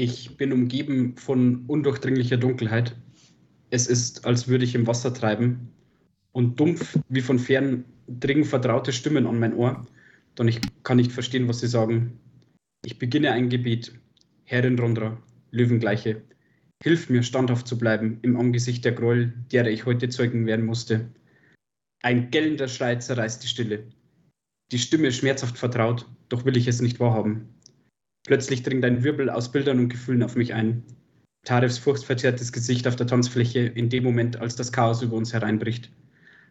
Ich bin umgeben von undurchdringlicher Dunkelheit. Es ist, als würde ich im Wasser treiben. Und dumpf wie von fern dringen vertraute Stimmen an mein Ohr. Doch ich kann nicht verstehen, was sie sagen. Ich beginne ein Gebet. Herrin Rondra, Löwengleiche, hilf mir, standhaft zu bleiben im Angesicht der Gräuel, derer ich heute Zeugen werden musste. Ein gellender Schrei zerreißt die Stille. Die Stimme schmerzhaft vertraut, doch will ich es nicht wahrhaben. Plötzlich dringt ein Wirbel aus Bildern und Gefühlen auf mich ein. Tarefs furchtverzerrtes Gesicht auf der Tanzfläche in dem Moment, als das Chaos über uns hereinbricht.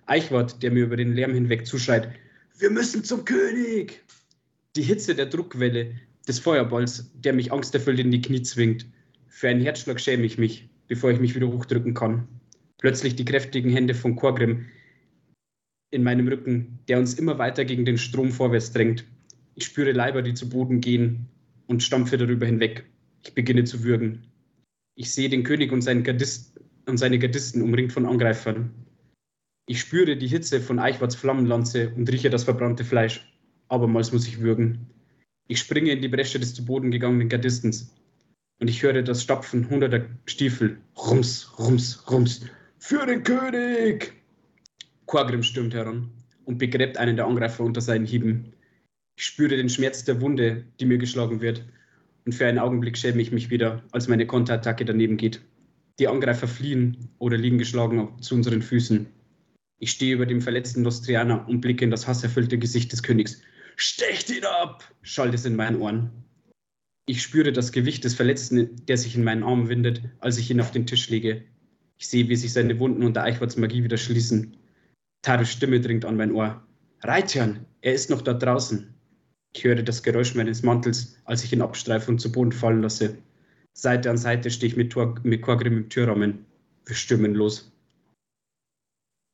Eichwart, der mir über den Lärm hinweg zuschreit, wir müssen zum König! Die Hitze der Druckwelle, des Feuerballs, der mich angsterfüllt in die Knie zwingt. Für einen Herzschlag schäme ich mich, bevor ich mich wieder hochdrücken kann. Plötzlich die kräftigen Hände von Korgrim in meinem Rücken, der uns immer weiter gegen den Strom vorwärts drängt. Ich spüre Leiber, die zu Boden gehen und stampfe darüber hinweg. Ich beginne zu würgen. Ich sehe den König und, Gardist, und seine Gardisten umringt von Angreifern. Ich spüre die Hitze von Eichwarts Flammenlanze und rieche das verbrannte Fleisch. Abermals muss ich würgen. Ich springe in die Bresche des zu Boden gegangenen Gardistens und ich höre das Stapfen hunderter Stiefel. Rums, rums, rums. Für den König! Korgrim stürmt heran und begräbt einen der Angreifer unter seinen Hieben. Ich spüre den Schmerz der Wunde, die mir geschlagen wird, und für einen Augenblick schäme ich mich wieder, als meine Konterattacke daneben geht. Die Angreifer fliehen oder liegen geschlagen zu unseren Füßen. Ich stehe über dem verletzten Nostrianer und blicke in das hasserfüllte Gesicht des Königs. Stecht ihn ab! schallt es in meinen Ohren. Ich spüre das Gewicht des Verletzten, der sich in meinen Armen windet, als ich ihn auf den Tisch lege. Ich sehe, wie sich seine Wunden unter Eichwarts Magie wieder schließen. Taris Stimme dringt an mein Ohr. Reitjan, er ist noch dort draußen. Ich höre das Geräusch meines Mantels, als ich ihn abstreife und zu Boden fallen lasse. Seite an Seite stehe ich mit, mit Korgrim im Türrahmen. Wir stürmen los.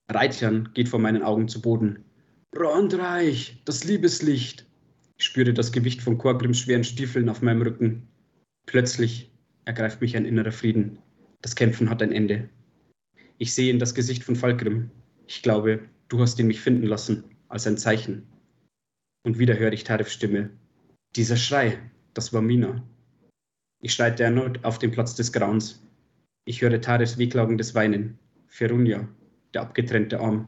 Reitjan geht vor meinen Augen zu Boden. Brandreich, das Liebeslicht. Ich spüre das Gewicht von Korgrims schweren Stiefeln auf meinem Rücken. Plötzlich ergreift mich ein innerer Frieden. Das Kämpfen hat ein Ende. Ich sehe in das Gesicht von Falkrim. Ich glaube, du hast ihn mich finden lassen, als ein Zeichen. Und wieder höre ich Tarifs Stimme. Dieser Schrei, das war Mina. Ich schreite erneut auf den Platz des Grauens. Ich höre Tarifs wehklagendes Weinen. Ferunja, der abgetrennte Arm.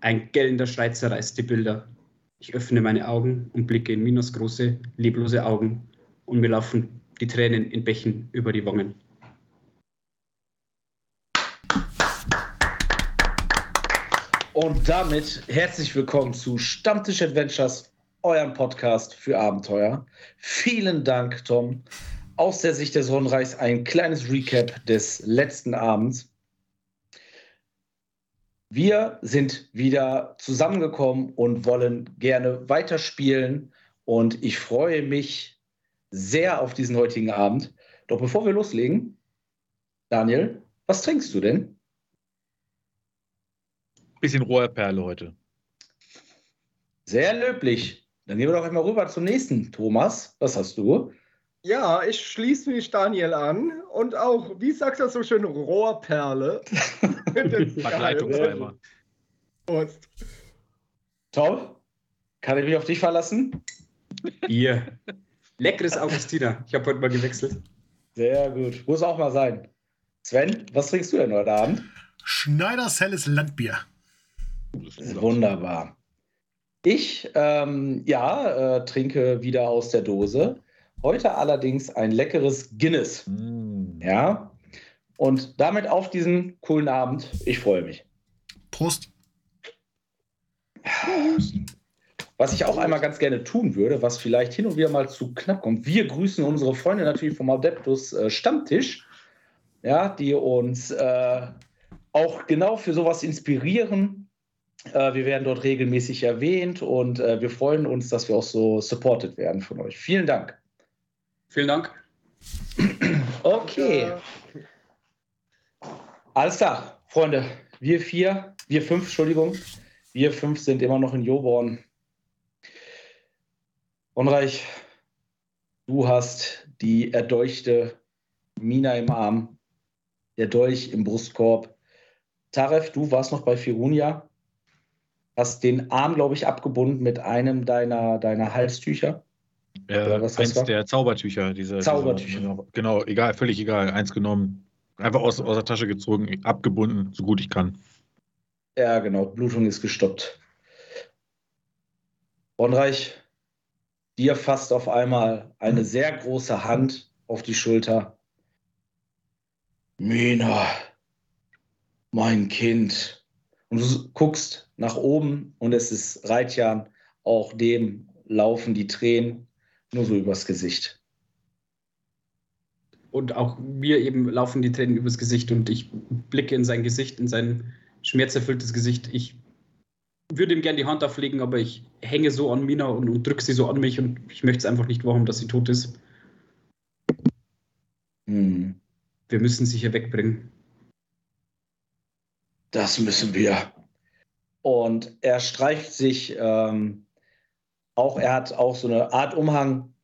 Ein gellender Schrei zerreißt die Bilder. Ich öffne meine Augen und blicke in Minas große, leblose Augen und mir laufen die Tränen in Bächen über die Wangen. Und damit herzlich willkommen zu Stammtisch Adventures, eurem Podcast für Abenteuer. Vielen Dank, Tom. Aus der Sicht des Sonnenreichs ein kleines Recap des letzten Abends. Wir sind wieder zusammengekommen und wollen gerne weiterspielen. Und ich freue mich sehr auf diesen heutigen Abend. Doch bevor wir loslegen, Daniel, was trinkst du denn? Bisschen Rohrperle heute. Sehr löblich. Dann gehen wir doch einmal rüber zum nächsten. Thomas, was hast du? Ja, ich schließe mich Daniel an und auch, wie sagt das so schön, Rohrperle. Prost. Tom, kann ich mich auf dich verlassen? Ihr. Leckeres Augustina. Ich habe heute mal gewechselt. Sehr gut. Muss auch mal sein. Sven, was trinkst du denn heute Abend? Schneiders helles Landbier. Wunderbar. Ich, ähm, ja, äh, trinke wieder aus der Dose. Heute allerdings ein leckeres Guinness. Mm. Ja. Und damit auf diesen coolen Abend. Ich freue mich. Prost. Was ich auch einmal ganz gerne tun würde, was vielleicht hin und wieder mal zu knapp kommt. Wir grüßen unsere Freunde natürlich vom Adeptus äh, Stammtisch, ja, die uns äh, auch genau für sowas inspirieren wir werden dort regelmäßig erwähnt und äh, wir freuen uns, dass wir auch so supported werden von euch. Vielen Dank. Vielen Dank. Okay. Alles klar, Freunde. Wir vier, wir fünf, Entschuldigung. Wir fünf sind immer noch in Joborn. Unreich, du hast die erdolchte Mina im Arm, der Dolch im Brustkorb. Taref, du warst noch bei Firunia hast den Arm, glaube ich, abgebunden mit einem deiner, deiner Halstücher. Oder was das eins der Zaubertücher. Diese, Zaubertücher. Diese, genau, egal, völlig egal. Eins genommen, einfach aus, aus der Tasche gezogen, abgebunden, so gut ich kann. Ja, genau. Blutung ist gestoppt. Bonreich, dir fasst auf einmal eine sehr große Hand auf die Schulter. Mina, mein Kind. Und du guckst nach oben und es ist Reitjan, auch dem laufen die Tränen nur so übers Gesicht. Und auch mir eben laufen die Tränen übers Gesicht und ich blicke in sein Gesicht, in sein schmerzerfülltes Gesicht. Ich würde ihm gern die Hand auflegen, aber ich hänge so an Mina und, und drücke sie so an mich und ich möchte es einfach nicht warum, dass sie tot ist. Hm. Wir müssen sie hier wegbringen. Das müssen wir. Und er streicht sich ähm, auch, er hat auch so eine Art Umhang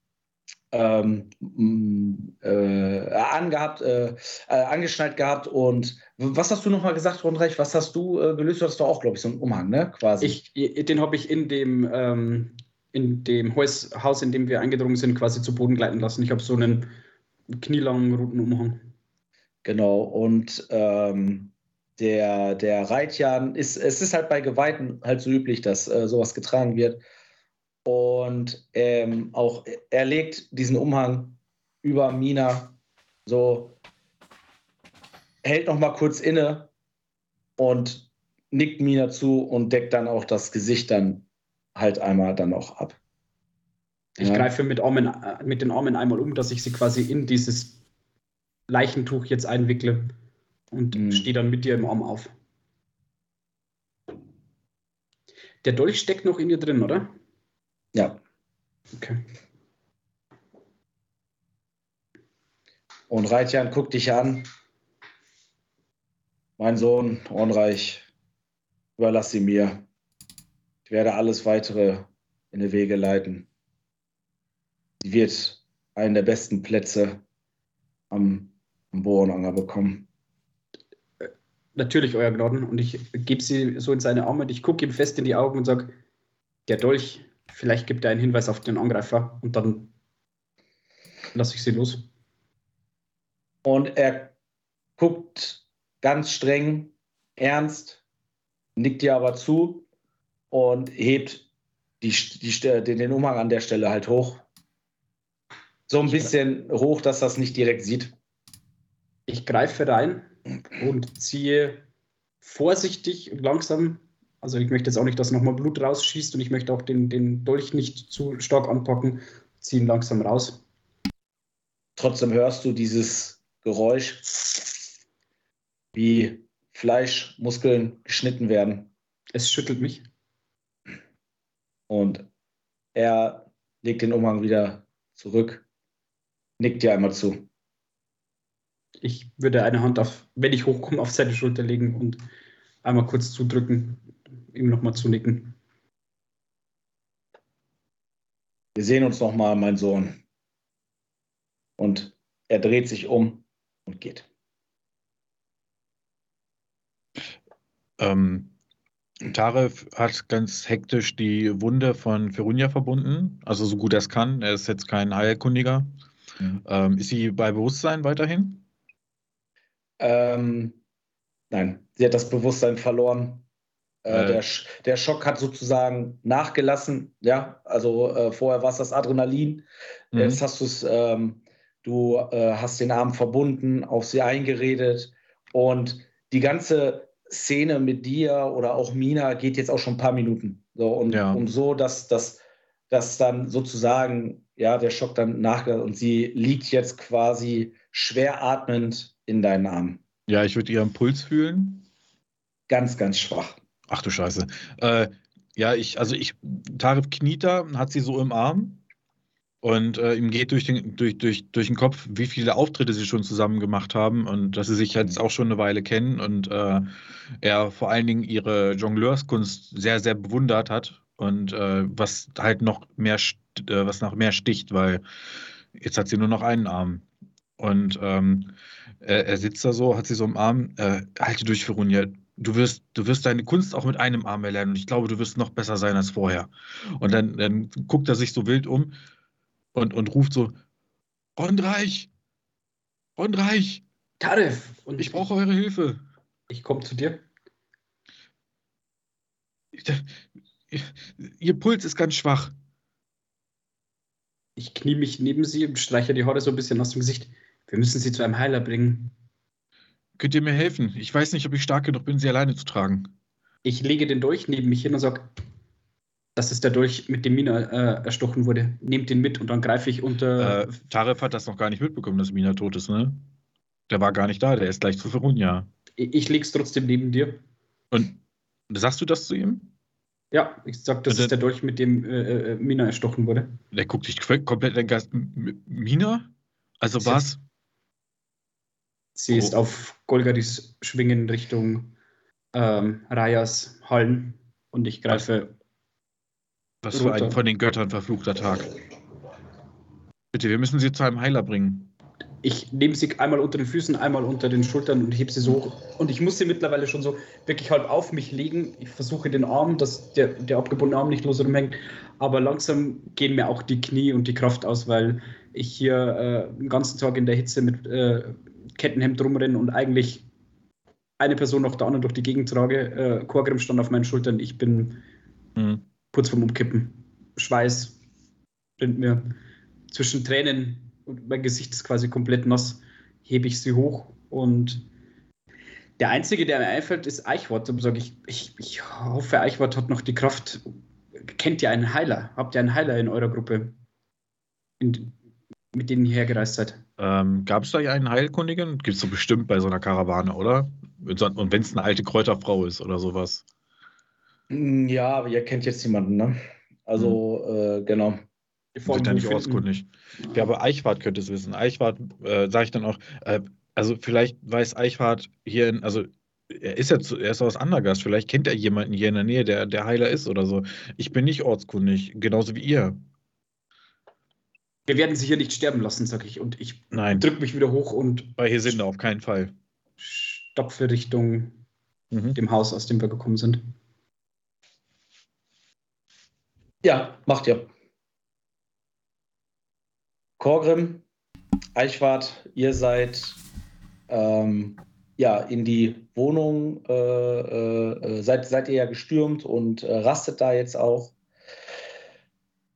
ähm, m, äh, angehabt, äh, äh, angeschnallt gehabt. Und was hast du nochmal gesagt, Rundreich? Was hast du äh, gelöst? Du hast doch auch, glaube ich, so einen Umhang, ne? Quasi. Ich, den habe ich in dem, ähm, in dem Haus, Haus, in dem wir eingedrungen sind, quasi zu Boden gleiten lassen. Ich habe so einen knielangen roten Umhang. Genau. Und ähm, der, der Reitjan ist, es ist halt bei Geweihten halt so üblich, dass äh, sowas getragen wird. Und ähm, auch er legt diesen Umhang über Mina, so hält noch mal kurz inne und nickt Mina zu und deckt dann auch das Gesicht dann halt einmal dann auch ab. Ich Ja. greife mit, Armen, äh, mit den Armen einmal um, dass ich sie quasi in dieses Leichentuch jetzt einwickle und Mhm. stehe dann mit dir im Arm auf. Der Dolch steckt noch in ihr drin, oder? Ja. Okay. Und Reitjan guckt dich an. Mein Sohn, Ornreich, überlass sie mir. Ich werde alles weitere in die Wege leiten. Sie wird einen der besten Plätze am, am Bohrenanger bekommen. Natürlich, euer Gnaden. Und ich gebe sie so in seine Arme und ich gucke ihm fest in die Augen und sage, der Dolch, vielleicht gibt er einen Hinweis auf den Angreifer und dann lasse ich sie los. Und er guckt ganz streng, ernst, nickt dir aber zu und hebt die, die, den Umhang an der Stelle halt hoch. So ein bisschen hoch, dass das nicht direkt sieht. Ich greife rein und ziehe vorsichtig und langsam. Also ich möchte jetzt auch nicht, dass nochmal Blut rausschießt und ich möchte auch den, den Dolch nicht zu stark anpacken. Ziehe ihn langsam raus. Trotzdem hörst du dieses Geräusch, wie Fleischmuskeln geschnitten werden. Es schüttelt mich. Und er legt den Umhang wieder zurück, nickt dir einmal zu. Ich würde eine Hand auf, wenn ich hochkomme, auf seine Schulter legen und einmal kurz zudrücken, ihm nochmal zunicken. Wir sehen uns nochmal, mein Sohn. Und er dreht sich um und geht. Ähm, Taref hat ganz hektisch die Wunde von Ferunia verbunden, also so gut er es kann. Er ist jetzt kein Heilkundiger. Mhm. Ähm, ist sie bei Bewusstsein weiterhin? Ähm, nein, sie hat das Bewusstsein verloren. Äh, der, der Schock hat sozusagen nachgelassen. Ja, also äh, vorher war es das Adrenalin. Mhm. Jetzt hast du es, ähm, du äh, hast den Arm verbunden, auf sie eingeredet und die ganze Szene mit dir oder auch Mina geht jetzt auch schon ein paar Minuten. So, und, Ja. und so, dass, dass, dass dann sozusagen, ja, der Schock dann nachgelassen und sie liegt jetzt quasi schwer atmend in deinen Armen. Ja, ich würde ihren Puls fühlen. Ganz, ganz schwach. Ach du Scheiße. Äh, ja, ich, also ich, Tarif kniet da, hat sie so im Arm und äh, ihm geht durch den, durch, durch, durch den Kopf, wie viele Auftritte sie schon zusammen gemacht haben und dass sie sich jetzt auch schon eine Weile kennen und äh, er vor allen Dingen ihre Jongleurskunst sehr, sehr bewundert hat und äh, was halt noch mehr, äh, was nach mehr sticht, weil jetzt hat sie nur noch einen Arm. Und ähm, er, er sitzt da so, hat sie so im Arm, äh, halte durch, Verunia. Du wirst, du wirst deine Kunst auch mit einem Arm erlernen und ich glaube, du wirst noch besser sein als vorher. Und dann, dann guckt er sich so wild um. und, und ruft so: Rondreich! Rondreich! Tarif! Und Ich brauche eure Hilfe! Ich komme zu dir. Ihr Puls ist ganz schwach. Ich knie mich neben sie und streiche die Haare so ein bisschen aus dem Gesicht. Wir müssen sie zu einem Heiler bringen. Könnt ihr mir helfen? Ich weiß nicht, ob ich stark genug bin, sie alleine zu tragen. Ich lege den Dolch neben mich hin und sage, das ist der Dolch, mit dem Mina äh, erstochen wurde. Nehmt den mit und dann greife ich unter. Äh, Taref hat das noch gar nicht mitbekommen, dass Mina tot ist, ne? Der war gar nicht da, der ist gleich zu Verunja. ich ich lege es trotzdem neben dir. Und sagst du das zu ihm? Ja, ich sag, das Und ist der Dolch, mit dem äh, äh, Mina erstochen wurde. Der guckt dich komplett in den Gast. M- Mina? Also was? Sie Oh. ist auf Golgaris Schwingen Richtung ähm, Rajas Hallen und ich greife. Was für ein von den Göttern verfluchter Tag. Bitte, wir müssen sie zu einem Heiler bringen. Ich nehme sie einmal unter den Füßen, einmal unter den Schultern und hebe sie so hoch. Und ich muss sie mittlerweile schon so wirklich halb auf mich legen. Ich versuche den Arm, dass der, der abgebundene Arm nicht los rumhängt. Aber langsam gehen mir auch die Knie und die Kraft aus, weil ich hier äh, den ganzen Tag in der Hitze mit äh, Kettenhemd rumrenne und eigentlich eine Person nach der anderen durch die Gegend trage. Äh, Korgrim stand auf meinen Schultern. Ich bin Hm. kurz vorm Umkippen. Schweiß rinnt mir zwischen Tränen und mein Gesicht ist quasi komplett nass. Hebe ich sie hoch und der einzige, der mir einfällt, ist Eichwart. Dann sage ich, ich, ich hoffe, Eichwart hat noch die Kraft. Kennt ihr einen Heiler? Habt ihr einen Heiler in eurer Gruppe, in, mit denen ihr hergereist seid? Ähm, Gab es da ja einen Heilkundigen? Gibt es so bestimmt bei so einer Karawane, oder? Und wenn es eine alte Kräuterfrau ist oder sowas. Mm, Ja, aber ihr kennt jetzt jemanden, ne? Also, äh, genau. Wir sind ja nicht ortskundig. Ja, aber Eichwart könnte es wissen. Eichwart, äh, sage ich dann auch, äh, also vielleicht weiß Eichwart hier, in, also er ist ja zu, er ist aus Andergast, vielleicht kennt er jemanden hier in der Nähe, der, der Heiler ist oder so. Ich bin nicht ortskundig, genauso wie ihr. Wir werden sie hier nicht sterben lassen, sage ich. Und ich drücke mich wieder hoch und bei Hesinde auf keinen Fall. stapfe Richtung Mhm. dem Haus, aus dem wir gekommen sind. Ja, macht ihr. Korgrim, Eichwart, ihr seid ähm, ja in die Wohnung, äh, äh, seid, seid ihr ja gestürmt und äh, rastet da jetzt auch.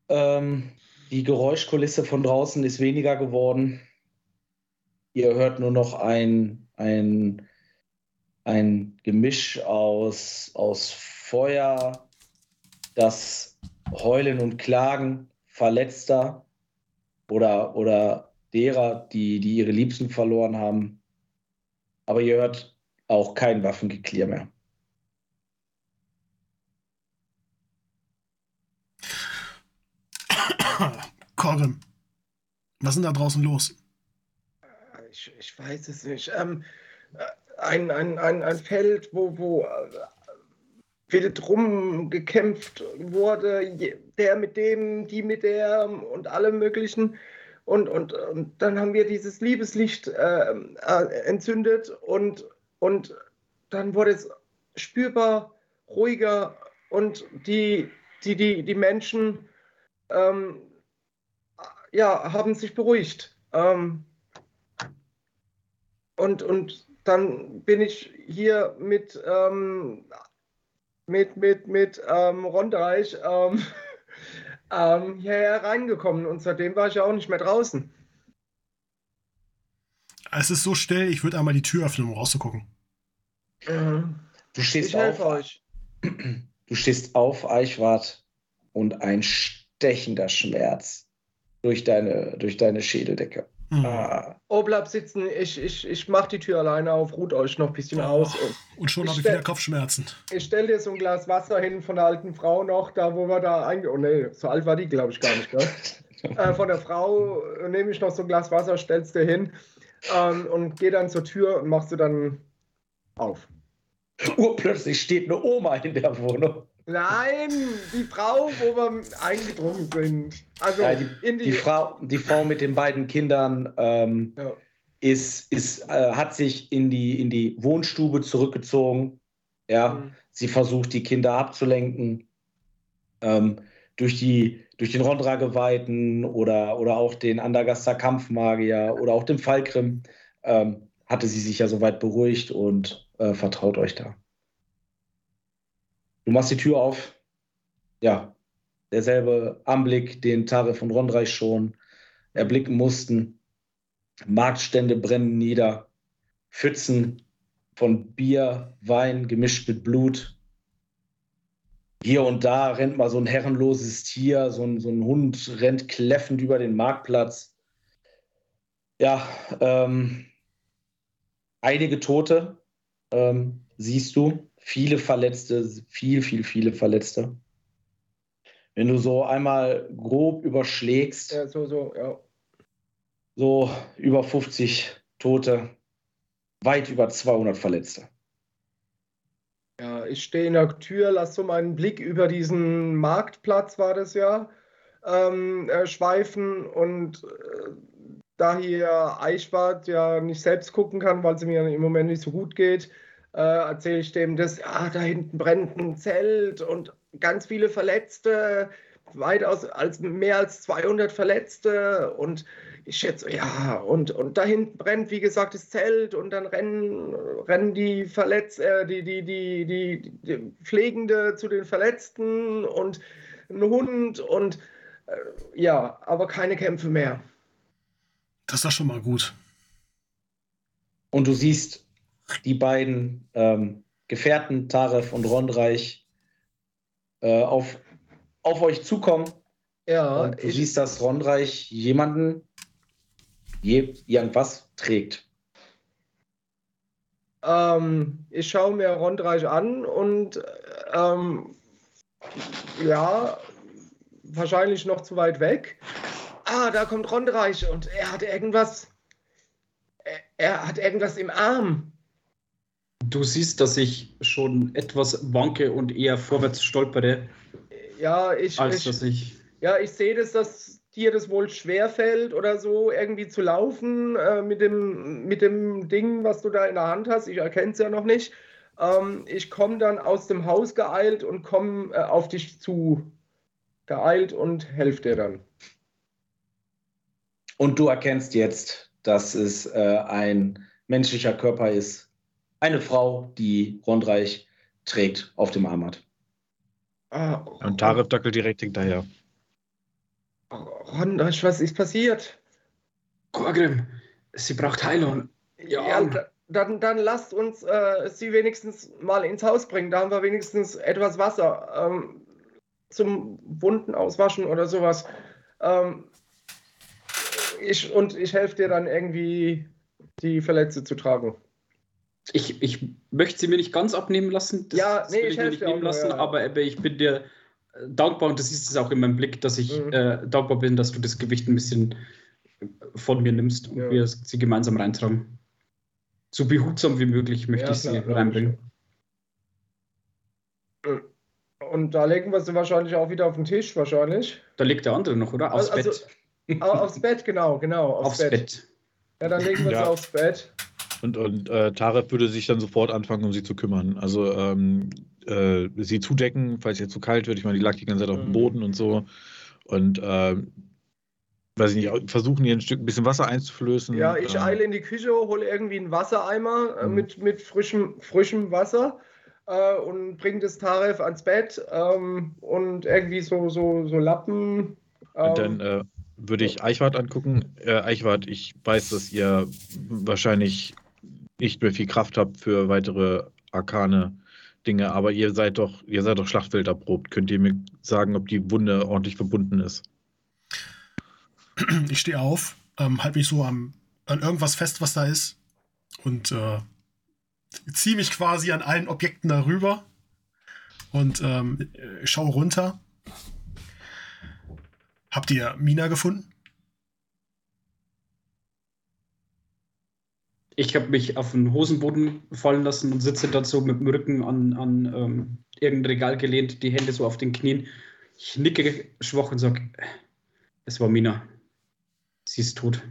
Ähm, die Geräuschkulisse von draußen ist weniger geworden. Ihr hört nur noch ein, ein, ein Gemisch aus, aus Feuer, das Heulen und Klagen Verletzter oder, oder derer, die, die ihre Liebsten verloren haben. Aber ihr hört auch kein Waffengeklirr mehr. Corbin, was ist da draußen los? Ich, ich weiß es nicht. Ähm, äh, ein, ein, ein, ein Feld, wo, wo äh, drum gekämpft wurde, der mit dem, die mit der und alle möglichen. Und, und, und dann haben wir dieses Liebeslicht äh, äh, entzündet und, und dann wurde es spürbar ruhiger und die, die, die, die Menschen ähm, ja, haben sich beruhigt. Ähm, und, und dann bin ich hier mit, ähm, mit, mit, mit ähm, Rondereich ähm, ähm, hierher reingekommen und seitdem war ich ja auch nicht mehr draußen. Es ist so still, ich würde einmal die Tür öffnen, um rauszugucken. Mhm. Du stehst Ich auf, euch. du stehst auf, Eichwart, und ein stechender Schmerz durch deine, durch deine Schädeldecke. Hm. Ah, Oh, bleib sitzen, ich, ich, ich mach die Tür alleine auf, ruht euch noch ein bisschen aus. Und Und schon habe ich wieder Kopfschmerzen. ich stell dir so ein Glas Wasser hin von der alten Frau noch, da wo wir da einge... Oh nee, so alt war die, glaube ich, gar nicht, gell? äh, von der Frau nehme ich noch so ein Glas Wasser, stellst dir hin ähm, und geh dann zur Tür und machst du dann auf. urplötzlich steht eine Oma in der Wohnung. Nein, die Frau, wo wir eingedrungen sind. Also Ja, die, die. die, Frau, die Frau mit den beiden Kindern ähm, ja. ist, ist, äh, hat sich in die, in die Wohnstube zurückgezogen. Ja, Mhm. sie versucht, die Kinder abzulenken. Ähm, durch, die, durch den Rondra-Geweihten oder, oder auch den Andergaster Kampfmagier oder auch den Falkrim, ähm, hatte sie sich ja soweit beruhigt und äh, vertraut euch da. Du machst die Tür auf. Ja, derselbe Anblick, den Tarif und Rondreich schon erblicken mussten. Marktstände brennen nieder. Pfützen von Bier, Wein gemischt mit Blut. Hier und da rennt mal so ein herrenloses Tier, so ein, so ein Hund rennt kläffend über den Marktplatz. Ja, ähm, einige Tote ähm, siehst du, viele Verletzte, viel, viel, viele Verletzte. Wenn du so einmal grob überschlägst, Ja, so, so, ja. so über 50 Tote, weit über 200 Verletzte. Ja, ich stehe in der Tür, lass so meinen Blick über diesen Marktplatz, war das ja, ähm, äh, schweifen und äh, da hier Eichwart ja nicht selbst gucken kann, weil es mir im Moment nicht so gut geht, äh, erzähle ich dem, dass ah, da hinten brennt ein Zelt und ganz viele Verletzte, weitaus als mehr als 200 Verletzte und ich schätze, ja, und, und da hinten brennt, wie gesagt, das Zelt und dann rennen, rennen die Verletz, äh, die, die, die, die, die Pflegende zu den Verletzten und ein Hund und äh, ja, aber keine Kämpfe mehr. Das ist doch schon mal gut. Und du siehst die beiden ähm, Gefährten, Taref und Rondreich, äh, auf, auf euch zukommen. Ja, und du ich, siehst, dass Rondreich jemanden je, irgendwas trägt. ähm, ich schaue mir Rondreich an und ähm, ja, wahrscheinlich noch zu weit weg. Ah, da kommt Rondreich und er hat irgendwas. Er, er hat irgendwas im Arm. Du siehst, dass ich schon etwas wanke und eher vorwärts stolpere, Ja, ich, als ich, dass ich. ja, ich sehe das, dass dir das wohl schwerfällt oder so, irgendwie zu laufen äh, mit, dem, mit dem Ding, was du da in der Hand hast. Ich erkenne es ja noch nicht. Ähm, ich komme dann aus dem Haus geeilt und komme äh, auf dich zu. Geeilt und helfe dir dann. Und du erkennst jetzt, dass es äh, ein menschlicher Körper ist. Eine Frau, die Rondreich trägt auf dem Arm hat. Ah, Und Tarif dackelt direkt hinterher. Rondreich, was ist passiert? Gorgrim, sie braucht Heilung. Ja, Ja, da- dann, dann lasst uns äh, sie wenigstens mal ins Haus bringen. Da haben wir wenigstens etwas Wasser ähm, zum Wunden auswaschen oder sowas. Ähm, ich, und ich helfe dir dann irgendwie, die Verletzte zu tragen. Ich, ich möchte sie mir nicht ganz abnehmen lassen. Das, Ja, das nee, will ich ich mir nicht nehmen nur, lassen, ja. aber, aber ich bin dir äh, dankbar und das ist es auch in meinem Blick, dass ich Mhm. äh, dankbar bin, dass du das Gewicht ein bisschen von mir nimmst und Ja. wir sie gemeinsam reintragen. So behutsam wie möglich möchte Ja, ich sie klar, reinbringen. Und da legen wir sie wahrscheinlich auch wieder auf den Tisch, wahrscheinlich. Da liegt der andere noch, oder? Aufs Also- Bett. Au- aufs Bett, genau, genau. Aufs, Aufs Bett. Bett. Ja, dann legen wir Ja. sie aufs Bett. Und, und äh, Taref würde sich dann sofort anfangen, um sie zu kümmern. Also ähm, äh, sie zudecken, falls ihr zu kalt wird. Ich meine, die lag die ganze Zeit auf dem Mhm. Boden und so. Und ähm, weiß ich nicht, versuchen ihr ein Stück ein bisschen Wasser einzuflößen. Ja, ich Ähm, eile in die Küche, hole irgendwie einen Wassereimer äh, Mhm. mit, mit frischem, frischem Wasser äh, und bringe das Taref ans Bett ähm, und irgendwie so, so, so Lappen. Ähm, Und dann äh, würde ich Eichwart angucken. Äh, Eichwart, ich weiß, dass ihr wahrscheinlich nicht mehr viel Kraft habt für weitere arkane Dinge, aber ihr seid doch, ihr seid doch Schlachtfeld erprobt. Könnt ihr mir sagen, ob die Wunde ordentlich verbunden ist? Ich stehe auf, ähm, halte mich so am, an irgendwas fest, was da ist. Und äh, ziehe mich quasi an allen Objekten darüber. Und ähm, äh, schaue runter. Habt ihr Mina gefunden? Ich habe mich auf den Hosenboden fallen lassen und sitze dazu mit dem Rücken an, an ähm, irgendein Regal gelehnt, die Hände so auf den Knien. Ich nicke schwach und sage, es war Mina. Sie ist tot.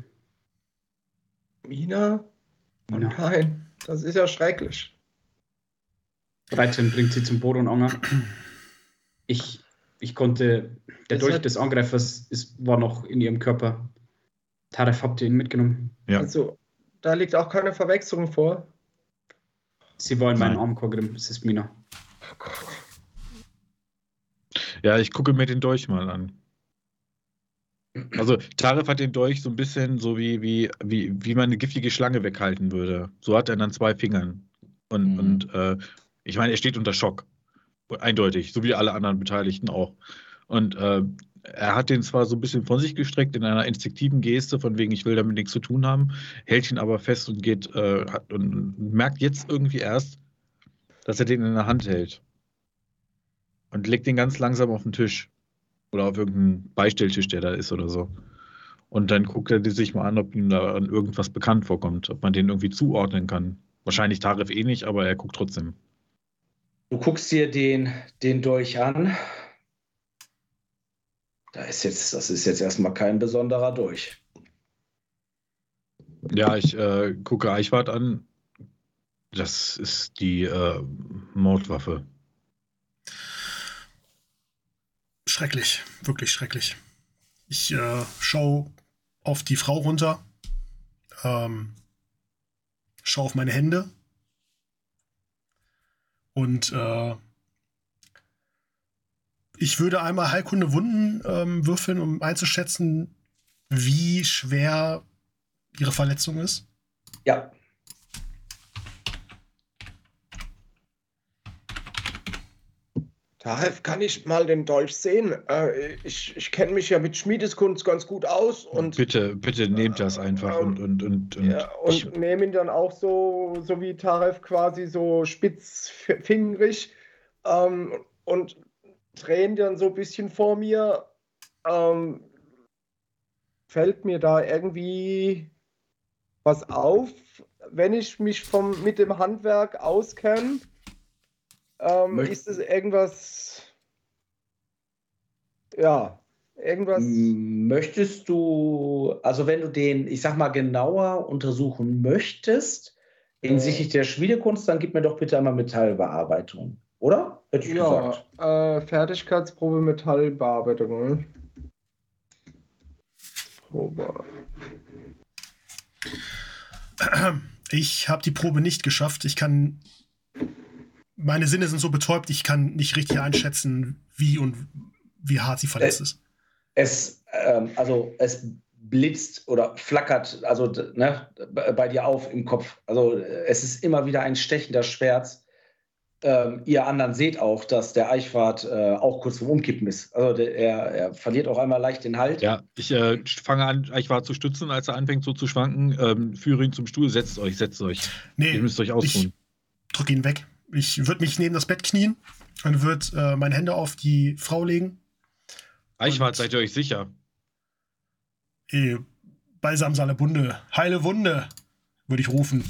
Mina? Oh Mina. nein, das ist ja schrecklich. Reiterin bringt sie zum Boot und Anger. Ich ich konnte, der Dolch des Angreifers ist, war noch in ihrem Körper. Taref, habt ihr ihn mitgenommen? Ja. Also, da liegt auch keine Verwechslung vor. Sie in meinem Nein. Arm, Kogrim. Es ist Mina. Ja, ich gucke mir den Dolch mal an. Also Taref hat den Dolch so ein bisschen so wie, wie, wie, wie man eine giftige Schlange weghalten würde. So hat er dann zwei Fingern. Und, Mhm. und äh, ich meine, er steht unter Schock. Eindeutig, so wie alle anderen Beteiligten auch. Und äh, er hat den zwar so ein bisschen von sich gestreckt in einer instinktiven Geste, von wegen, ich will damit nichts zu tun haben, hält ihn aber fest und geht äh, hat, und merkt jetzt irgendwie erst, dass er den in der Hand hält. Und legt den ganz langsam auf den Tisch. Oder auf irgendeinen Beistelltisch, der da ist oder so. Und dann guckt er sich mal an, ob ihm da an irgendwas bekannt vorkommt, ob man den irgendwie zuordnen kann. Wahrscheinlich Tarif eh nicht, aber er guckt trotzdem. Du guckst dir den, den Dolch an. Da ist jetzt, das ist jetzt erstmal kein besonderer Dolch. Ja, ich äh, gucke Eichwart an. Das ist die äh, Mordwaffe. Schrecklich, wirklich schrecklich. Ich äh, schaue auf die Frau runter, ähm, schaue auf meine Hände und äh, ich würde einmal Heilkunde Wunden ähm, würfeln, um einzuschätzen, wie schwer ihre Verletzung ist. Ja, Taref, kann ich mal den Dolch sehen? Äh, ich ich kenne mich ja mit Schmiedeskunst ganz gut aus und, bitte, bitte nehmt das einfach ähm, und, und, und, und ja, und ich, nehme ihn dann auch so, so wie Taref quasi so spitzfingerig ähm, und ihn dann so ein bisschen vor mir. Ähm, fällt mir da irgendwie was auf, wenn ich mich vom, mit dem Handwerk auskenne? Ähm, ist es irgendwas, ja, irgendwas, Möchtest du, also wenn du den, ich sag mal, genauer untersuchen möchtest, hinsichtlich der Schmiedekunst, dann gib mir doch bitte einmal Metallbearbeitung, oder? Hätte ich ja, gesagt. äh, Fertigkeitsprobe Metallbearbeitung. Probe. Ich habe die Probe nicht geschafft. Ich kann. Meine Sinne sind so betäubt, ich kann nicht richtig einschätzen, wie und wie hart sie verletzt Äh, ist. Es, ähm, also es blitzt oder flackert, also ne, bei dir auf im Kopf. Also äh, es ist immer wieder ein stechender Schmerz. Ähm, ihr anderen seht auch, dass der Eichwart äh, auch kurz vorm Umkippen ist. Also der, er, er verliert auch einmal leicht den Halt. ja, ich äh, fange an, Eichwart zu stützen, als er anfängt so zu schwanken. Ähm, führe ihn zum Stuhl, setzt euch, setzt euch. Nee, Ihr müsst euch ich ausruhen. drücke ihn weg. Ich würde mich neben das Bett knien und würde äh, meine Hände auf die Frau legen. Eichwart, seid ihr euch sicher? Eh, Balsam Salabunde, heile Wunde, würde ich rufen.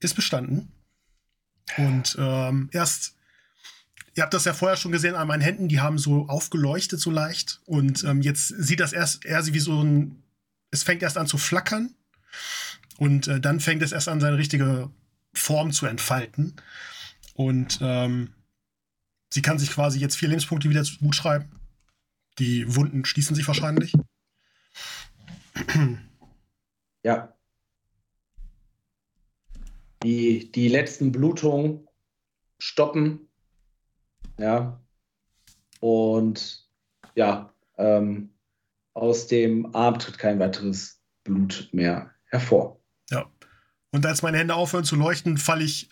Ist bestanden. Und ähm, erst, ihr habt das ja vorher schon gesehen an meinen Händen, die haben so aufgeleuchtet so leicht. Und ähm, jetzt sieht das erst eher wie so ein, es fängt erst an zu flackern. Und äh, dann fängt es erst an, seine richtige Form zu entfalten. Und ähm, sie kann sich quasi jetzt vier Lebenspunkte wieder gut schreiben. Die Wunden schließen sich wahrscheinlich. Ja. Die, die letzten Blutungen stoppen. Ja. Und ja, ähm, aus dem Arm tritt kein weiteres Blut mehr hervor. Und als meine Hände aufhören zu leuchten, falle ich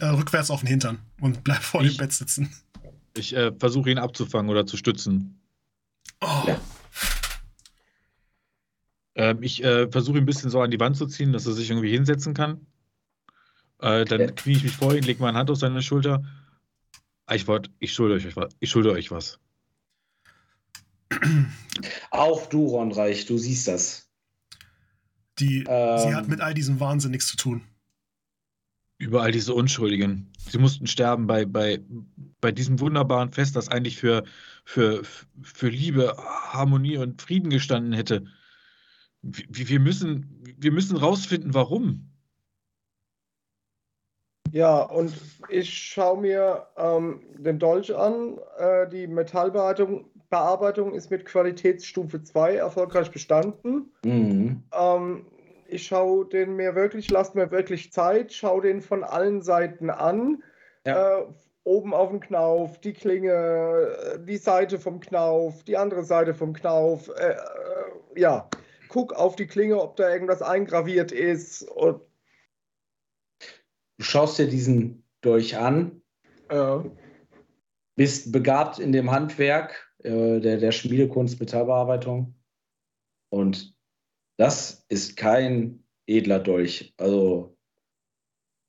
äh, rückwärts auf den Hintern und bleib vor Ich- dem Bett sitzen. Ich äh, versuche ihn abzufangen oder zu stützen. Oh, Ja. Ähm, ich äh, versuche ihn ein bisschen so an die Wand zu ziehen, dass er sich irgendwie hinsetzen kann. Äh, dann Ja. knie ich mich vor ihn, lege meine Hand auf seine Schulter. Eichwart, ich schulde euch was. Ich schulde euch was. Auch du, Ronreich, du siehst das. Die, Ähm, sie hat mit all diesem Wahnsinn nichts zu tun. Überall diese Unschuldigen. Sie mussten sterben bei, bei, bei diesem wunderbaren Fest, das eigentlich für, für, für Liebe, Harmonie und Frieden gestanden hätte. Wir, wir, müssen, wir müssen rausfinden, warum. Ja, und ich schaue mir ähm, den Dolch an. Äh, die Metallbearbeitung Bearbeitung ist mit Qualitätsstufe 2 erfolgreich bestanden. Mhm. Ähm, ich schaue den mir wirklich, lasse mir wirklich Zeit, schaue den von allen Seiten an. Ja. Äh, oben auf dem Knauf, die Klinge, die Seite vom Knauf, die andere Seite vom Knauf. Äh, äh, ja, guck auf die Klinge, ob da irgendwas eingraviert ist. Und, Du schaust dir diesen Dolch an, äh, bist begabt in dem Handwerk äh, der, der Schmiedekunst, Metallbearbeitung. Und das ist kein edler Dolch. Also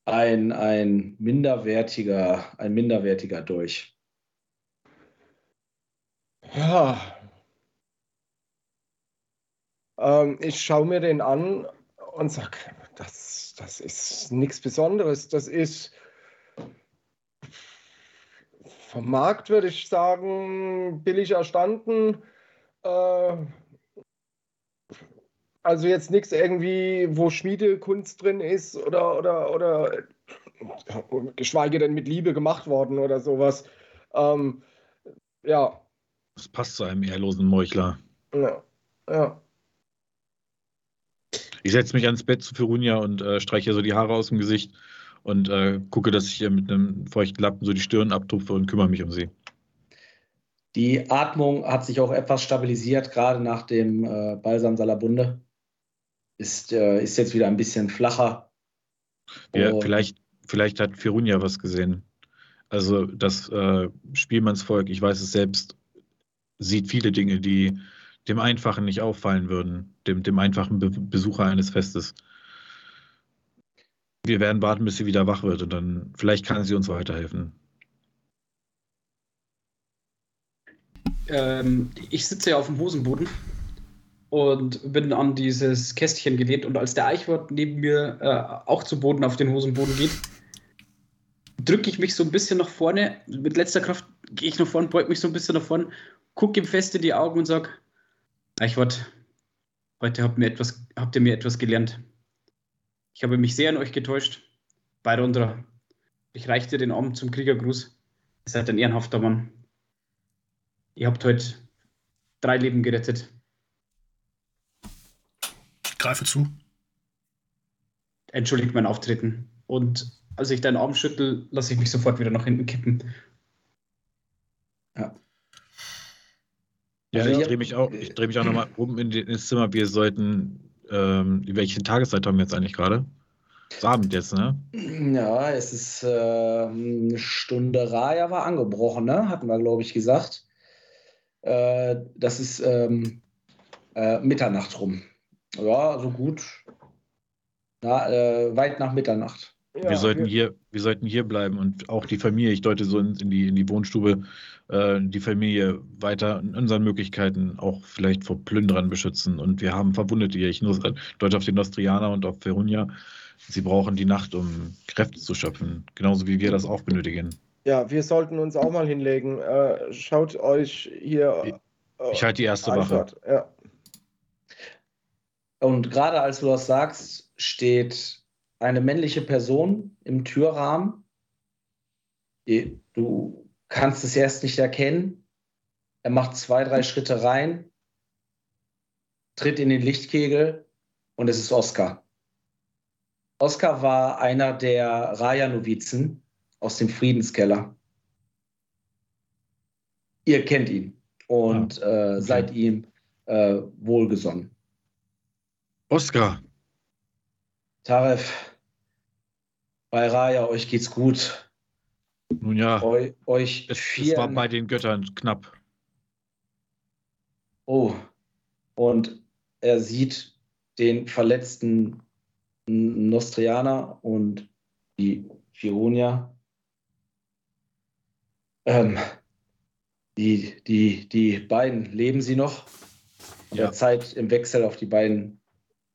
ein, ein minderwertiger, ein minderwertiger Dolch. ja. Ähm, ich schaue mir den an und sage, das, das ist nichts Besonderes. Das ist vom Markt, würde ich sagen, billig erstanden. Äh, also jetzt nichts irgendwie, wo Schmiedekunst drin ist oder, oder, oder geschweige denn mit Liebe gemacht worden oder sowas. Ähm, ja, Das passt zu einem ehrlosen Meuchler. ja, ja. Ich setze mich ans Bett zu Ferunia und äh, streiche ihr so die Haare aus dem Gesicht und äh, gucke, dass ich ihr mit einem feuchten Lappen so die Stirn abtupfe und kümmere mich um sie. Die Atmung hat sich auch etwas stabilisiert, gerade nach dem äh, Balsam Salabunde. Ist, äh, ist jetzt wieder ein bisschen flacher. Ja, Und- vielleicht, vielleicht hat Ferunia was gesehen. Also das äh, Spielmannsvolk, ich weiß es selbst, sieht viele Dinge, die dem Einfachen nicht auffallen würden, dem, dem einfachen Be Besucher eines Festes. Wir werden warten, bis sie wieder wach wird und dann vielleicht kann sie uns weiterhelfen. Ähm, ich sitze ja auf dem Hosenboden und bin an dieses Kästchen gelehnt und als der Eichwort neben mir äh, auch zu Boden auf den Hosenboden geht, drücke ich mich so ein bisschen nach vorne. Mit letzter Kraft gehe ich nach vorne, beug mich so ein bisschen nach vorne, gucke ihm fest in die Augen und sage, Eichwort, heute habt, mir etwas, habt ihr mir etwas gelernt. Ich habe mich sehr an euch getäuscht. Bei runter. Ich reiche dir den Arm zum Kriegergruß. Ihr seid ein ehrenhafter Mann. Ihr habt heute drei Leben gerettet. Ich greife zu. Entschuldigt mein Auftreten. Und als ich deinen Arm schüttel, lasse ich mich sofort wieder nach hinten kippen. Ja, Also ich ja, drehe mich auch, ich drehe mich auch nochmal um in die, ins Zimmer. Wir sollten, ähm, welche Tageszeit haben wir jetzt eigentlich gerade? Ist Abend jetzt, ne? Ja, es ist äh, eine Stunde Raya war angebrochen, ne? Hatten wir, glaube ich, gesagt. Äh, das ist ähm, äh, Mitternacht rum. Ja, so gut. Na, äh, weit nach Mitternacht. Ja wir, sollten hier, wir sollten hier bleiben und auch die Familie, ich deute so in, in, die, in die Wohnstube, äh, die Familie weiter in unseren Möglichkeiten auch vielleicht vor Plünderern beschützen. Und wir haben Verwundete hier. Ich deute auf den Nostrianer und auf Verunia. Sie brauchen die Nacht, um Kräfte zu schöpfen, genauso wie wir das auch benötigen. Ja, wir sollten uns auch mal hinlegen. Äh, schaut euch hier. Äh, Ich halte die erste Wache. Ja. Und gerade als du das sagst, steht eine männliche Person im Türrahmen. Du kannst es erst nicht erkennen. Er macht zwei, drei Schritte rein, tritt in den Lichtkegel und es ist Oskar. Oskar war einer der Raya-Novizen aus dem Friedenskeller. Ihr kennt ihn und äh, seid ihm äh, wohlgesonnen. Oskar, Taref, bei Raya, euch geht's gut. nun ja, Eu, euch es, es war bei den Göttern knapp. oh, und er sieht den verletzten Nostrianer und die Fironia. Ähm, die, die, die beiden, leben sie noch? In Ja. der Zeit im Wechsel auf die beiden.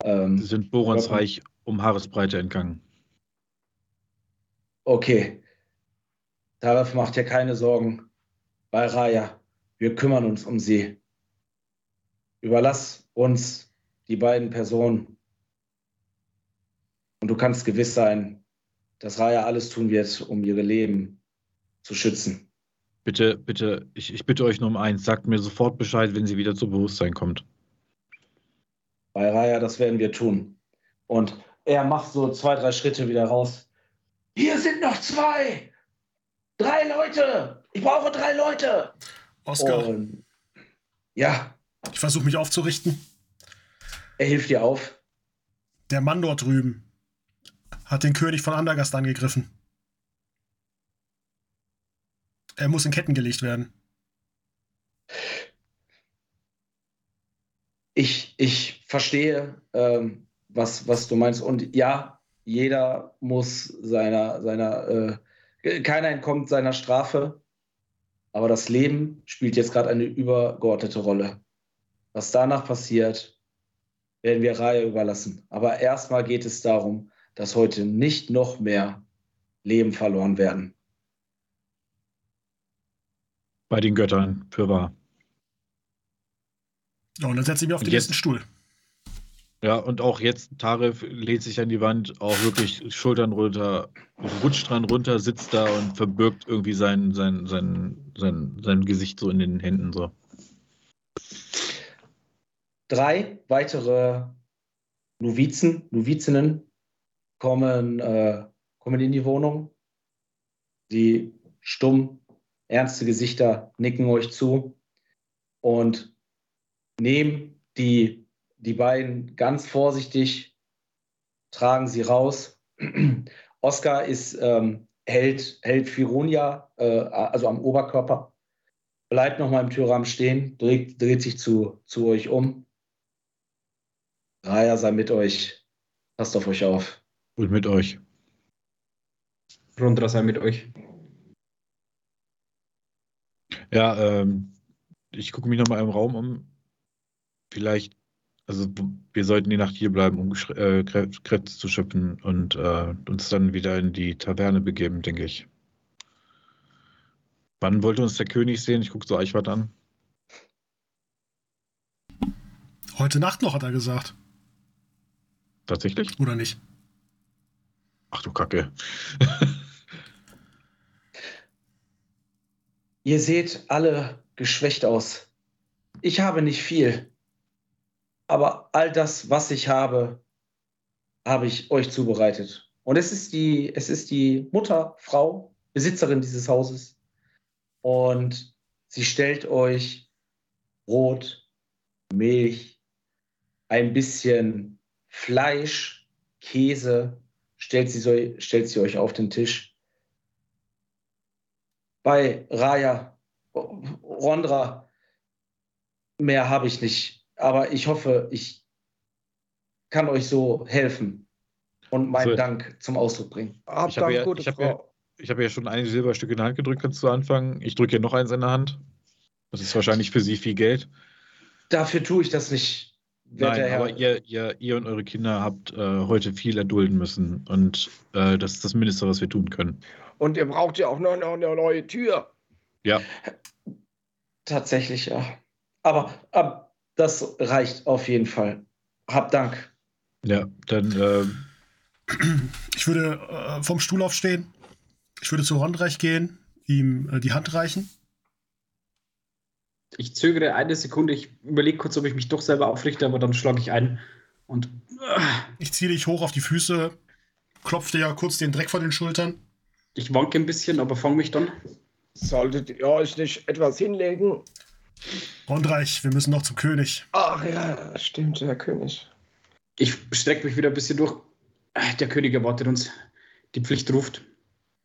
Sie Ähm, sind Borons Reich um Haaresbreite entgangen. Okay. Taref macht dir keine Sorgen. Bei Raya. Wir kümmern uns um sie. Überlass uns die beiden Personen. Und du kannst gewiss sein, dass Raya alles tun wird, um ihre Leben zu schützen. Bitte, bitte, ich, ich bitte euch nur um eins. Sagt mir sofort Bescheid, wenn sie wieder zu Bewusstsein kommt. Bei Raya, das werden wir tun. Und er macht so zwei, drei Schritte wieder raus. Hier sind noch zwei! Drei Leute! Ich brauche drei Leute! Oscar, Und ja, ich versuche mich aufzurichten. er hilft dir auf. Der Mann dort drüben hat den König von Andergast angegriffen. Er muss in Ketten gelegt werden. Ich, ich verstehe, ähm, was, was du meinst. Und ja, jeder muss seiner, seiner äh, keiner entkommt seiner Strafe. Aber das Leben spielt jetzt gerade eine übergeordnete Rolle. Was danach passiert, werden wir Reihe überlassen. Aber erstmal geht es darum, dass heute nicht noch mehr Leben verloren werden. Bei den Göttern, für wahr. Und dann setze ich mich auf den jetzt- nächsten Stuhl. Ja, und auch jetzt, Tarif lehnt sich an die Wand, auch wirklich Schultern runter, rutscht dran runter, sitzt da und verbirgt irgendwie sein, sein, sein, sein, sein Gesicht so in den Händen so. Drei weitere Novizen, Novizinnen kommen, äh, kommen in die Wohnung. Die stumm, ernste Gesichter nicken euch zu und nehmen die, die beiden ganz vorsichtig, tragen sie raus. Oscar ist, ähm, hält, hält Fironia, äh, also am Oberkörper, bleibt nochmal im Türrahmen stehen, dreht, dreht sich zu, zu euch um. Raya sei mit euch. Passt auf euch auf. Und mit euch. Rondra sei mit euch. Ja, ähm, ich gucke mich nochmal im Raum um. Vielleicht, also wir sollten die Nacht hier bleiben, um äh, Krä- Kräfte zu schöpfen und äh, uns dann wieder in die Taverne begeben, denke ich. Wann wollte uns der König sehen? Ich gucke so Eichwart an. Heute Nacht noch, hat er gesagt. Tatsächlich? Oder nicht? Ach du Kacke. Ihr seht alle geschwächt aus. Ich habe nicht viel. Aber all das, was ich habe, habe ich euch zubereitet. Und es ist die, es ist die Mutter, Frau, Besitzerin dieses Hauses. Und sie stellt euch Brot, Milch, ein bisschen Fleisch, Käse, stellt sie, stellt sie euch auf den Tisch. Bei Raya, Rondra, mehr habe ich nicht. Aber ich hoffe, ich kann euch so helfen und meinen So. Dank zum Ausdruck bringen. Hab Ich habe Dank, ja, ich hab Frau. ja, ich hab ja schon ein Silberstück in der Hand gedrückt, ganz zu Anfang. Ich drücke ja noch eins in der Hand. Das ist wahrscheinlich für Sie viel Geld. Dafür tue ich das nicht. Nein, Herr. aber ihr, ihr, ihr und eure Kinder habt äh, heute viel erdulden müssen. Und äh, das ist das Mindeste, was wir tun können. Und ihr braucht ja auch noch noch eine neue Tür. Ja, Tatsächlich, ja. Aber, aber das reicht auf jeden Fall. Hab Dank. ja, dann äh, Ich würde äh, vom Stuhl aufstehen. Ich würde zu Rondreich gehen, ihm äh, die Hand reichen. Ich zögere eine Sekunde, ich überlege kurz, ob ich mich doch selber aufrichte, aber dann schlage ich ein und Ich ziehe dich hoch auf die Füße, klopfe dir ja kurz den Dreck von den Schultern. ich wanke ein bisschen, aber fange mich dann. Solltet ihr euch nicht etwas hinlegen? Rondreich, wir müssen noch zum König. Ach ja, stimmt, Herr König. Ich strecke mich wieder ein bisschen durch. Ah, Der König erwartet uns. Die Pflicht ruft.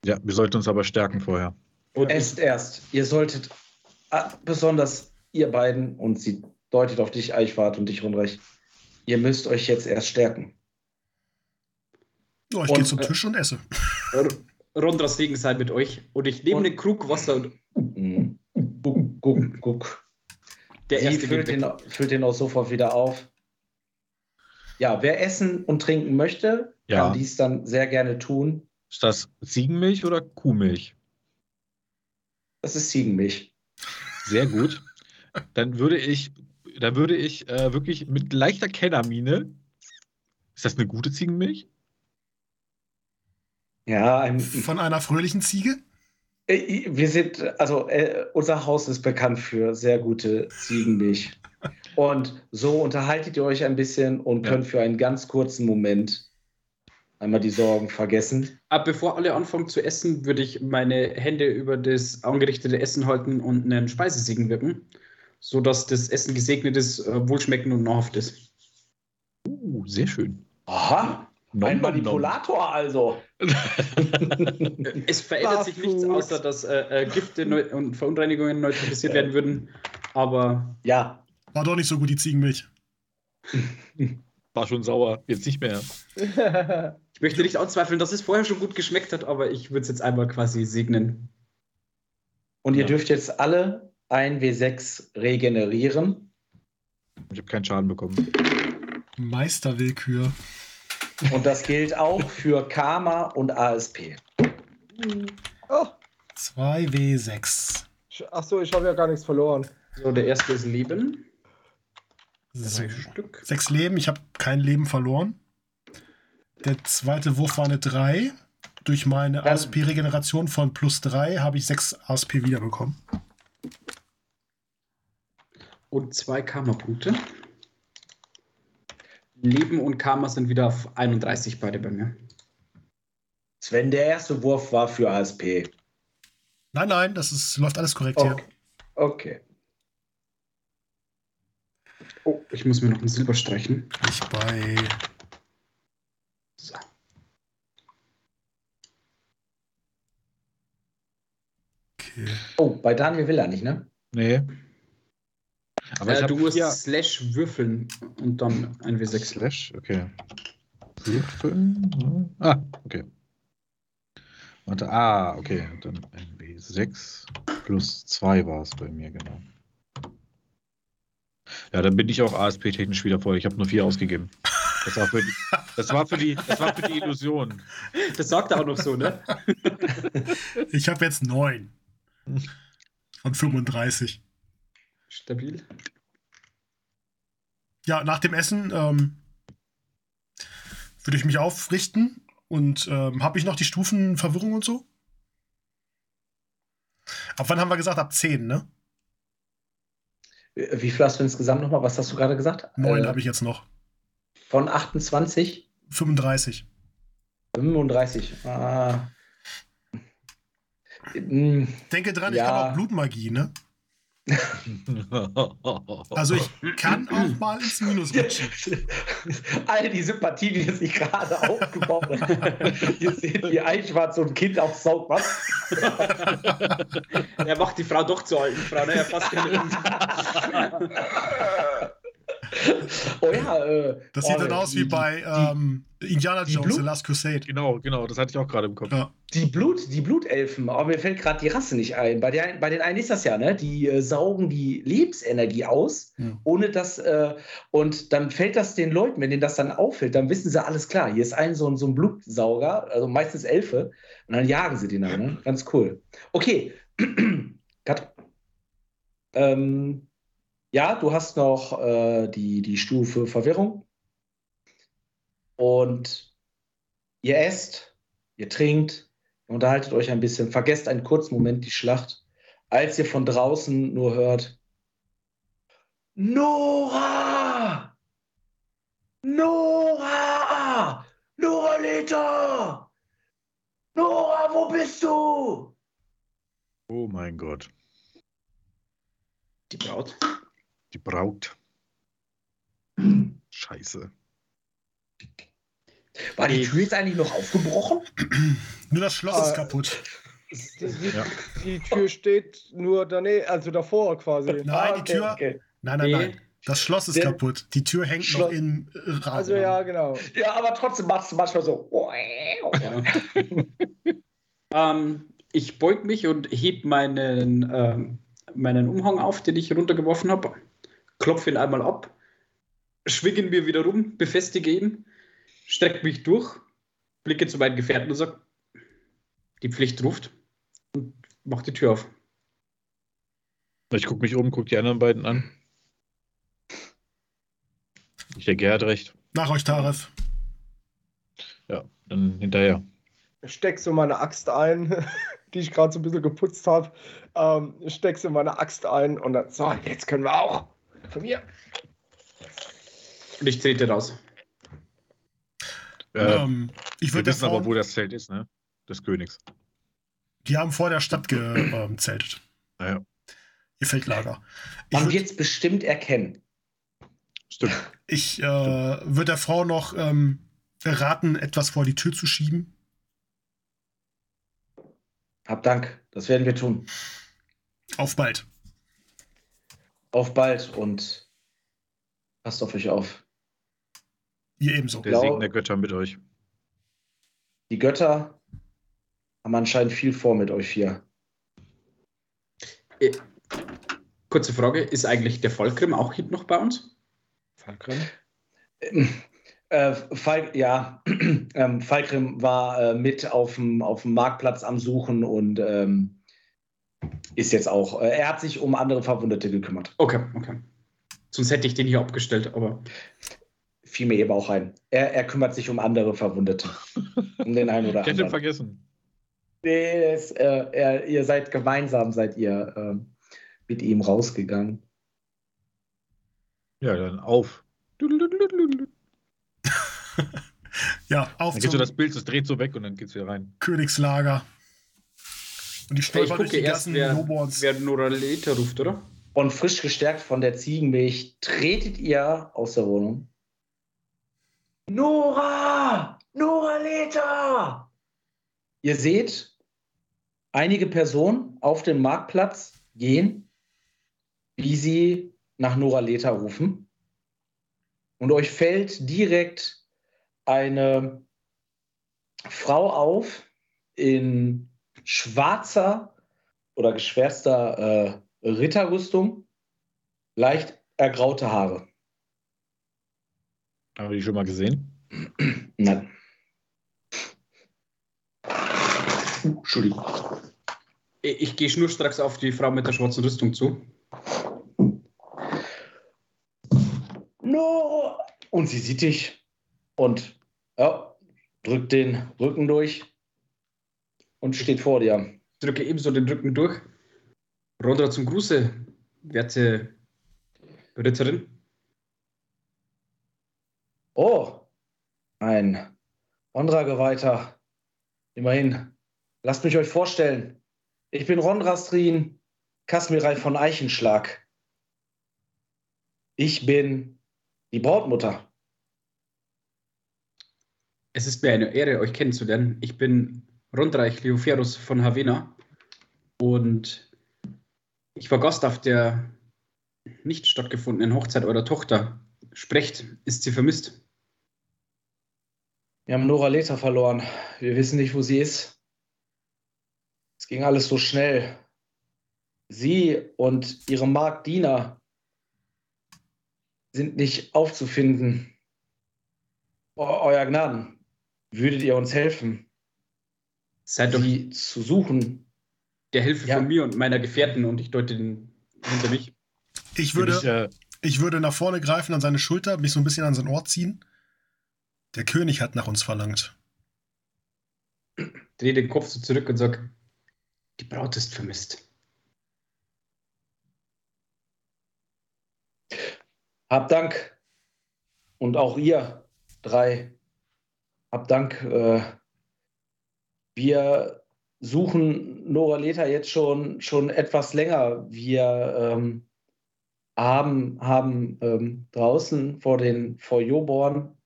ja, wir sollten uns aber stärken vorher. Und Esst erst. Ihr solltet, ah, besonders ihr beiden, und sie deutet auf dich, Eichwart und dich, Rundreich, ihr müsst euch jetzt erst stärken. Ja, ich gehe zum äh, Tisch und esse. R- Rondras Segen sei mit euch. Und ich nehme Und- einen Krug Wasser und Mhm. Guck, guck, guck. Der Sie erste füllt den, füllt den auch sofort wieder auf. Ja, wer essen und trinken möchte, Ja. kann dies dann sehr gerne tun. Ist das Ziegenmilch oder Kuhmilch? Das ist Ziegenmilch. Sehr gut. Dann würde ich, dann würde ich äh, wirklich mit leichter Kennermine. Ist das eine gute Ziegenmilch? Ja, ein, Von einer fröhlichen Ziege? Äh, wir sind, also äh, unser Haus ist bekannt für sehr gute Ziegenmilch. Und so unterhaltet ihr euch ein bisschen und Ja. könnt für einen ganz kurzen Moment einmal die Sorgen vergessen. Aber bevor alle anfangen zu essen, würde ich meine Hände über das angerichtete Essen halten und einen Speisesegen wirken, sodass das Essen gesegnet ist, äh, wohlschmeckend und nahrhaft ist. Uh, sehr schön. Aha, ein. Manipulator also. Es verändert sich nichts, außer dass äh, äh, Gifte neu und Verunreinigungen neutralisiert werden würden. Aber Ja, War doch nicht so gut, die Ziegenmilch. War schon sauer. Jetzt nicht mehr. ich möchte nicht anzweifeln, dass es vorher schon gut geschmeckt hat, aber ich würde es jetzt einmal quasi segnen. und ihr Ja. dürft jetzt alle ein W6 regenerieren. Ich habe keinen Schaden bekommen. Meisterwillkür. Und das gilt auch für Karma und ASP. oh, 2W6. achso, ich habe ja gar nichts verloren. So, der erste ist Leben. So. Drei Stück. Sechs Leben, ich habe kein Leben verloren. Der zweite Wurf war eine 3. Durch meine ASP-Regeneration von plus 3 habe ich 6 ASP wiederbekommen. Und zwei Karma-Punkte. Leben und Karma sind wieder auf 31 beide bei mir. Sven, der erste Wurf war für ASP. Nein, nein, das ist, läuft alles korrekt hier. Okay. okay. Oh, ich muss mir noch ein Silber streichen. Ich bei So. okay. Oh, bei Daniel will er nicht, ne? Nee. Aber äh, ich du musst Slash würfeln und dann ein W6. Slash, okay. Würfeln. Ah, okay. Warte, ah, okay. Dann ein W6 plus 2 war es bei mir, genau. Ja, dann bin ich auch ASP-technisch wieder voll. Ich habe nur vier ausgegeben. Das war für die, das war für die, das war für die Illusion. Das sagt er auch noch so, ne? Ich habe jetzt 9 von 35. Stabil. Ja, nach dem Essen ähm, würde ich mich aufrichten und ähm, habe ich noch die Stufen Verwirrung und so? Ab wann haben wir gesagt? Ab 10, ne? Wie viel hast du insgesamt nochmal? Was hast du gerade gesagt? 9 Äh, habe ich jetzt noch. Von 28, 35. 35. Ah. Hm, Denke dran, ich Ja. kann auch Blutmagie, ne? Also ich kann auch mal ins Minus rutschen. All die Sympathie, die sich gerade aufgebaut hat. Ihr seht, wie Eichwart so ein Kind aufsaugt. Was? Er macht die Frau doch zur alten Frau, ne? Er fasst keine Oh ja, äh, Das sieht oh, dann aus die- wie bei ähm, Indiana die Jones, Blut- The Last Crusade. genau, genau, das hatte ich auch gerade im Kopf. Ja. Die, Blut, die Blutelfen, aber mir fällt gerade die Rasse nicht ein. Bei, der, bei den einen ist das ja, ne? Die äh, saugen die Lebensenergie aus, Ja. ohne dass, äh, und dann fällt das den Leuten, wenn denen das dann auffällt, dann wissen sie, alles klar, hier ist ein so, ein- so ein Blutsauger, also meistens Elfe, und dann jagen sie den dann, ne? Ganz cool. Okay. Kat ähm, ja, du hast noch äh, die, die Stufe Verwirrung. Und ihr esst, ihr trinkt, ihr unterhaltet euch ein bisschen, vergesst einen kurzen Moment die Schlacht, als ihr von draußen nur hört: Nora! Nora! Noralita! Nora, wo bist du? Oh mein Gott. Die Braut. Die Braut. Scheiße. War die. Tür jetzt eigentlich noch aufgebrochen? Nur das Schloss ist Ah. kaputt. Die, die, Ja. die Tür steht nur daneben, also davor quasi. Nein, die Tür. Okay. Nein, nein, Nee. nein. Das Schloss ist Der- kaputt. Die Tür hängt noch Schloss- im äh, Rahmen. Also ja, genau. Ja, aber trotzdem machst du manchmal so. Ähm, ich beug mich und heb meinen, ähm, meinen Umhang auf, den ich runtergeworfen habe, klopfe ihn einmal ab, schwinge ihn mir wieder rum, befestige ihn, strecke mich durch, blicke zu meinen Gefährten und sage, die Pflicht ruft und mach die Tür auf. Ich gucke mich um, gucke die anderen beiden an. Ich denke, er hat recht. Nach euch, Taref. Ja, dann hinterher. Steck so meine Axt ein, die ich gerade so ein bisschen geputzt habe. Ähm, steck so meine Axt ein und dann, so, jetzt können wir auch. Von mir. Und ich trete raus. Äh, ähm, ich wir würde wissen aber, wo das Zelt ist, ne? Des Königs. Die haben vor der Stadt gezeltet. Naja, Ihr Feldlager. Ich Man würde wird es bestimmt erkennen. stimmt. ich, äh, würd der Frau noch ähm, raten, etwas vor die Tür zu schieben. Hab Dank, das werden wir tun. Auf bald. Auf bald und passt auf euch auf. Ihr ebenso. Der Segen der Götter mit euch. Die Götter haben anscheinend viel vor mit euch hier. Äh, Kurze Frage, ist eigentlich der Volkrim auch hier noch bei uns? Falkrim? Ähm, Äh, Falk, ja, ähm, Falkrim war äh, mit auf dem auf dem Marktplatz am Suchen und ähm, ist jetzt auch. Äh, er hat sich um andere Verwundete gekümmert. Okay, okay. Sonst hätte ich den hier abgestellt, aber Fiel mir eben auch ein. Er, er kümmert sich um andere Verwundete. um den einen oder Ich hätte anderen. vergessen. Nee, es, äh, er, ihr seid gemeinsam, seid ihr ähm, mit ihm rausgegangen. Ja, dann auf. Dann Ja, auf geht so das Bild, das dreht so weg und dann geht's wieder rein. Königslager. Und die ich stolpern durch gucke die ganzen wer, Noborns. wer Noraleta ruft, oder? Und frisch gestärkt von der Ziegenmilch tretet ihr aus der Wohnung. Nora! Nora Leta! Ihr seht einige Personen auf dem Marktplatz gehen, wie sie nach Nora Leta rufen. Und euch fällt direkt eine Frau auf in schwarzer oder geschwärzter äh, Ritterrüstung, leicht ergraute Haare. Haben wir die schon mal gesehen? Nein. Uh, Entschuldigung. Ich, ich gehe schnurstracks auf die Frau mit der schwarzen Rüstung zu. No! Und sie sieht dich und ja, drückt den Rücken durch und steht vor dir. Drücke ebenso den Rücken durch. Rondra zum Gruße, werte Ritterin. Oh, ein Rondra-Geweihter. Immerhin. Lasst mich euch vorstellen. Ich bin Rondrastrin Kasmirei von Eichenschlag. Ich bin die Brautmutter. Es ist mir eine Ehre, euch kennenzulernen. Ich bin Rondreich Leoferus von Havena und ich war Gast auf der nicht stattgefundenen Hochzeit eurer Tochter. Sprecht, ist sie vermisst? Wir haben Nora Leta verloren. Wir wissen nicht, wo sie ist. Es ging alles so schnell. Sie und ihre Magd Dina sind nicht aufzufinden. Eu- Euer Gnaden, würdet ihr uns helfen, Seid doch sie zu suchen? der Hilfe Ja. von mir und meiner Gefährten und ich deute den hinter mich. Ich würde, ich, äh, ich würde nach vorne greifen an seine Schulter, mich so ein bisschen an sein Ohr ziehen. Der König hat nach uns verlangt. Drehe den Kopf so zurück und sag, die Braut ist vermisst. Habt Dank. Und auch ihr drei. Habt Dank. Äh, wir suchen Nora Leta jetzt schon, schon etwas länger. Wir ähm, haben, haben ähm, draußen vor den vor Joborn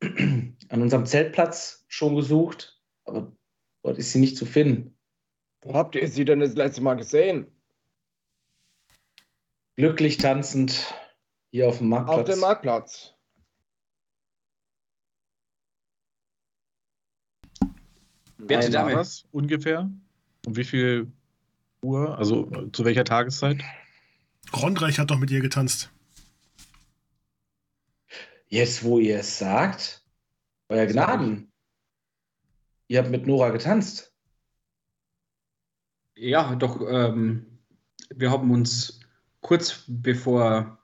an unserem Zeltplatz schon gesucht, aber dort ist sie nicht zu finden. Wo habt ihr sie denn das letzte Mal gesehen? Glücklich tanzend hier auf dem Marktplatz. Auf dem Marktplatz. Werte Dame. was ungefähr? Um wie viel Uhr? Also zu welcher Tageszeit? Rondreich hat doch mit ihr getanzt. Jetzt, wo ihr es sagt, euer Gnaden, ihr habt mit Nora getanzt. Ja, doch ähm, wir haben uns kurz bevor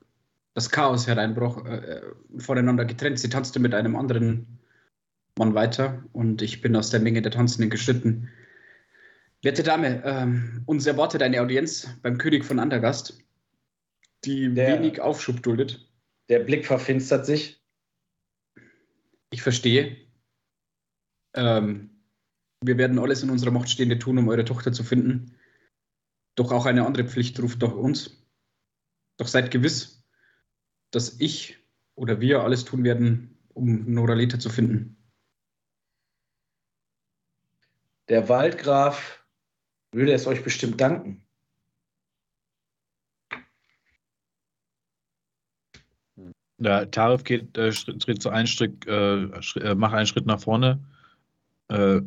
das Chaos hereinbrach, äh, voneinander getrennt. Sie tanzte mit einem anderen Mann weiter und ich bin aus der Menge der Tanzenden geschnitten. Werte Dame, ähm, uns erwartet eine Audienz beim König von Andergast, die Der- wenig Aufschub duldet. Der Blick verfinstert sich. Ich verstehe. Ähm, wir werden alles in unserer Macht Stehende tun, um eure Tochter zu finden. Doch auch eine andere Pflicht ruft doch uns. Doch seid gewiss, dass ich oder wir alles tun werden, um Noraleta zu finden. Der Waldgraf würde es euch bestimmt danken. Ja, Tarif geht, äh, Schritt, tritt so einen Schritt, äh, Schritt, äh, macht einen Schritt nach vorne. Äh,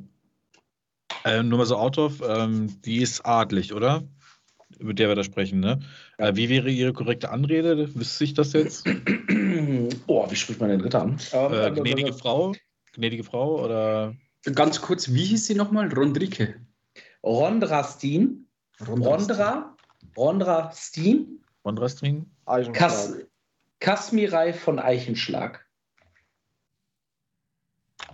äh, nur mal so out of, ähm, die ist adlig, oder? Mit der wir da sprechen, ne? Äh, wie wäre Ihre korrekte Anrede? Wüsste ich das jetzt? Oh, wie spricht man den Ritter an? Äh, gnädige Frau? Gnädige Frau oder? Ganz kurz, wie hieß sie nochmal? Rondrike. Rondrastin. Rondra. Rondrastin. Mondrastrin? Kas Eichenschlag. Kasmirei von Eichenschlag.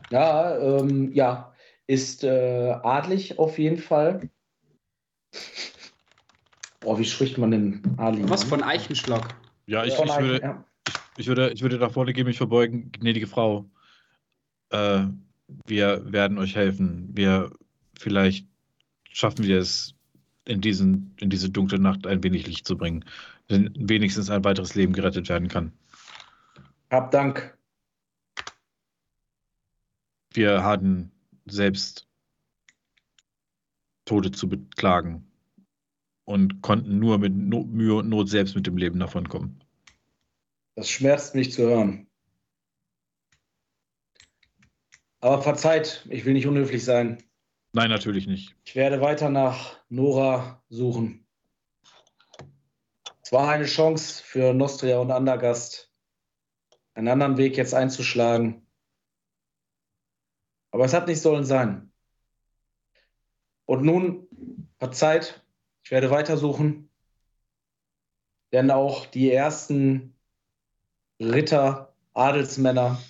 Ja, ähm, ja, ist äh, adlig auf jeden Fall. Boah, wie spricht man denn adlig? Was von Eichenschlag? Ja, ich, Von ich, Eichen, würde, ja. ich, würde, ich würde da vorne gehen, mich verbeugen, gnädige Frau. Äh, wir werden euch helfen. Wir vielleicht schaffen wir es, in, diesen, in diese dunkle Nacht ein wenig Licht zu bringen. Wenn wenigstens ein weiteres Leben gerettet werden kann. Hab Dank. Wir hatten selbst Tode zu beklagen und konnten nur mit no Mühe und Not selbst mit dem Leben davonkommen. Das schmerzt mich zu hören. Aber verzeiht, ich will nicht unhöflich sein. Nein, natürlich nicht. Ich werde weiter nach Nora suchen. Es war eine Chance für Nostria und Andergast, einen anderen Weg jetzt einzuschlagen. Aber es hat nicht sollen sein. Und nun, verzeiht, ich werde weitersuchen, denn auch die ersten Ritter, Adelsmänner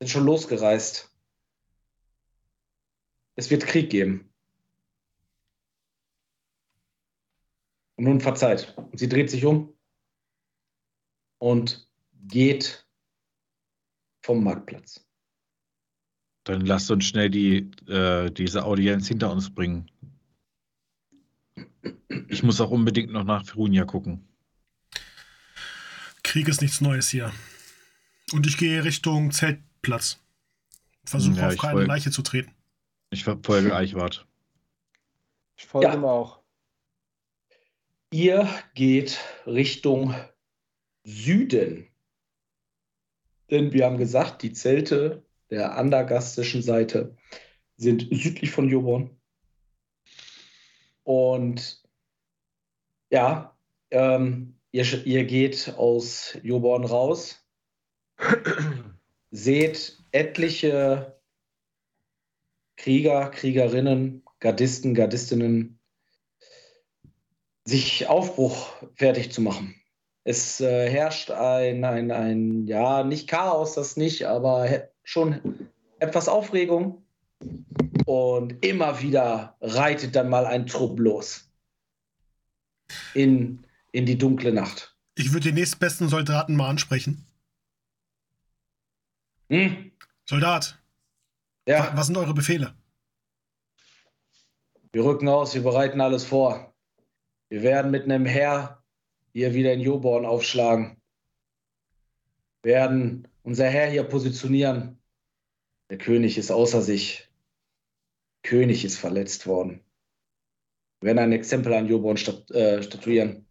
sind schon losgereist. Es wird Krieg geben. Und nun verzeiht. Und sie dreht sich um und geht vom Marktplatz. Dann lasst uns schnell die, äh, diese Audienz hinter uns bringen. Ich muss auch unbedingt noch nach Ferunia gucken. Krieg ist nichts Neues hier. Und ich gehe Richtung Zeltplatz. Versuche Ja, auf keine wollt- Leiche zu treten. Ich verfolge Eichwart. Ich folge Ja. ihm auch. Ihr geht Richtung Süden. Denn wir haben gesagt, die Zelte der andergastischen Seite sind südlich von Joborn. Und ja, ähm, ihr, ihr geht aus Joborn raus, seht etliche Krieger, Kriegerinnen, Gardisten, Gardistinnen sich Aufbruch fertig zu machen. Es äh, herrscht ein, ein, ein, ja, nicht Chaos, das nicht, aber schon etwas Aufregung. Und immer wieder reitet dann mal ein Trupp los in, in die dunkle Nacht. Ich würde den nächstbesten Soldaten mal ansprechen. Hm? Soldat, Ja, was sind eure Befehle? wir rücken aus, wir bereiten alles vor. Wir werden mit einem Heer hier wieder in Joborn aufschlagen. Werden unser Heer hier positionieren. Der König ist außer sich. König ist verletzt worden. Wir werden ein Exempel an Joborn stat äh, statuieren.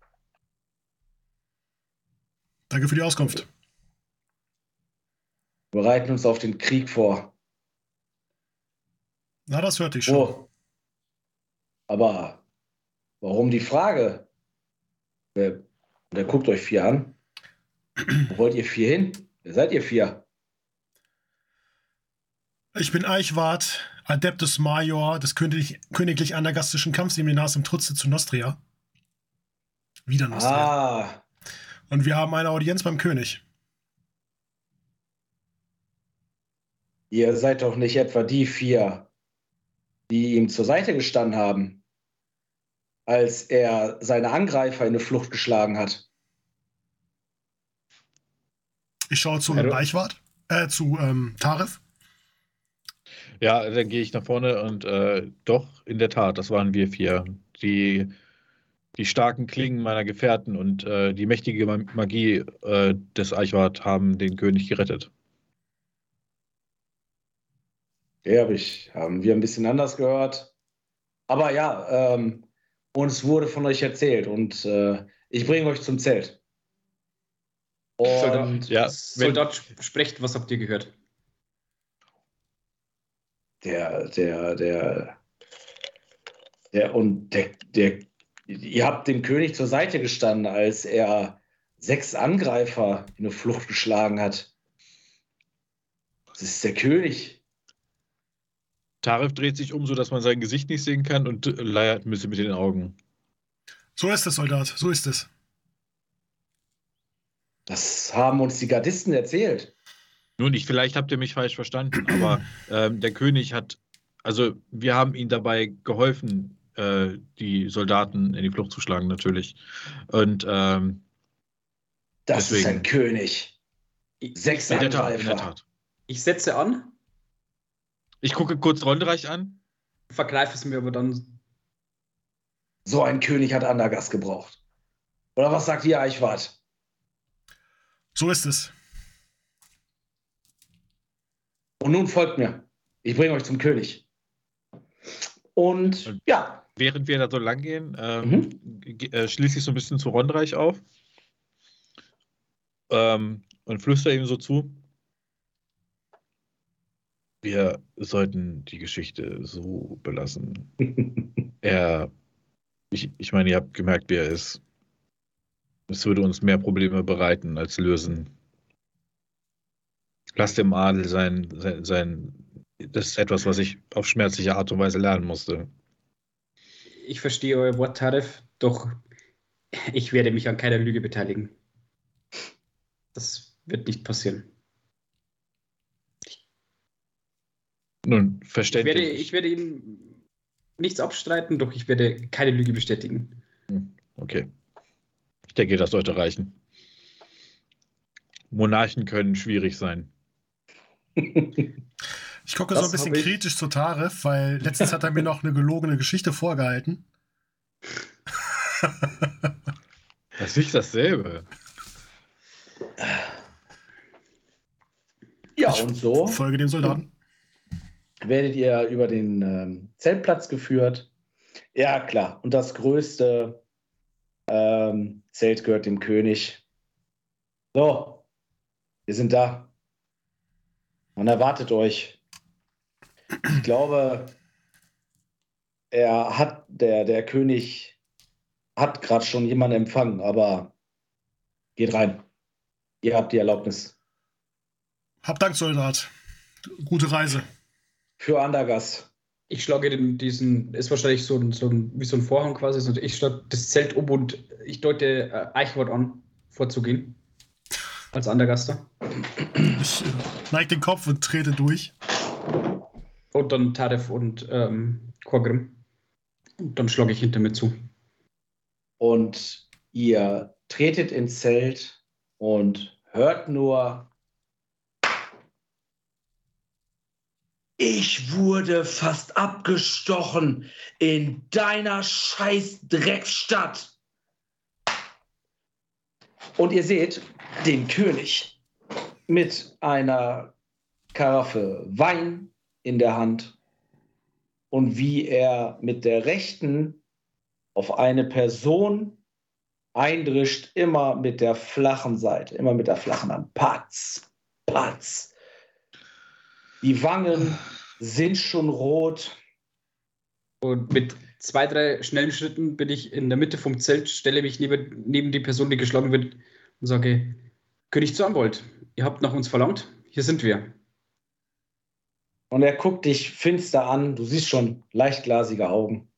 Danke für die Auskunft. Wir bereiten uns auf den Krieg vor. Na, das hörte ich schon. Oh. Aber warum die Frage? Wer, der guckt euch vier an. Wo wollt ihr vier hin? Wer seid ihr vier? Ich bin Eichwart, Adeptus Major des Königlich, Königlich Anagastischen Kampfseminars im Trutze zu Nostria. Wieder Nostria. Ah, Und wir haben eine Audienz beim König. ihr seid doch nicht etwa die vier, die ihm zur Seite gestanden haben, als er seine Angreifer in eine Flucht geschlagen hat. Ich schaue zu Hallo? Eichwart, äh, zu ähm, Tarif. Ja, dann gehe ich nach vorne und äh, doch, in der Tat, das waren wir vier. Die, die starken Klingen meiner Gefährten und äh, die mächtige Ma- Magie äh, des Eichwart haben den König gerettet. Ja, hab ich, haben wir ein bisschen anders gehört. Aber ja, ähm, uns wurde von euch erzählt und äh, ich bringe euch zum Zelt. Und Soldat, ja, wenn- Soldat sprecht, was habt ihr gehört? der, der, der, der, und der, der, ihr habt dem König zur Seite gestanden, als er sechs Angreifer in eine Flucht geschlagen hat. Das ist der König. Tarif dreht sich um, sodass man sein Gesicht nicht sehen kann und leiert ein bisschen mit den Augen. So ist es, Soldat, so ist es. Das haben uns die Gardisten erzählt. Nun, ich, vielleicht habt ihr mich falsch verstanden, aber ähm, der König hat, also wir haben ihm dabei geholfen, äh, die Soldaten in die Flucht zu schlagen, natürlich. Und ähm, Das ist Deswegen. ein König. Sechs in der Tat, in der. Tat. ich setze an, Ich gucke kurz Rondereich an. vergreife es mir aber dann. So ein König hat Andergast gebraucht. Oder was sagt ihr, Eichwart? So ist es. Und nun folgt mir. Ich bringe euch zum König. Und Und- ja, Während wir da so lang gehen, ähm, Mhm. äh, schließe ich so ein bisschen zu Rondereich auf ähm, und flüstere ihm so zu. Wir sollten die Geschichte so belassen. Er, ich, ich meine, ihr habt gemerkt, wer er ist. Es würde uns mehr Probleme bereiten als lösen. Lasst dem Adel sein, sein, sein. Das ist etwas, was ich auf schmerzliche Art und Weise lernen musste. Ich verstehe euer Wort, Tarif, doch ich werde mich an keiner Lüge beteiligen. Das wird nicht passieren. Nun, Ich verständlich. werde, ich werde ihm nichts abstreiten, doch ich werde keine Lüge bestätigen. Okay. Ich denke, das sollte reichen. Monarchen können schwierig sein. Ich gucke so Das ein bisschen ich- kritisch zu Tarif, weil letztens hat er mir noch eine gelogene Geschichte vorgehalten. Das ist nicht dasselbe. ja, Ich und so Folge dem Soldaten. Werdet ihr über den ähm, Zeltplatz geführt. Ja, klar. Und das größte ähm, Zelt gehört dem König. So, wir sind da. Man erwartet euch. Ich glaube, er hat, der, der König hat gerade schon jemanden empfangen, aber geht rein. Ihr habt die Erlaubnis. Hab Dank, Soldat. Gute Reise. Für Andergast. Ich schlage den, diesen, ist wahrscheinlich so ein, so ein, wie so ein Vorhang quasi, so, ich schlage das Zelt um und ich deute äh, Eichwort an, vorzugehen. Als Andergaster. Ich äh, neig den Kopf und trete durch. Und dann Taref und ähm, Korgrim. Und dann schlage ich hinter mir zu. und ihr tretet ins Zelt und hört nur. Ich wurde fast abgestochen in deiner scheiß Drecksstadt. Und ihr seht den König mit einer Karaffe Wein in der Hand und wie er mit der rechten auf eine Person eindrischt, immer mit der flachen Seite, immer mit der flachen Hand. Patz, patz. Die Wangen sind schon rot. Und mit zwei, drei schnellen Schritten bin ich in der Mitte vom Zelt, stelle mich neben, neben die Person, die geschlagen wird, und sage: König zu Anwalt, ihr habt nach uns verlangt, hier sind wir. Und er guckt dich finster an. Du siehst schon leichtglasige Augen.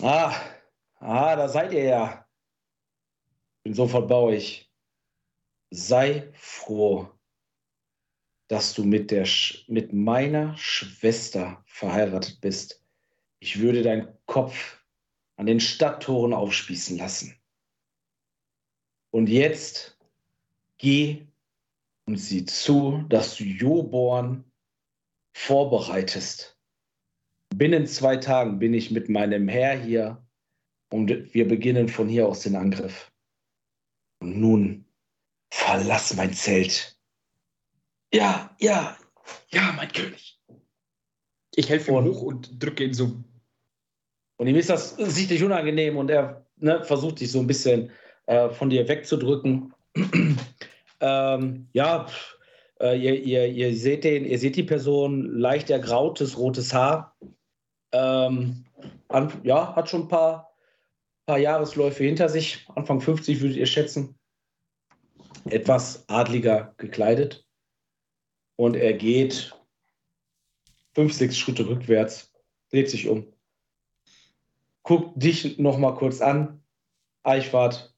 Ah, Ah, da seid ihr ja. Bin sofort bauig. Sei froh, dass du mit, der mit meiner Schwester verheiratet bist. Ich würde deinen Kopf an den Stadttoren aufspießen lassen. Und jetzt geh und sieh zu, dass du Joborn vorbereitest. Binnen zwei Tagen bin ich mit meinem Herr hier und wir beginnen von hier aus den Angriff. Und nun verlass mein Zelt. Ja, ja, ja, mein König. Ich helfe ihm Und- hoch und drücke ihn so. Und ihm ist das sichtlich unangenehm und er ne, versucht dich so ein bisschen äh, von dir wegzudrücken. ähm, ja, pff, äh, ihr, ihr, ihr seht den, ihr seht die Person, leicht ergrautes, rotes Haar. Ähm, an, ja, hat schon ein paar, paar Jahresläufe hinter sich. Anfang 50 würdet ihr schätzen. Etwas adliger gekleidet. Und er geht fünf, sechs Schritte rückwärts, dreht sich um guckt dich noch mal kurz an, Eichwart,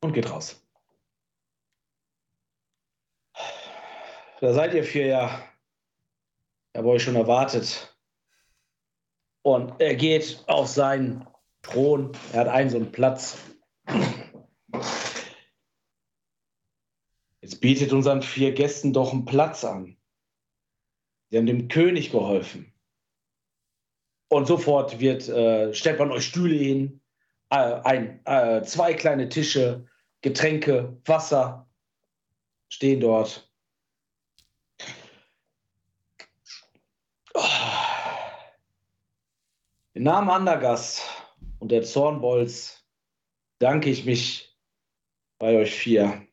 und geht raus. Da seid ihr vier ja. Ich habe euch schon erwartet. Und er geht auf seinen Thron. Er hat einen so einen Platz. Jetzt bietet unseren vier Gästen doch einen Platz an. Sie haben dem König geholfen. Und sofort wird, äh, stellt man euch Stühle hin, äh, ein, äh, zwei kleine Tische, Getränke, Wasser stehen dort. Im Namen Andergast und der Zornbolz danke ich mich bei euch vier.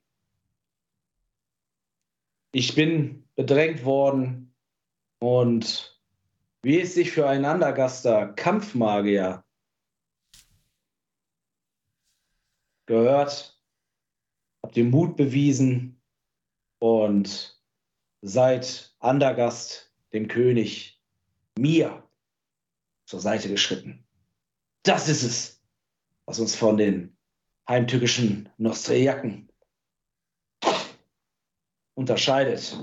Ich bin bedrängt worden und wie es sich für einen Andergaster Kampfmagier gehört, habt ihr Mut bewiesen und seid Andergast, dem König, mir zur Seite geschritten. Das ist es, was uns von den heimtückischen Nostriaken unterscheidet.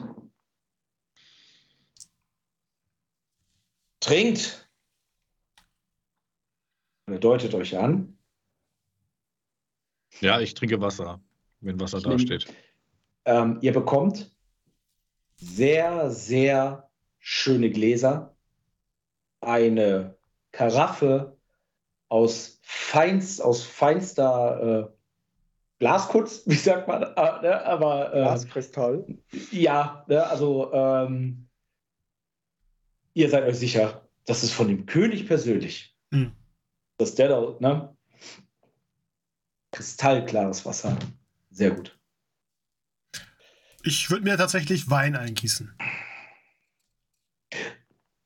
Trinkt. Er deutet euch an. Ja, ich trinke Wasser, wenn Wasser Ich da nehm- steht. Ähm, ihr bekommt sehr, sehr schöne Gläser, eine Karaffe aus, feinst, aus feinster äh, Glaskunst, wie sagt man, äh, ne? aber äh, Glaskristall. ja, ne? also ähm, ihr seid euch sicher, das ist von dem König persönlich. Hm. Dass der da, ne? Kristallklares Wasser. Sehr gut. Ich würde mir tatsächlich Wein eingießen.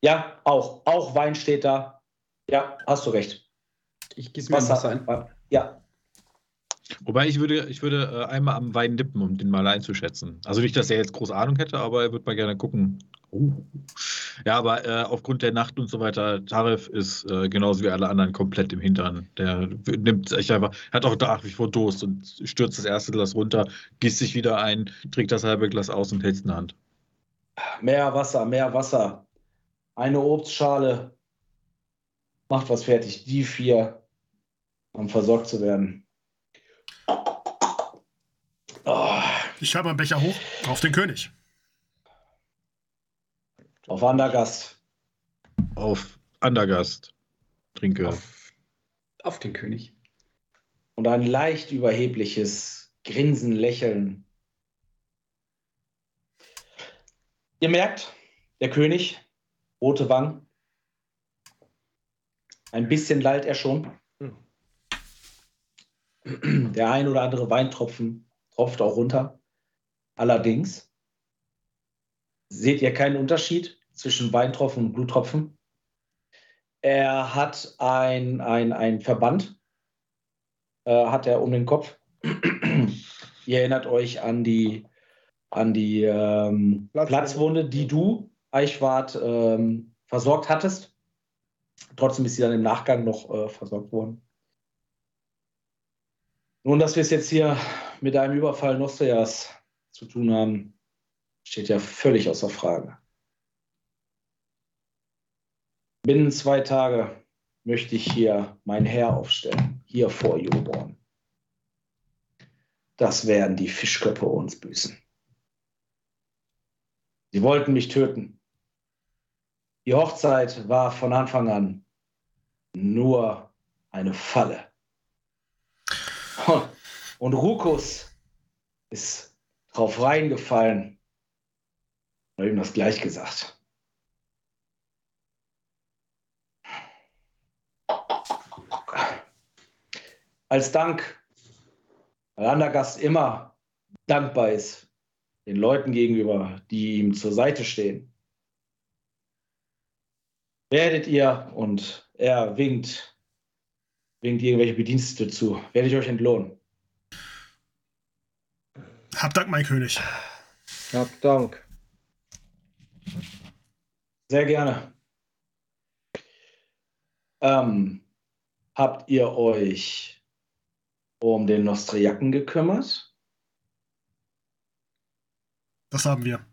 Ja, auch. Auch Wein steht da. Ja, hast du recht. Ich gieße mir Wasser, Wasser, Wasser ein. Ja, Wobei ich würde, ich würde äh, einmal am Wein dippen, um den mal einzuschätzen. Also nicht, dass er jetzt groß Ahnung hätte, aber er würde mal gerne gucken. Uh. Ja, aber äh, aufgrund der Nacht und so weiter, Tarif ist äh, genauso wie alle anderen komplett im Hintern. Der nimmt sich einfach, hat auch nach wie vor Durst und stürzt das erste Glas runter, gießt sich wieder ein, trinkt das halbe Glas aus und hält es in der Hand. mehr Wasser, mehr Wasser. Eine Obstschale. Macht was fertig. Die vier, um versorgt zu werden. Ich halte meinen Becher hoch auf den König. auf Wandergast. Auf Andergast trinke. Auf, auf den König. Und ein leicht überhebliches Grinsen, Lächeln. Ihr merkt, der König, rote Wangen. Ein bisschen lallt er schon. Der ein oder andere Weintropfen tropft auch runter. Allerdings seht ihr keinen Unterschied zwischen Weintropfen und Bluttropfen. Er hat ein, ein, ein Verband, äh, hat er um den Kopf. ihr erinnert euch an die, an die ähm, Platzwunde. Platzwunde, die du, Eichwart, ähm, versorgt hattest. Trotzdem ist sie dann im Nachgang noch äh, versorgt worden. Nun, dass wir es jetzt hier mit einem Überfall Nostrias zu tun haben, steht ja völlig außer Frage. Binnen zwei Tage möchte ich hier mein Heer aufstellen, hier vor Joborn. Das werden die Fischköpfe uns büßen. Sie wollten mich töten. Die Hochzeit war von Anfang an nur eine Falle. Und Rukus ist drauf reingefallen und ihm das gleich gesagt. Als Dank, weil Andergast immer dankbar ist den Leuten gegenüber, die ihm zur Seite stehen, werdet ihr, und er winkt, winkt irgendwelche Bedienstete zu, werde ich euch entlohnen. Hab Dank, mein König. Hab Dank. Sehr gerne. Ähm, habt ihr euch um den Nostriaken gekümmert? Das haben wir.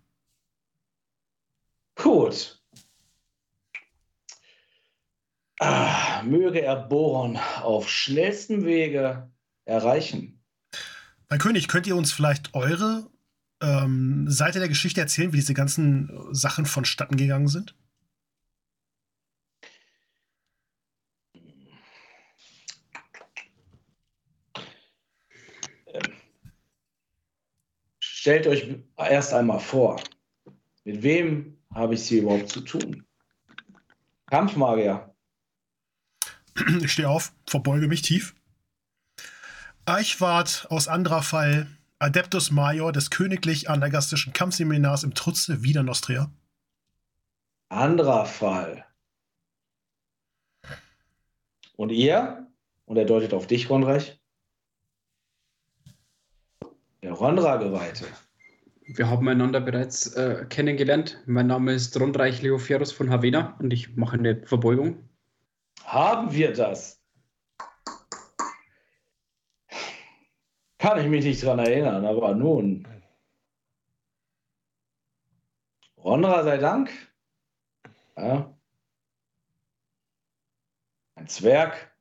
Gut. Ah, möge er Boron auf schnellstem Wege erreichen. Mein König, könnt ihr uns vielleicht eure ähm, Seite der Geschichte erzählen, wie diese ganzen Sachen vonstatten gegangen sind? Stellt euch erst einmal vor, mit wem habe ich sie überhaupt zu tun? Kampfmagier. Ich stehe auf, verbeuge mich tief. Eichwart aus Andrafall, Adeptus Major des königlich anagastischen Kampfseminars im Trutze Wiener Nostria. Anderer Fall. Und ihr? Und er deutet auf dich, Ronreich. Der Ronra-Geweihte. Wir haben einander bereits äh, kennengelernt. Mein Name ist Rondreich Leoferus von Havena und ich mache eine Verbeugung. Haben wir das? Kann ich mich nicht dran erinnern, aber nun. Ronra sei Dank. Ja. Ein Zwerg.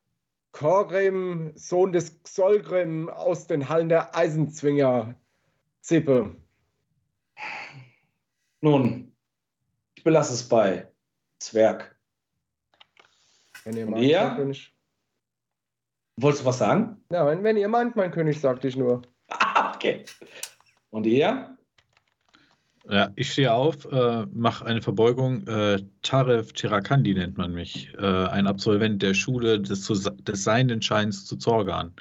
Korgrim, Sohn des Xolgrim aus den Hallen der Eisenzwinger. Zippe. Nun, ich belasse es bei Zwerg. Wenn ihr König. Wolltest du was sagen? Ja, wenn, wenn ihr meint, mein König, sagte ich nur. Okay. Und ihr? Ja, ich stehe auf, äh, mache eine Verbeugung. Äh, Taref Chirakandi nennt man mich. Äh, ein Absolvent der Schule des, des seienden Scheins zu Zorgan.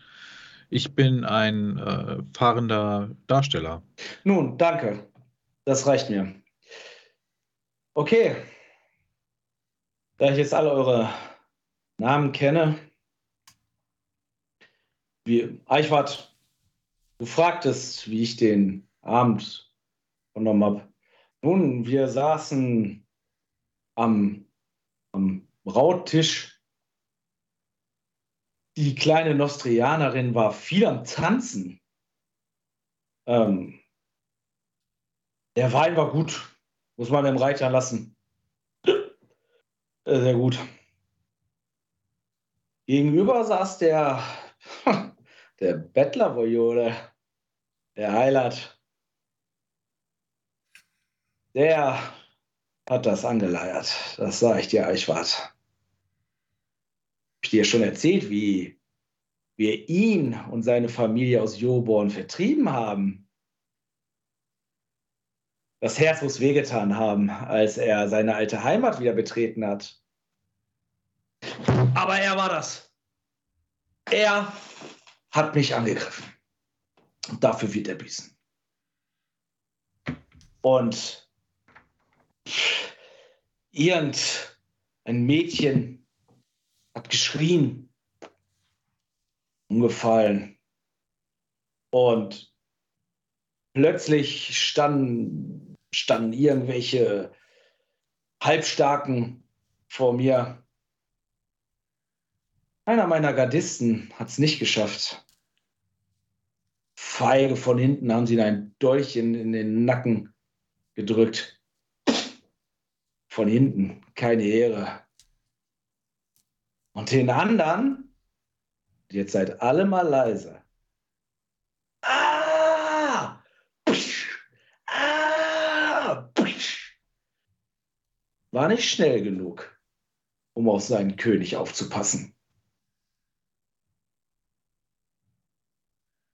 Ich bin ein äh, fahrender Darsteller. Nun, danke. Das reicht mir. Okay. Da ich jetzt alle eure Namen kenne, wie Eichwart, du fragtest, wie ich den Abend vernommen habe. Nun, wir saßen am, am Brauttisch. Die kleine Nostrianerin war viel am Tanzen. Ähm, der Wein war gut. Muss man dem Reiter lassen. Äh, Sehr gut. Gegenüber saß der, der Bettlervojole, der Heilat. Der hat das angeleiert. Das sah ich dir, Eichwart. Hab ich dir schon erzählt, wie wir ihn und seine Familie aus Joborn vertrieben haben? Das Herz muss wehgetan haben, als er seine alte Heimat wieder betreten hat. Aber er war das. Er hat mich angegriffen. Und dafür wird er büßen. Und irgend ein Mädchen hat geschrien, umgefallen. Und plötzlich standen, standen irgendwelche Halbstarken vor mir Einer meiner Gardisten hat es nicht geschafft. Feige von hinten haben sie ihm ein Dolch in, in den Nacken gedrückt. Von hinten, keine Ehre. Und den anderen, jetzt seid alle mal leise. Ah! Psch! Ah! War nicht schnell genug, um auf seinen König aufzupassen.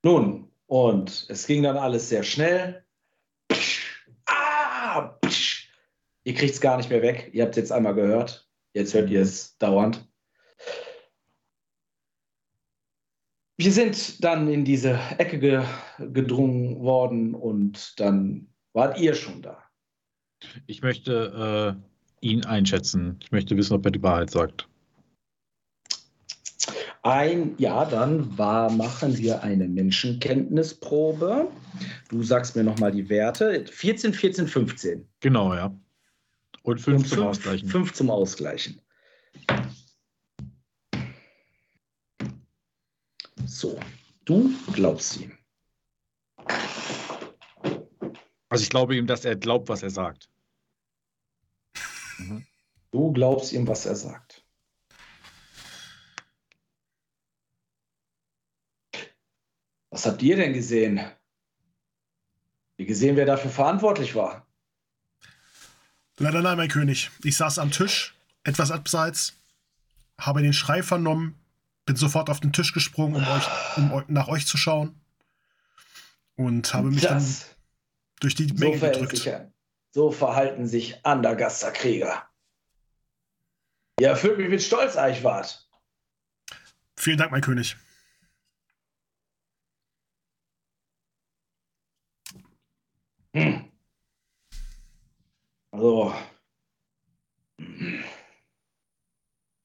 Nun, und es ging dann alles sehr schnell. Psch! Ah! Psch! Ihr kriegt es gar nicht mehr weg. Ihr habt es jetzt einmal gehört. Jetzt hört ihr es dauernd. Wir sind dann in diese Ecke ge gedrungen worden und dann wart ihr schon da. Ich möchte äh, ihn einschätzen. Ich möchte wissen, ob er die Wahrheit sagt. Ein, ja, dann war, machen wir eine Menschenkenntnisprobe. Du sagst mir nochmal die Werte. 14, 14, 15. Genau, ja. Und fünf Und zum Ausgleichen. Fünf zum Ausgleichen. So, du glaubst ihm. Also ich glaube ihm, dass er glaubt, was er sagt. Du glaubst ihm, was er sagt. Was habt ihr denn gesehen? Wie gesehen, wer dafür verantwortlich war? Leider nein, mein König. Ich saß am Tisch, etwas abseits, habe den Schrei vernommen, bin sofort auf den Tisch gesprungen, um, euch, um nach euch zu schauen. Und habe mich dann Das, durch die so, Menge verhält gedrückt. sich, so verhalten sich Andergaster Krieger. Ihr erfüllt mich mit Stolz, Eichwart. Vielen Dank, mein König. Hm. Also.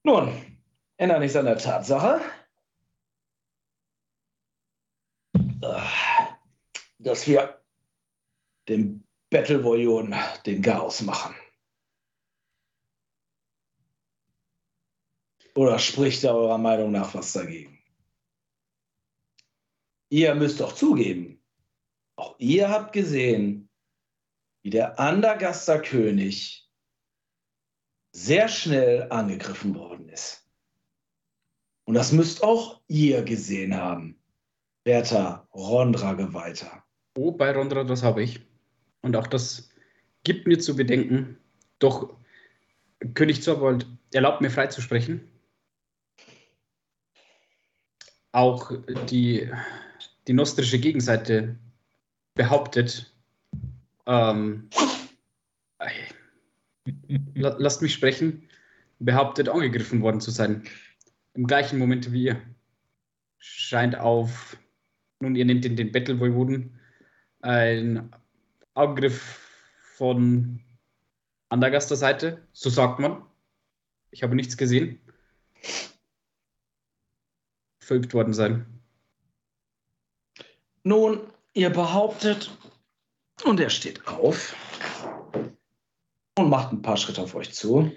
Nun, ändert nichts an der Tatsache, dass wir dem Battle Voyon den Chaos machen. Oder spricht da eurer Meinung nach was dagegen? Ihr müsst doch zugeben, auch ihr habt gesehen, wie der Andergaster König sehr schnell angegriffen worden ist. Und das müsst auch ihr gesehen haben, werter Rondra-Geweihter. Oh, bei Rondra, das habe ich. Und auch das gibt mir zu bedenken. Doch König Zorbold erlaubt mir frei zu sprechen. Auch die, die nostrische Gegenseite behauptet, ähm, la- lasst mich sprechen, behauptet, angegriffen worden zu sein. Im gleichen Moment wie ihr. Scheint auf, nun, ihr nennt ihn den Battle Voivoden, ein Angriff von Andergaster Seite, so sagt man. Ich habe nichts gesehen. Verübt worden sein. Nun, ihr behauptet, und er steht auf und macht ein paar Schritte auf euch zu.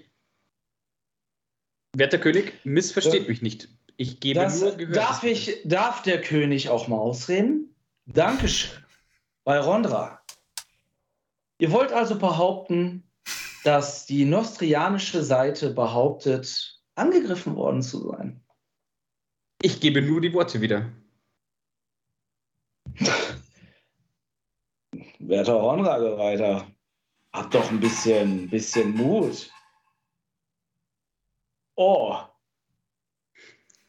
Werter König, missversteht mich nicht. Ich gebe Das, nur Gehör. darf, ich, darf der König auch mal ausreden? Dankeschön. Bei Rondra. Ihr wollt also behaupten, dass die nostrianische Seite behauptet, angegriffen worden zu sein. Ich gebe nur die Worte wieder. Werter Rondra-Gereiter, habt doch ein bisschen, bisschen Mut. Oh,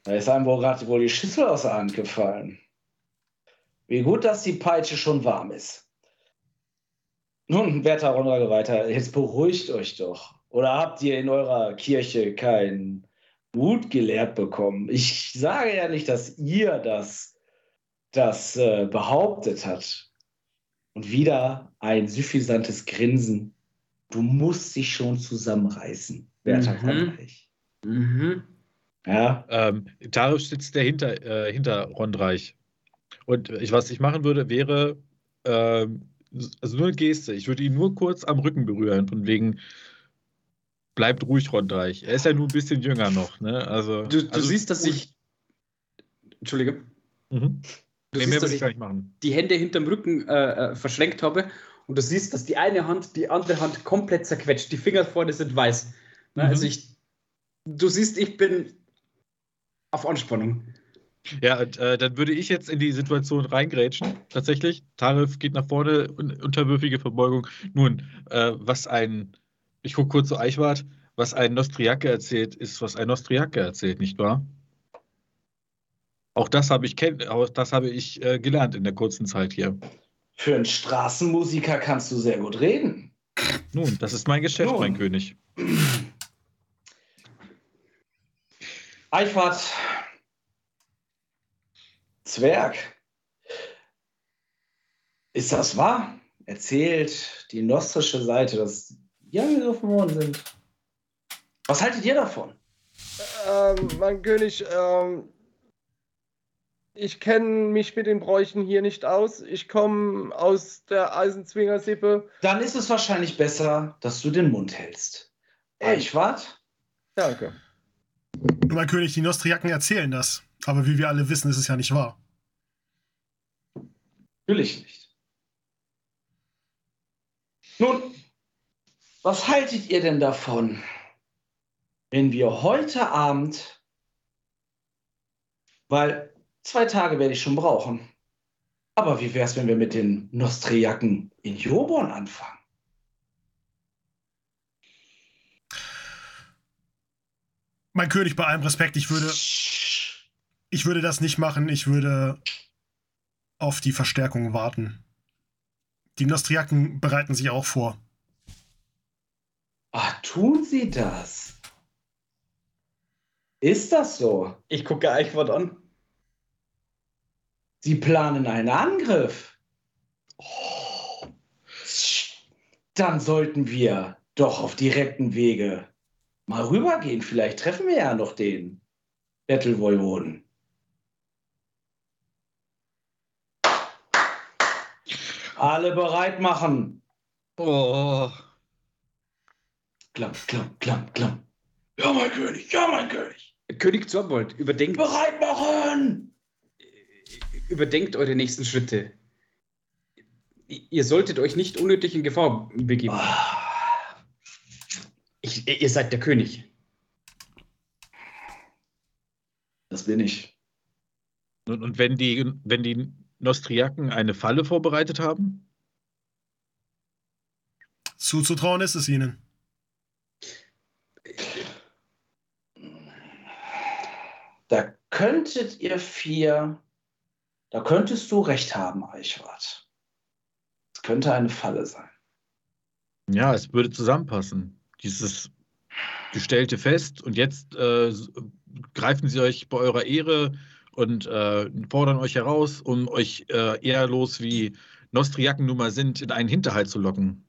da ist einem wohl gerade wohl die Schüssel aus der Hand gefallen. Wie gut, dass die Peitsche schon warm ist. Nun, werter Rondra-Gereiter, jetzt beruhigt euch doch. Oder habt ihr in eurer Kirche keinen Mut gelehrt bekommen? Ich sage ja nicht, dass ihr das, das äh, behauptet habt. Und wieder ein suffisantes Grinsen. Du musst dich schon zusammenreißen, werter Mhm. Frankreich. Mhm. Ja, Ähm, Tarif sitzt der hinter, äh, hinter Rondreich. Und ich, was ich machen würde, wäre, ähm, also nur eine Geste. Ich würde ihn nur kurz am Rücken berühren, von wegen, bleibt ruhig, Rondreich. Er ist ja nur ein bisschen jünger noch. Ne? Also, Du, du also, siehst, dass ich. Entschuldige. Mhm. Du Nee, siehst, dass ich ich die Hände hinterm Rücken äh, äh, verschränkt habe und du siehst, dass die eine Hand die andere Hand komplett zerquetscht. Die Finger vorne sind weiß. Ne, Mhm. Also ich, du siehst, ich bin auf Anspannung. Ja, und, äh, dann würde ich jetzt in die Situation reingrätschen. Tatsächlich. Tarif geht nach vorne, un unterwürfige Verbeugung. Nun, äh, was ein, ich gucke kurz zu Eichwart, was ein Nostriake erzählt, ist, was ein Nostriake erzählt, nicht wahr? Auch das habe ich, auch das habe ich äh, gelernt in der kurzen Zeit hier. Für einen Straßenmusiker kannst du sehr gut reden. Nun, das ist mein Geschäft, Nun. mein König. Eichwart. Zwerg. Ist das wahr? Erzählt die nostrische Seite, dass die angegriffen worden sind. Was haltet ihr davon? Ähm, mein König, ähm, ich kenne mich mit den Bräuchen hier nicht aus. Ich komme aus der Eisenzwinger-Sippe. Dann ist es wahrscheinlich besser, dass du den Mund hältst. Eichwart? Danke. Nur mein König, die Nostriaken erzählen das. Aber wie wir alle wissen, ist es ja nicht wahr. Natürlich nicht. Nun, was haltet ihr denn davon, wenn wir heute Abend, weil zwei Tage werde ich schon brauchen, aber wie wäre es, wenn wir mit den Nostriaken in Joborn anfangen? Mein König, bei allem Respekt, ich würde, ich würde das nicht machen. Ich würde auf die Verstärkung warten. Die Nostriaken bereiten sich auch vor. Ach, tun sie das? Ist das so? Ich gucke Eichwart an. Sie planen einen Angriff. Dann sollten wir doch auf direkten Wege mal rübergehen. Vielleicht treffen wir ja noch den Bettelwoiwoden. Alle bereit machen. Oh. Klamm, klamm, klamm, klamm. Ja, mein König, ja, mein König. König Zorbold, überdenkt, Bereit machen! Überdenkt eure nächsten Schritte. Ihr solltet euch nicht unnötig in Gefahr begeben. Ich, ihr seid der König. Das bin ich. Und, und wenn die, wenn die Nostriaken eine Falle vorbereitet haben? Zuzutrauen ist es ihnen. Da könntet ihr vier, da könntest du recht haben, Eichwart. Es könnte eine Falle sein. Ja, es würde zusammenpassen. Dieses gestellte Fest und jetzt äh, greifen sie euch bei eurer Ehre und äh, fordern euch heraus, um euch äh, ehrlos wie Nostriaken nun mal sind, in einen Hinterhalt zu locken.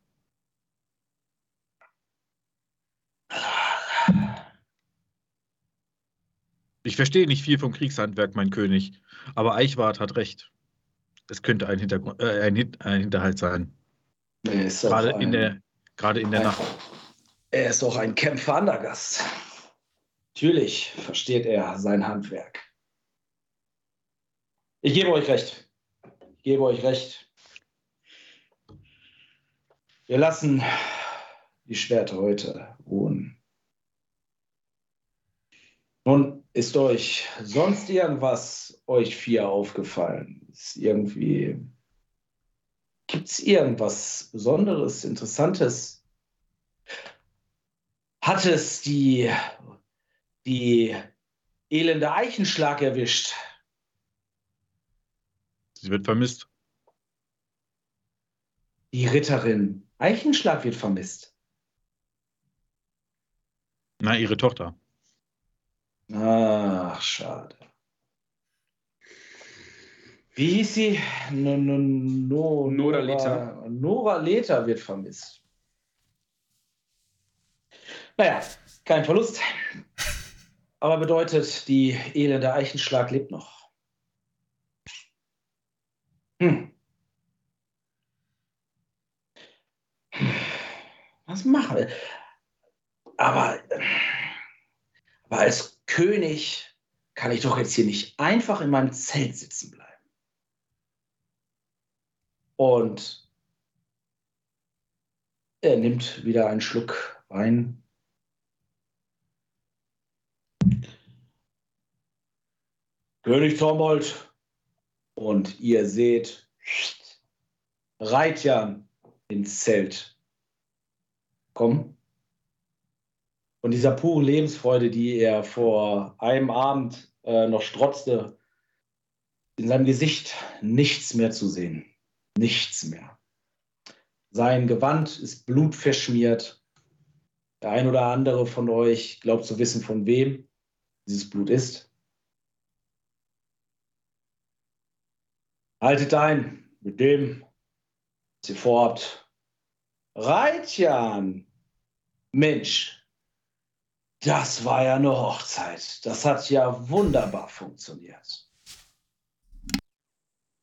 Ich verstehe nicht viel vom Kriegshandwerk, mein König, aber Eichwart hat recht. Es könnte ein, Hintergrund, äh, ein, ein Hinterhalt sein. Ist doch Gerade in der, gerade in der Nacht. Er ist doch ein Kämpfer an der Gast. Natürlich versteht er sein Handwerk. Ich gebe euch recht. Ich gebe euch recht. Wir lassen die Schwerter heute ruhen. Nun, ist euch sonst irgendwas euch vier aufgefallen? Ist irgendwie. Gibt es irgendwas Besonderes, Interessantes? Hat es die, die elende Eichenschlag erwischt? Sie wird vermisst. Die Ritterin Eichenschlag wird vermisst. Na, ihre Tochter. Ach, schade. Wie hieß sie? No, no, no, Nora Leta. Nora Leta wird vermisst. Naja, kein Verlust. Aber bedeutet, die elende Eichenschlag lebt noch. Hm. Was machen wir? aber, aber als König kann ich doch jetzt hier nicht einfach in meinem Zelt sitzen bleiben. Und er nimmt wieder einen Schluck Wein. König Tormold. Und ihr seht Reitjan ins Zelt kommen. Und dieser puren Lebensfreude, die er vor einem Abend äh, noch strotzte, in seinem Gesicht nichts mehr zu sehen. Nichts mehr. Sein Gewand ist blutverschmiert. Der ein oder andere von euch glaubt zu wissen, von wem dieses Blut ist. Haltet ein mit dem, was ihr vorhabt. Reitjan! Mensch, das war ja eine Hochzeit. Das hat ja wunderbar funktioniert.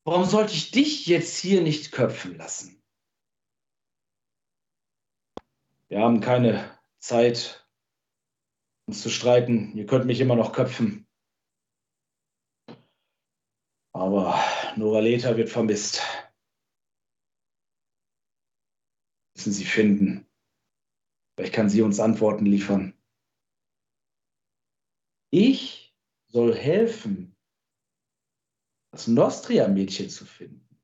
Warum sollte ich dich jetzt hier nicht köpfen lassen? Wir haben keine Zeit, uns zu streiten. Ihr könnt mich immer noch köpfen. Aber Noraleta wird vermisst. Müssen Sie finden. Vielleicht kann sie uns Antworten liefern. Ich soll helfen, das Nostria-Mädchen zu finden.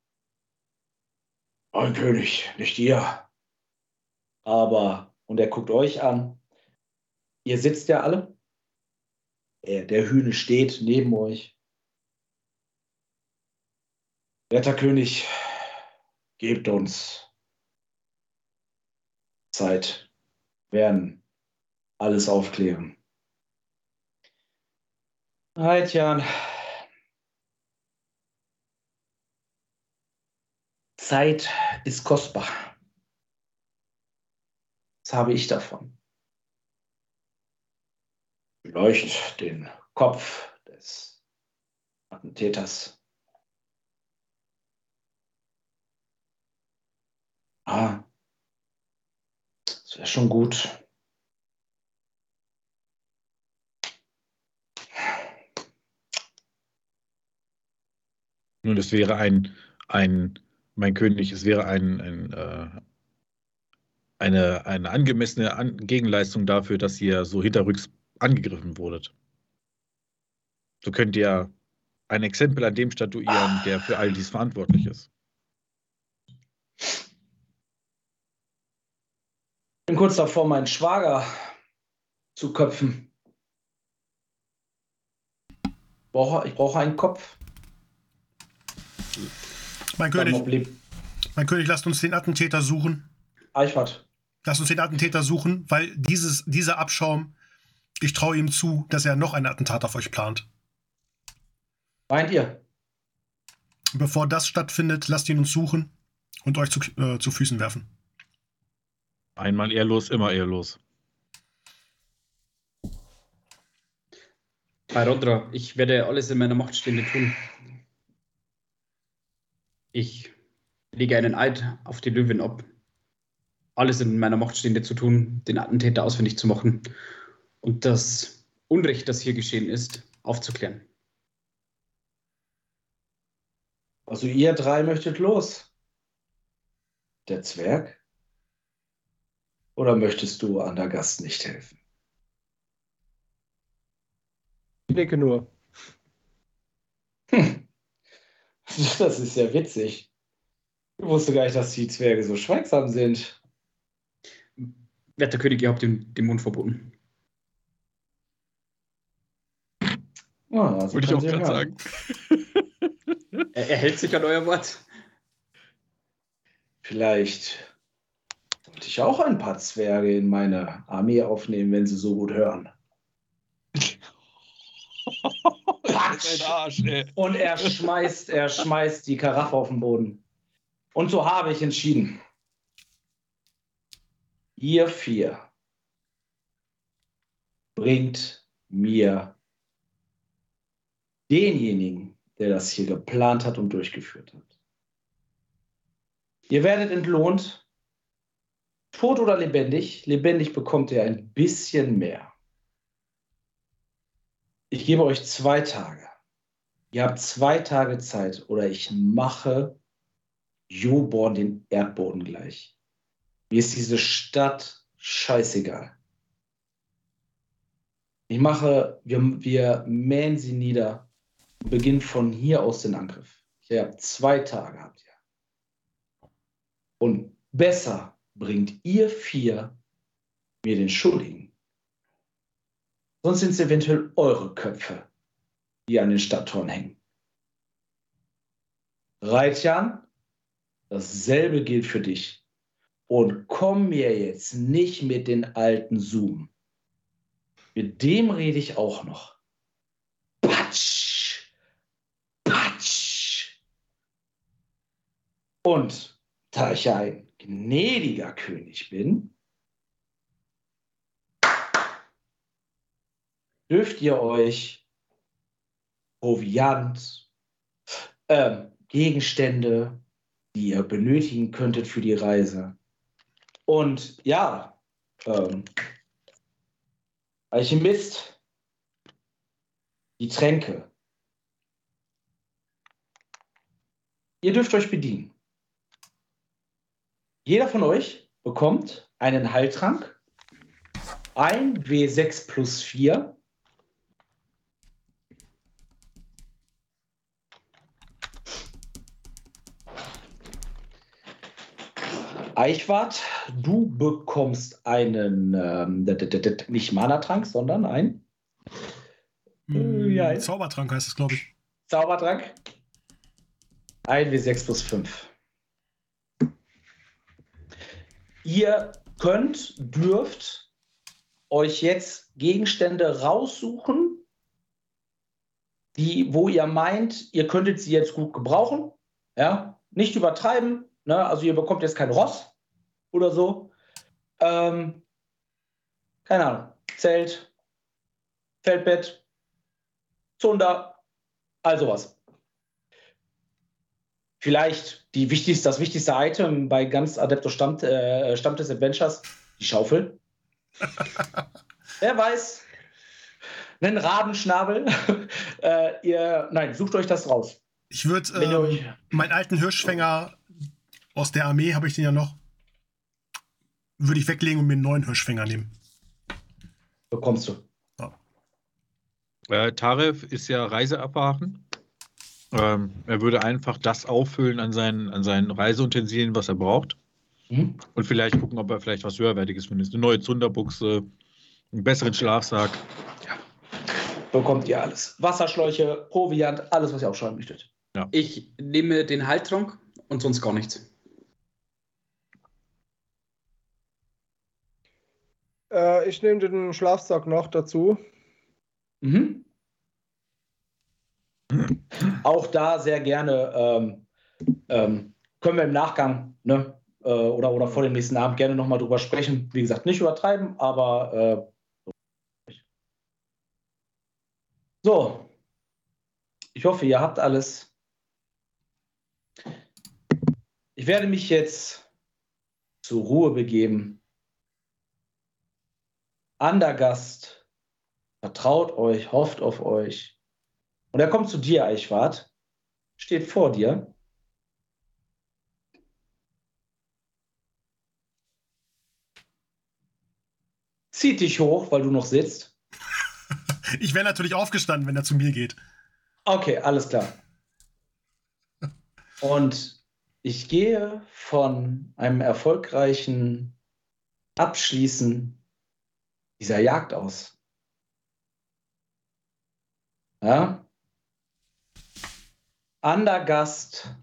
Mein König, nicht ihr. Aber, und er guckt euch an, ihr sitzt ja alle. Der Hühne steht neben euch. Werter König, gebt uns Zeit, werden alles aufklären. Jan. Zeit ist kostbar. Was habe ich davon? Vielleicht den Kopf des Attentäters. Ah, das wäre schon gut. Nun, es wäre ein, ein, mein König, es wäre ein, ein äh, eine, eine angemessene An Gegenleistung dafür, dass ihr so hinterrücks angegriffen wurdet. So könnt ihr ein Exempel an dem statuieren, der für all dies verantwortlich ist. bin kurz davor, meinen Schwager zu köpfen. Ich brauche, ich brauche einen Kopf. Mein König, mein König, lasst uns den Attentäter suchen. Eichwart. Lasst uns den Attentäter suchen, weil dieses, dieser Abschaum, ich traue ihm zu, dass er noch ein Attentat auf euch plant. Meint ihr? Bevor das stattfindet, lasst ihn uns suchen und euch zu, äh, zu Füßen werfen. Einmal ehrlos, immer ehrlos. Bei Rodra, ich werde alles in meiner Macht Stehende tun. Ich lege einen Eid auf die Löwin ab, alles in meiner Macht Stehende zu tun, den Attentäter ausfindig zu machen und das Unrecht, das hier geschehen ist, aufzuklären. Also ihr drei möchtet los. Der Zwerg? Oder möchtest du an der Gast nicht helfen? Ich denke nur. Hm. Das ist ja witzig. Ich wusste gar nicht, dass die Zwerge so schweigsam sind. Werter König, ihr habt dem den Mund verboten. Ah, also Würde ich auch gerade sagen. er, er hält sich an euer Wort. Vielleicht sollte ich auch ein paar Zwerge in meine Armee aufnehmen, wenn sie so gut hören. Arsch, Und er schmeißt, er schmeißt die Karaffe auf den Boden. Und so habe ich entschieden. Ihr vier bringt mir denjenigen, der das hier geplant hat und durchgeführt hat. Ihr werdet entlohnt Tot oder lebendig? Lebendig bekommt ihr ein bisschen mehr. Ich gebe euch zwei Tage. Ihr habt zwei Tage Zeit oder ich mache Joborn den Erdboden gleich. Mir ist diese Stadt scheißegal. Ich mache, wir, wir mähen sie nieder und beginnen von hier aus den Angriff. Ihr habt zwei Tage, habt ihr. Und besser bringt ihr vier mir den Schuldigen. Sonst sind es eventuell eure Köpfe, die an den Stadttoren hängen. Reitjan, dasselbe gilt für dich. Und komm mir jetzt nicht mit den alten Zoom. Mit dem rede ich auch noch. Patsch! Patsch! Und da ich ja ein gnädiger König bin, dürft ihr euch Proviant, äh, Gegenstände, die ihr benötigen könntet für die Reise. Und ja, ähm, Alchemist, die Tränke. Ihr dürft euch bedienen. Jeder von euch bekommt einen Heiltrank, ein W6 plus 4. Eichwart, du bekommst einen, ähm, nicht Mana-Trank, sondern ein Hm, ja. Zaubertrank heißt es, glaube ich. Zaubertrank. Ein W6 plus 5. Ihr könnt, dürft euch jetzt Gegenstände raussuchen, die, wo ihr meint, ihr könntet sie jetzt gut gebrauchen. Ja, nicht übertreiben. Ne? Also ihr bekommt jetzt kein Ross oder so. Ähm, keine Ahnung. Zelt, Feldbett, Zunder, all sowas. Vielleicht die wichtigste, das wichtigste Item bei ganz Adeptus Stammt, äh, Stammtisch Adventures, die Schaufel. Wer weiß. Einen Rabenschnabel. äh, ihr, nein, sucht euch das raus. Ich würde euch, meinen alten Hirschfänger aus der Armee, habe ich den ja noch, würde ich weglegen und mir einen neuen Hirschfänger nehmen. bekommst du. Äh, Taref ist ja reiseerfahren. Ähm, er würde einfach das auffüllen an seinen, an seinen Reiseutensilien, was er braucht. Mhm. Und vielleicht gucken, ob er vielleicht was höherwertiges findet. Eine neue Zunderbuchse, einen besseren Schlafsack. Bekommt ihr alles. Wasserschläuche, Proviant, alles, was ihr aufschreiben möchtet. Ich nehme den Heiltrank und sonst gar nichts. Äh, ich nehme den Schlafsack noch dazu. Mhm. Auch da sehr gerne ähm, ähm, können wir im Nachgang ne, äh, oder, oder vor dem nächsten Abend gerne nochmal drüber sprechen. Wie gesagt, nicht übertreiben, aber äh, so. Ich hoffe, ihr habt alles. Ich werde mich jetzt zur Ruhe begeben. Andergast vertraut euch, hofft auf euch. Und er kommt zu dir, Eichwart, steht vor dir. Zieht dich hoch, weil du noch sitzt. Ich wäre natürlich aufgestanden, wenn er zu mir geht. Okay, alles klar. Und ich gehe von einem erfolgreichen Abschließen dieser Jagd aus. Ja? Andergast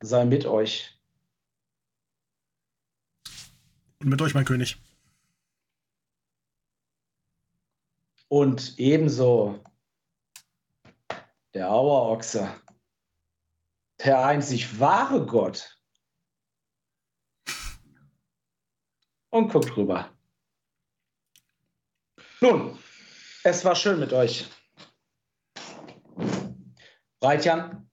sei mit euch. Und mit euch, mein König. Und ebenso der Auerochse, der einzig wahre Gott. Und guckt rüber. Nun, es war schön mit euch. Reitjan,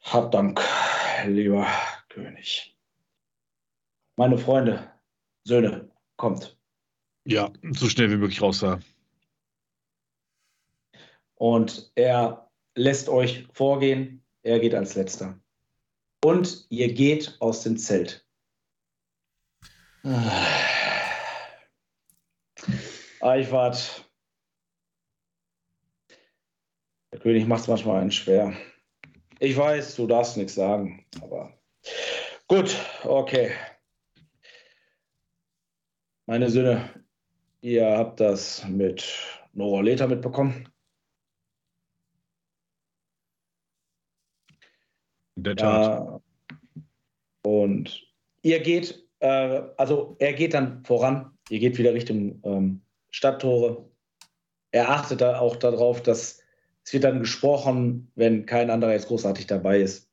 hab Dank, lieber König. Meine Freunde, Söhne, kommt. Ja, so schnell wie möglich raus da. Und er lässt euch vorgehen. Er geht als letzter. Und ihr geht aus dem Zelt. Eichwart. Der König macht es manchmal einen schwer. Ich weiß, du darfst nichts sagen, aber gut, okay. Meine Söhne, ihr habt das mit Nora Leta mitbekommen. In der Tat. Ja. Und ihr geht, äh, also er geht dann voran, ihr geht wieder Richtung ähm, Stadttore. Er achtet da auch darauf, dass es wird dann gesprochen, wenn kein anderer jetzt großartig dabei ist.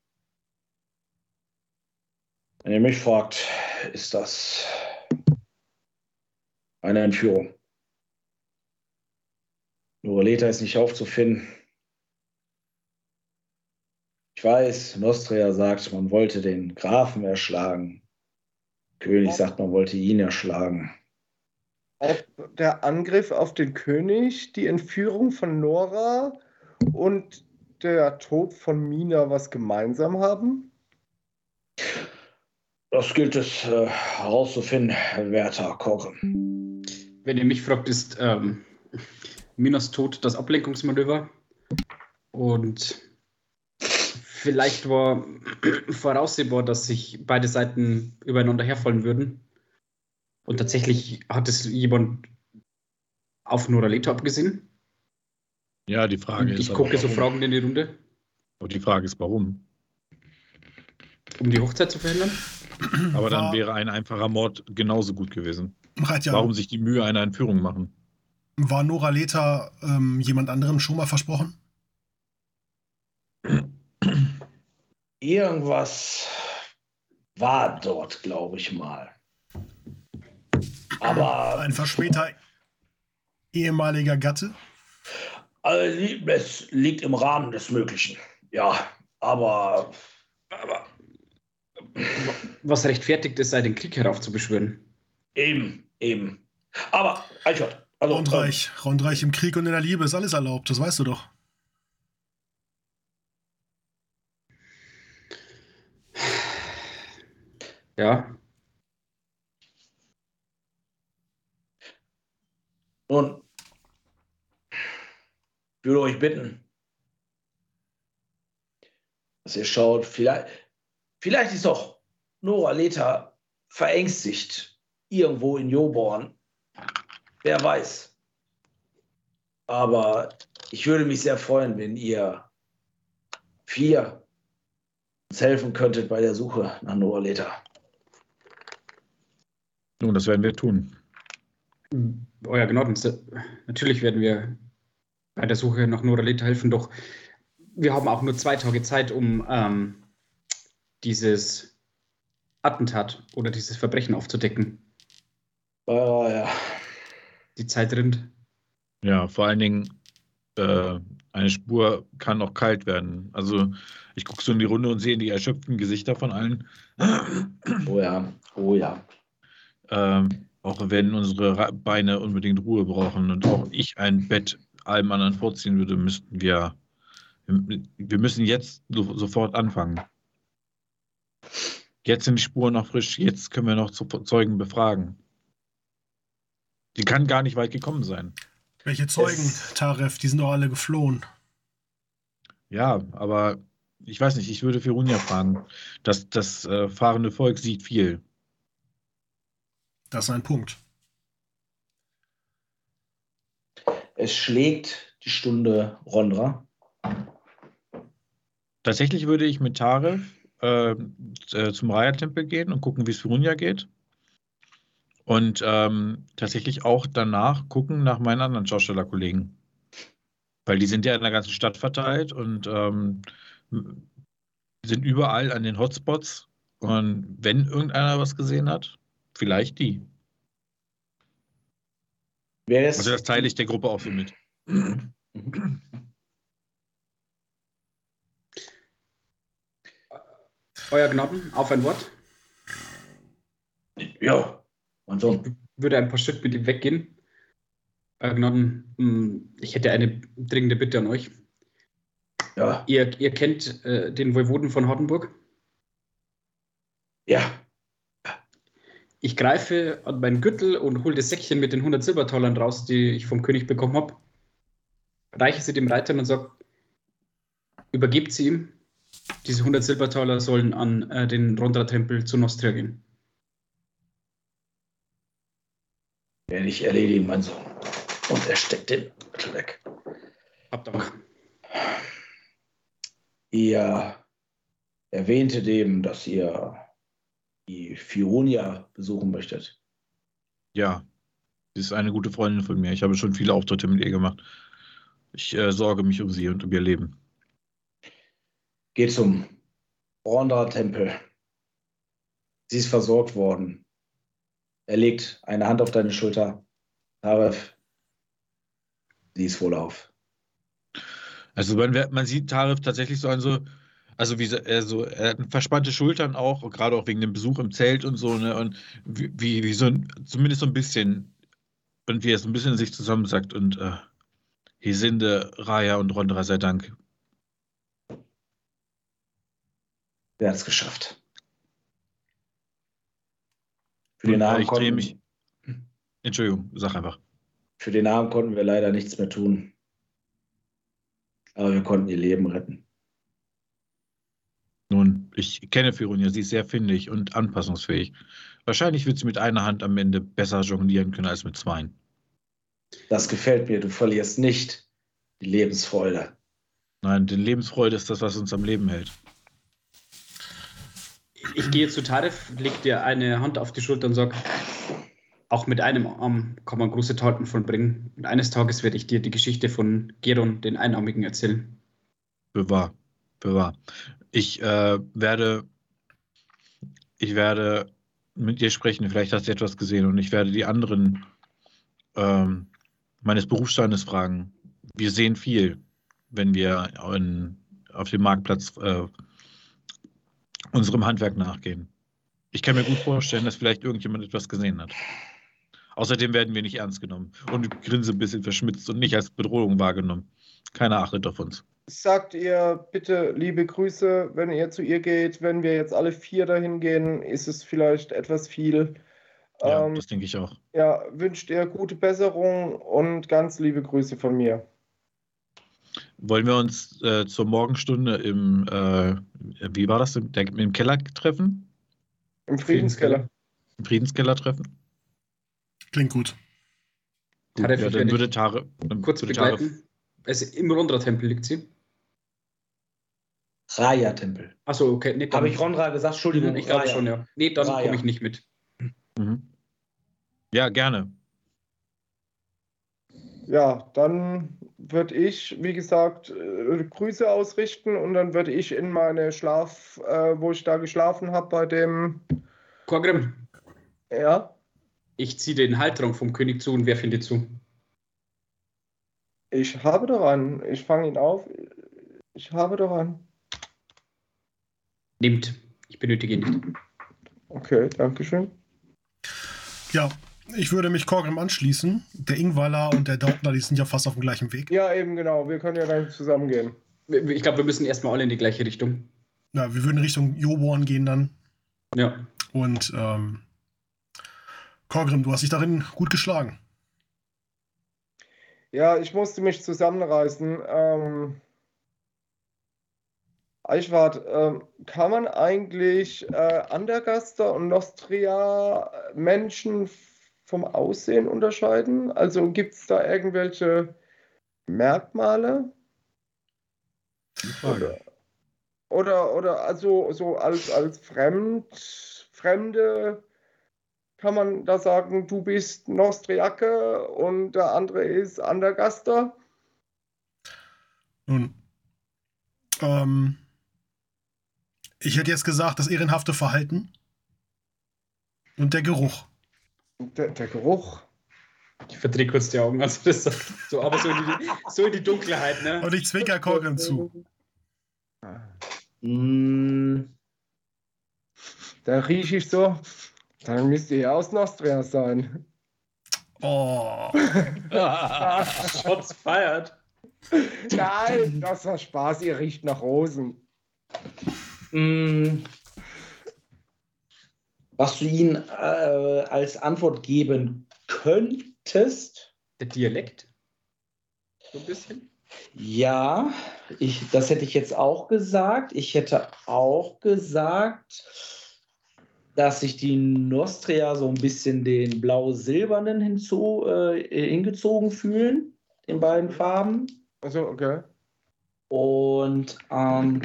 Wenn ihr mich fragt, ist das eine Entführung. Nureleta ist nicht aufzufinden. Ich weiß, Nostria sagt, man wollte den Grafen erschlagen. König sagt, man wollte ihn erschlagen. Ob der Angriff auf den König, die Entführung von Nora und der Tod von Mina was gemeinsam haben? Das gilt es äh, herauszufinden, werter Kochen. Wenn ihr mich fragt, ist ähm, Minas Tod das Ablenkungsmanöver. Und vielleicht war voraussehbar, dass sich beide Seiten übereinander herfallen würden. Und tatsächlich hat es jemand auf Noraleta abgesehen. Ja, die Frage Und ist. ich gucke so warum? fragend in die Runde, Aber die Frage ist, warum? um die Hochzeit zu verhindern. Aber dann wäre ein einfacher Mord genauso gut gewesen. Ratja, Warum sich die Mühe einer Entführung machen? war Nora Leta ähm, jemand anderem schon mal versprochen? Irgendwas war dort, glaube ich mal. Aber Ein verspäter ehemaliger Gatte? also, es liegt im Rahmen des Möglichen. Ja, aber, aber Was rechtfertigt es sei, den Krieg heraufzubeschwören. eben, eben. Aber, Eichhört, also. Rundreich. Rundreich im Krieg und in der Liebe ist alles erlaubt, das weißt du doch. Ja, Nun, ich würde euch bitten, dass ihr schaut, vielleicht, vielleicht ist auch Nora Leta verängstigt irgendwo in Joborn. Wer weiß. Aber ich würde mich sehr freuen, wenn ihr vier uns helfen könntet bei der Suche nach Nora Leta. Nun, das werden wir tun. Euer Gnaden, se- natürlich werden wir bei der Suche nach Noraleta helfen, doch wir haben auch nur zwei Tage Zeit, um ähm, dieses Attentat oder dieses Verbrechen aufzudecken. Ah, ja. Die Zeit rinnt. Ja, vor allen Dingen, äh, eine Spur kann auch kalt werden. Also, ich gucke so in die Runde und sehe die erschöpften Gesichter von allen. Oh ja, oh ja. Ähm, auch wenn unsere Beine unbedingt Ruhe brauchen und auch ich ein Bett allem anderen vorziehen würde, müssten wir, wir müssen jetzt so, sofort anfangen. Jetzt sind die Spuren noch frisch, jetzt können wir noch zu Zeugen befragen. Die kann gar nicht weit gekommen sein. Welche Zeugen, Es- Taref, die sind doch alle geflohen. Ja, aber ich weiß nicht, ich würde Firunia fragen. Das, das äh, fahrende Volk sieht viel. Das ist ein Punkt. Es schlägt die Stunde Rondra. Tatsächlich würde ich mit Taref äh, äh, zum Raya-Tempel gehen und gucken, wie es Firunia geht. Und ähm, tatsächlich auch danach gucken nach meinen anderen Schaustellerkollegen. Weil die sind ja in der ganzen Stadt verteilt und ähm, sind überall an den Hotspots. Und wenn irgendeiner was gesehen hat, vielleicht die. Wer ist, Also das teile ich der Gruppe auch so mit. Euer Gnaden, auf ein Wort. Ja, mein Sohn. Würde ein paar Schritte mit ihm weggehen. Äh, Gnaden, mh, ich hätte eine dringende Bitte an euch. Ja, Ihr, ihr kennt äh, den Voivoden von Hardenburg. ja, Ich greife an meinen Gürtel und hole das Säckchen mit den 100 Silbertalern raus, die ich vom König bekommen habe. Reiche sie dem Reiter und sage, übergebt sie ihm. Diese 100 Silbertaler sollen an äh, den Rondra-Tempel zu Nostria gehen. werde ich erledigen, mein Sohn. Und er steckt den Gürtel weg. Habt Dank. Ihr erwähnte dem, dass ihr die Fironia besuchen möchtet. Ja, sie ist eine gute Freundin von mir. Ich habe schon viele Auftritte mit ihr gemacht. Ich äh, sorge mich um sie und um ihr Leben. Geh zum Rondra-Tempel. Sie ist versorgt worden. Er legt eine Hand auf deine Schulter. Taref, sie ist wohlauf. Also man, man sieht Tarif tatsächlich so an so, also wie so- er er hat verspannte Schultern auch, gerade auch wegen dem Besuch im Zelt und so, ne? Und wie, wie, so ein, zumindest so ein bisschen, und wie er so ein bisschen sich zusammensackt und äh, Hesinde, Raya und Rondra sei Dank. Wer hat es geschafft? Für den, drehe konnten, mich. Entschuldigung, sag einfach. für den Namen konnten wir leider nichts mehr tun. Aber wir konnten ihr Leben retten. Ich kenne Fironia, sie ist sehr findig und anpassungsfähig. Wahrscheinlich wird sie mit einer Hand am Ende besser jonglieren können als mit zweien. Das gefällt mir. Du verlierst nicht die Lebensfreude. Nein, denn Lebensfreude ist das, was uns am Leben hält. Ich gehe zu Tarif, leg dir eine Hand auf die Schulter und sage, auch mit einem Arm kann man große Taten vollbringen. Und eines Tages werde ich dir die Geschichte von Geron, den Einarmigen, erzählen. Bewahr, bewahr. Ich äh, werde, ich werde mit dir sprechen. Vielleicht hast du etwas gesehen und ich werde die anderen ähm, meines Berufsstandes fragen. Wir sehen viel, wenn wir in, auf dem Marktplatz äh, unserem Handwerk nachgehen. Ich kann mir gut vorstellen, dass vielleicht irgendjemand etwas gesehen hat. Außerdem werden wir nicht ernst genommen und ich grinse ein bisschen verschmitzt und nicht als Bedrohung wahrgenommen. Keiner achtet auf uns. Sagt ihr bitte liebe Grüße, wenn ihr zu ihr geht. Wenn wir jetzt alle vier dahin gehen, ist es vielleicht etwas viel. Ja, ähm, das denke ich auch. ja, wünscht ihr gute Besserung und ganz liebe Grüße von mir. Wollen wir uns äh, zur Morgenstunde im, äh, wie war das, im, der, im Keller treffen? Im Friedenskeller. Im Friedenskeller treffen? Klingt gut. Tarif, ja, dann würde Tare, dann kurz würde Tare, begleiten. Also im Rondra-Tempel liegt sie. Raya-Tempel. Achso, okay. Nee, Habe ich Rondra gesagt? Entschuldigung. Ich glaube schon, ja. Nee, dann Raya. komme ich nicht mit. Mhm. Ja, gerne. Ja, dann würde ich, wie gesagt, äh, Grüße ausrichten und dann würde ich in meine Schlaf, äh, wo ich da geschlafen habe, bei dem, Korgrim, ja, ich ziehe den Haltrang vom König zu und werfe ihn dir zu. ich habe doch einen. Ich fange ihn auf. Ich habe doch einen. Nehmt. Ich benötige ihn nicht. Okay, Dankeschön. Ja, ich würde mich Korgrim anschließen. Der Ingwaller und der Dautner, die sind ja fast auf dem gleichen Weg. Ja, eben genau. Wir können ja dann zusammen gehen. Ich glaube, wir müssen erstmal alle in die gleiche Richtung. Ja, wir würden Richtung Joborn gehen dann. Ja. Und ähm, Korgrim, du hast dich darin gut geschlagen. Ja, ich musste mich zusammenreißen. Ähm, Eichwart, ähm, kann man eigentlich äh, Andergaster und Nostria Menschen vom Aussehen unterscheiden? Also gibt es da irgendwelche Merkmale? Oder, oder, oder also so als, als Fremd, Fremde kann man da sagen, du bist Nostriake und der andere ist Andergaster? Nun, ähm, ich hätte jetzt gesagt, das ehrenhafte Verhalten und der Geruch. Der, der Geruch. Ich verdrehe kurz die Augen. Also das so, aber so in, die, so in die Dunkelheit, ne? Und ich zwinker Korgrim zu. Mm, Da rieche ich so. Dann müsst ihr ja aus Nostria sein. Oh. Shots feiert. Nein, das war Spaß, ihr riecht nach Rosen. Mm. Was du ihnen äh, als Antwort geben könntest, Der Dialekt? So ein bisschen? ja, ich, das hätte ich jetzt auch gesagt. Ich hätte auch gesagt, dass sich die Nostria so ein bisschen den blau-silbernen hinzu, äh, hingezogen fühlen, in beiden Farben. Also, okay. Und ähm,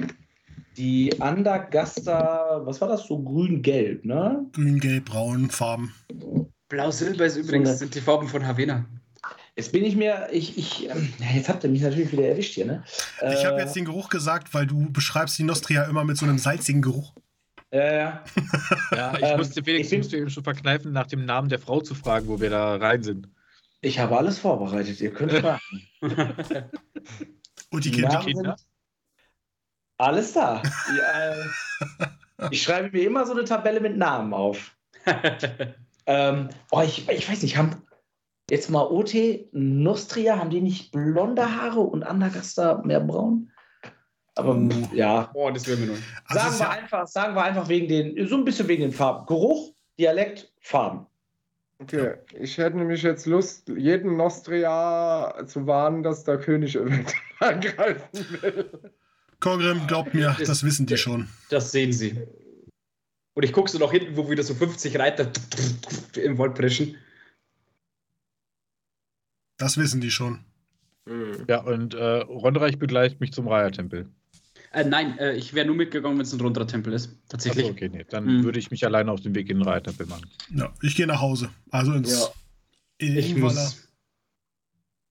die Andergaster, was war das? So grün-gelb, ne? Grün, gelb, braun, Farben. Blau-Silber ist übrigens sind die Farben von Havena. Jetzt bin ich mir, ich, ich, ähm, jetzt habt ihr mich natürlich wieder erwischt hier, ne? Ich habe Äh, jetzt den Geruch gesagt, weil du beschreibst die Nostria immer mit so einem salzigen Geruch. Ja, ja. Ja, ich Ähm, musste Felix, ich bin- musste eben schon verkneifen, nach dem Namen der Frau zu fragen, wo wir da rein sind. Ich habe alles vorbereitet, ihr könnt fragen. Und die Kinder? sind Alles da. Ja, äh, ich schreibe mir immer so eine Tabelle mit Namen auf. Ähm, oh, ich, ich weiß nicht, haben jetzt mal OT, Nostria, haben die nicht blonde Haare und Andergaster mehr braun? Aber Oh. ja, oh, das wäre mir neu. Also sagen wir ja, einfach, sagen wir einfach wegen den, so ein bisschen wegen den Farben. Geruch, Dialekt, Farben. Okay, ich hätte nämlich jetzt Lust, jeden Nostria zu warnen, dass der König eventuell angreifen will. Korgrim, glaubt mir, Das- das wissen die schon. Das sehen sie. Und ich gucke so nach hinten, wo wieder so 50 Reiter im Wald preschen. Das wissen die schon. Hm. Ja, und äh, Ronreich begleitet mich zum Raya-Tempel. Äh, nein, äh, ich wäre nur mitgegangen, wenn es ein runderer Tempel ist. Tatsächlich. Achso, okay, nee. Dann Hm. würde ich mich alleine auf den Weg in den Raya-Tempel machen. Ja, ich gehe nach Hause. Also ins Ja. in Ich muss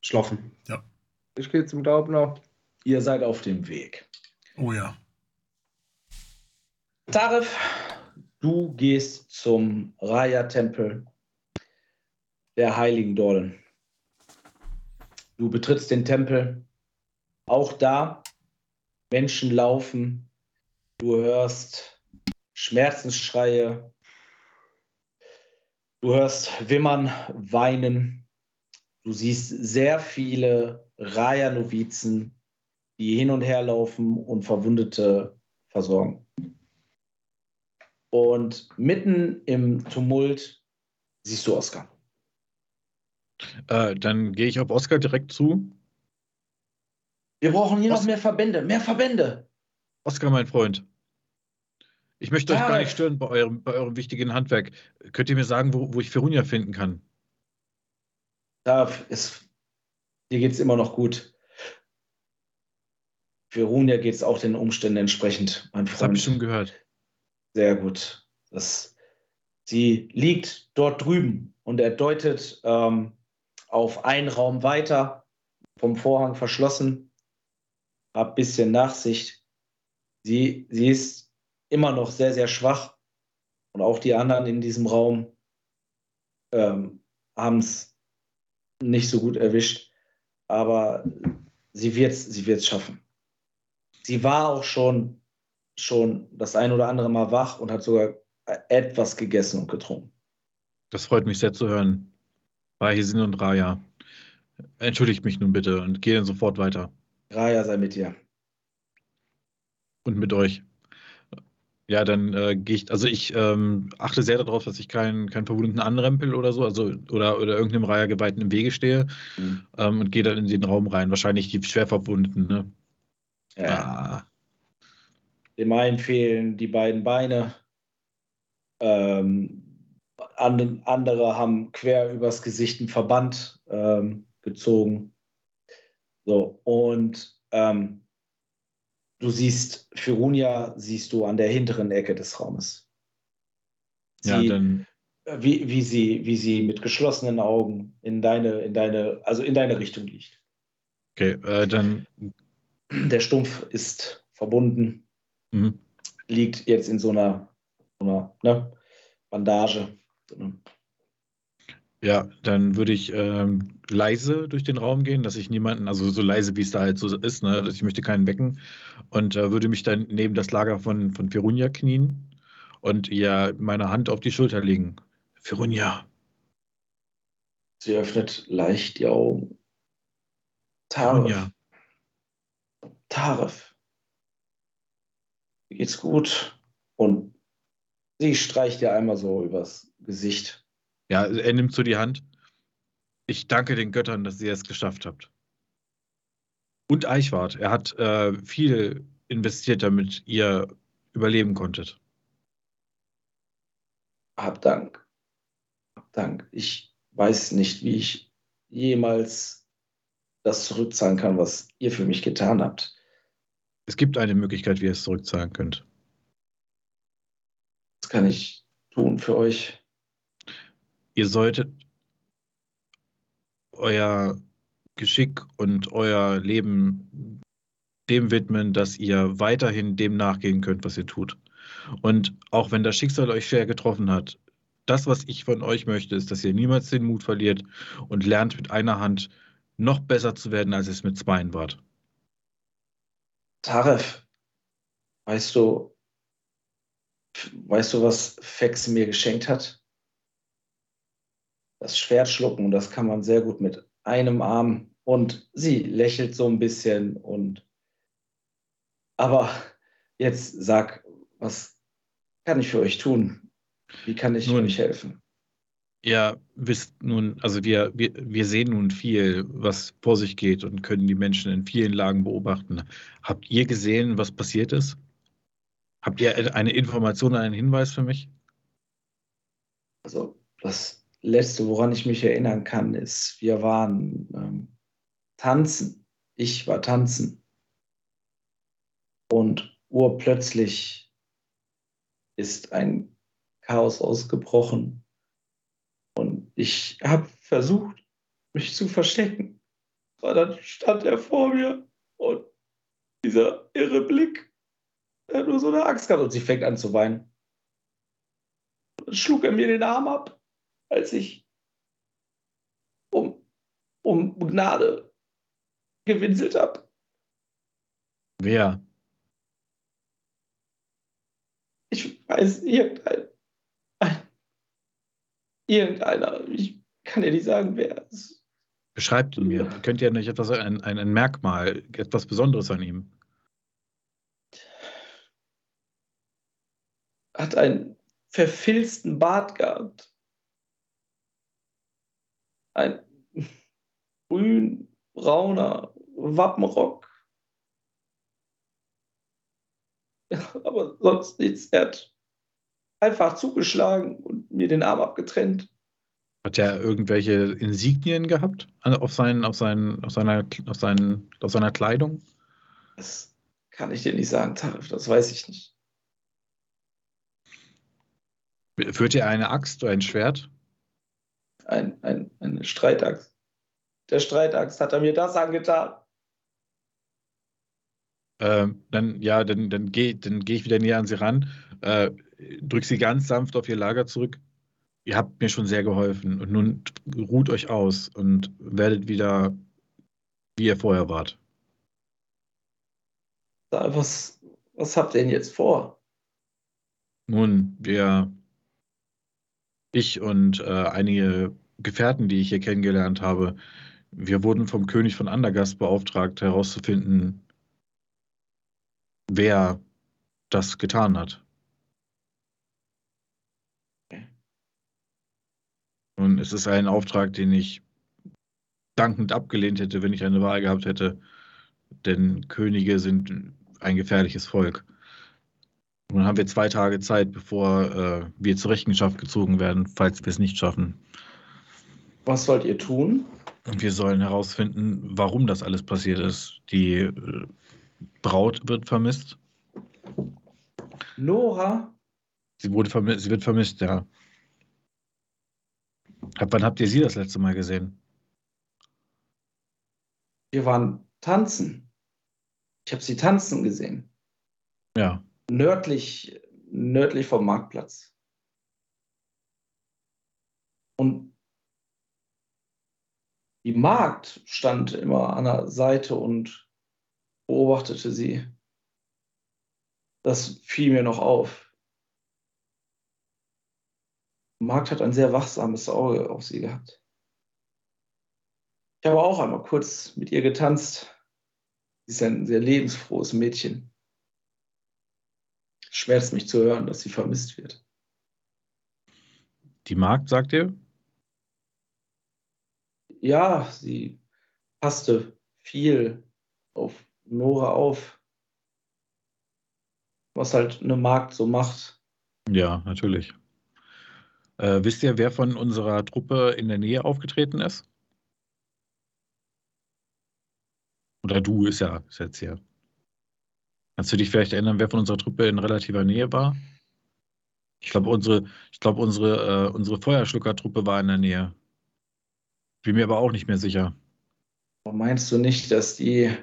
schlafen. Ich gehe zum Daubner. Ihr seid auf dem Weg. Oh ja. Tarif, du gehst zum Raya-Tempel der Heiligen Dollen. Du betrittst den Tempel. Auch da Menschen laufen. Du hörst Schmerzensschreie. Du hörst Wimmern, Weinen. Du siehst sehr viele Raya-Novizen, die hin und her laufen und Verwundete versorgen. Und mitten im Tumult siehst du Oskar. Äh, dann gehe ich auf Oskar direkt zu. Wir brauchen hier noch Os- mehr Verbände, mehr Verbände. Oskar, mein Freund. Ich möchte euch gar nicht stören bei eurem, bei eurem wichtigen Handwerk. Könnt ihr mir sagen, wo, wo ich Ferunia finden kann? Da ist, dir geht es immer noch gut. Für Runia geht es auch den Umständen entsprechend, mein Das habe ich schon Freund. gehört. Sehr gut. Das, sie liegt dort drüben und er deutet ähm, auf einen Raum weiter, vom Vorhang verschlossen. Hab bisschen Nachsicht. Sie, sie ist immer noch sehr, sehr schwach. Und auch die anderen in diesem Raum ähm, haben es nicht so gut erwischt. Aber sie wird es sie wird's schaffen. Sie war auch schon, schon das ein oder andere Mal wach und hat sogar etwas gegessen und getrunken. Das freut mich sehr zu hören. Rahisin und Raya. Entschuldigt mich nun bitte und gehe dann sofort weiter. Raya sei mit dir. Und mit euch. Ja, dann äh, gehe ich, also ich ähm, achte sehr darauf, dass ich keinen keinen Verwundeten anrempel oder so, also oder, oder irgendeinem Raya-Geweihten im Wege stehe Mhm. ähm, und gehe dann in den Raum rein. Wahrscheinlich die schwer Verwundeten, ne? Ja. Ah, Dem einen fehlen die beiden Beine. Ähm, and, andere haben quer übers Gesicht einen Verband ähm, gezogen. So, und ähm, du siehst, Firunia siehst du an der hinteren Ecke des Raumes. ja, Sie- dann, wie, wie, sie, wie sie mit geschlossenen Augen in deine, in deine, also in deine Richtung liegt. okay, äh, dann, Der Stumpf ist verbunden, mhm. liegt jetzt in so einer, so einer ne, Bandage. Ja, dann würde ich ähm, leise durch den Raum gehen, dass ich niemanden, also so leise wie es da halt so ist, ne, dass ich möchte keinen wecken und äh, würde mich dann neben das Lager von, von Ferunia knien und ihr meine Hand auf die Schulter legen. Firunia. Sie öffnet leicht die Augen. Taref. Firunia. Taref. Mir geht's gut. Und sie streicht dir einmal so übers Gesicht. Ja, er nimmt so die Hand. Ich danke den Göttern, dass ihr es geschafft habt. Und Eichwart. Er hat äh, viel investiert, damit ihr überleben konntet. Hab Dank. Hab Dank. Ich weiß nicht, wie ich jemals das zurückzahlen kann, was ihr für mich getan habt. Es gibt eine Möglichkeit, wie ihr es zurückzahlen könnt. Was kann ich tun für euch? Ihr solltet euer Geschick und euer Leben dem widmen, dass ihr weiterhin dem nachgehen könnt, was ihr tut. Und auch wenn das Schicksal euch schwer getroffen hat, das, was ich von euch möchte, ist, dass ihr niemals den Mut verliert und lernt mit einer Hand noch besser zu werden, als es mit zweien wart. Taref, weißt du, weißt du, was Fex mir geschenkt hat? Das Schwert schlucken, und das kann man sehr gut mit einem Arm. Und sie lächelt so ein bisschen und aber jetzt sag, was kann ich für euch tun? Wie kann ich Nun, euch helfen? Ihr wisst nun, also wir, wir, wir sehen nun viel, was vor sich geht und können die Menschen in vielen Lagen beobachten. Habt ihr gesehen, was passiert ist? Habt ihr eine Information, einen Hinweis für mich? Also das Letzte, woran ich mich erinnern kann, ist, wir waren ähm, tanzen. Ich war tanzen. Und urplötzlich ist ein Chaos ausgebrochen. Ich habe versucht, mich zu verstecken. Aber dann stand er vor mir und dieser irre Blick, er hat nur so eine Axt gehabt und sie fängt an zu weinen. Dann schlug er mir den Arm ab, als ich um, um Gnade gewinselt habe. Wer? Ich weiß, irgendein, ein, irgendeiner, ich kann dir nicht sagen, wer es Beschreibt ihn mir. Könnt ihr nicht etwas, ein, ein, ein Merkmal, etwas Besonderes an ihm? hat einen verfilzten Bart gehabt. Ein grün-brauner Wappenrock. Aber sonst nichts. Er hat einfach zugeschlagen und mir den Arm abgetrennt. Hat er irgendwelche Insignien gehabt auf, seinen, auf, seinen, auf, seiner, auf, seinen, auf seiner Kleidung? Das kann ich dir nicht sagen, Tarif, das weiß ich nicht. Führt er eine Axt oder ein Schwert? Ein, ein, eine Streitaxt. Der Streitaxt hat er mir das angetan. Ähm, dann, ja, dann, dann gehe dann geh ich wieder näher an sie ran, äh, drück sie ganz sanft auf ihr Lager zurück. Ihr habt mir schon sehr geholfen und nun ruht euch aus und werdet wieder, wie ihr vorher wart. Was, was habt ihr denn jetzt vor? Nun, wir, ich und äh, einige Gefährten, die ich hier kennengelernt habe, wir wurden vom König von Andergast beauftragt, herauszufinden, wer das getan hat. Und es ist ein Auftrag, den ich dankend abgelehnt hätte, wenn ich eine Wahl gehabt hätte. Denn Könige sind ein gefährliches Volk. Und dann haben wir zwei Tage Zeit, bevor äh, wir zur Rechenschaft gezogen werden, falls wir es nicht schaffen. Was sollt ihr tun? Und wir sollen herausfinden, warum das alles passiert ist. Die äh, Braut wird vermisst. Nora? Sie, wurde vermisst, sie wird vermisst, ja. Ab wann habt ihr sie das letzte Mal gesehen? Wir waren tanzen. Ich habe sie tanzen gesehen. Ja. Nördlich, nördlich vom Marktplatz. Und die Magd stand immer an der Seite und beobachtete sie. Das fiel mir noch auf. Markt hat ein sehr wachsames Auge auf sie gehabt. Ich habe auch einmal kurz mit ihr getanzt. Sie ist ein sehr lebensfrohes Mädchen. Schmerzt mich zu hören, dass sie vermisst wird. Die Magd, sagt ihr? Ja, sie passte viel auf Nora auf. Was halt eine Magd so macht. Ja, natürlich. Äh, wisst ihr, wer von unserer Truppe in der Nähe aufgetreten ist? Oder du ist ja ist jetzt hier. Kannst du dich vielleicht erinnern, wer von unserer Truppe in relativer Nähe war? Ich glaube, unsere, ich glaub, unsere, äh, unsere Feuerschlucker-Truppe war in der Nähe. Bin mir aber auch nicht mehr sicher. Meinst du nicht, dass die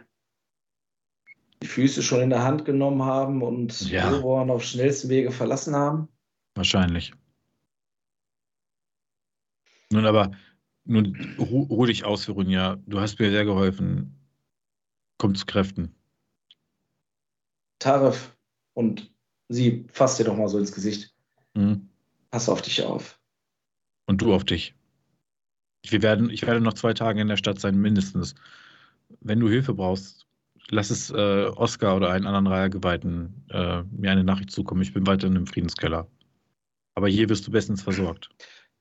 die Füße schon in der Hand genommen haben und Ja. Oberon auf schnellstem Wege verlassen haben? Wahrscheinlich. Nun aber, nun ru ruh dich aus, Veronia. Du hast mir sehr geholfen. Komm zu Kräften. Tarif und sie fasst dir doch mal so ins Gesicht. Mhm. Pass auf dich auf. Und du auf dich. Wir werden, ich werde noch zwei Tage in der Stadt sein, mindestens. Wenn du Hilfe brauchst, lass es äh, Oskar oder einen anderen Reihergeweihten äh, mir eine Nachricht zukommen. Ich bin weiterhin im Friedenskeller. Aber hier wirst du bestens versorgt.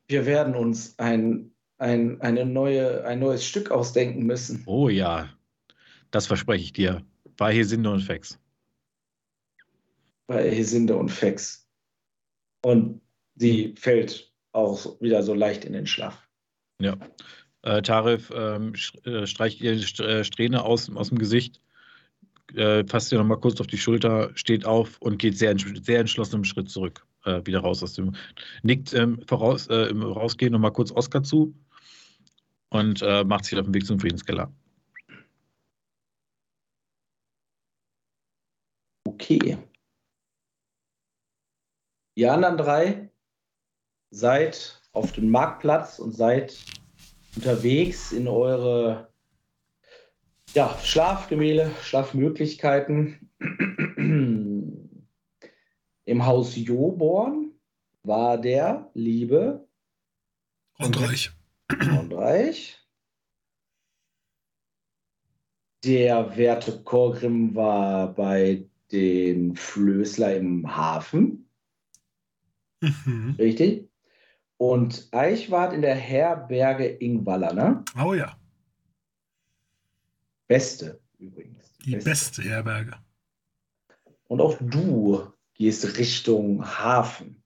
Wir werden uns ein, ein, eine neue, ein neues Stück ausdenken müssen. Oh ja, das verspreche ich dir. Bei Hesinde und Fex. bei Hesinde und Fex. Und sie fällt auch wieder so leicht in den Schlaf. Ja. Äh, Tarif ähm, äh, streicht ihr St äh, Strähne aus, aus dem Gesicht, äh, fasst ihr nochmal kurz auf die Schulter, steht auf und geht sehr, sehr entschlossen im Schritt zurück, äh, wieder raus aus dem. Nickt ähm, voraus, äh, im Rausgehen nochmal kurz Oskar zu und äh, macht sich auf den Weg zum Friedenskeller. Okay. Ihr anderen drei seid auf dem Marktplatz und seid unterwegs in eure ja, Schlafgemälde, Schlafmöglichkeiten. Im Haus Joborn war der liebe Rundreich. Rundreich. Der werte Korgrim war bei den Flößler im Hafen, Mhm. richtig? Und Eichwart in der Herberge Ingwaller, ne? Oh ja, Beste übrigens. die beste Herberge. Und auch du gehst Richtung Hafen.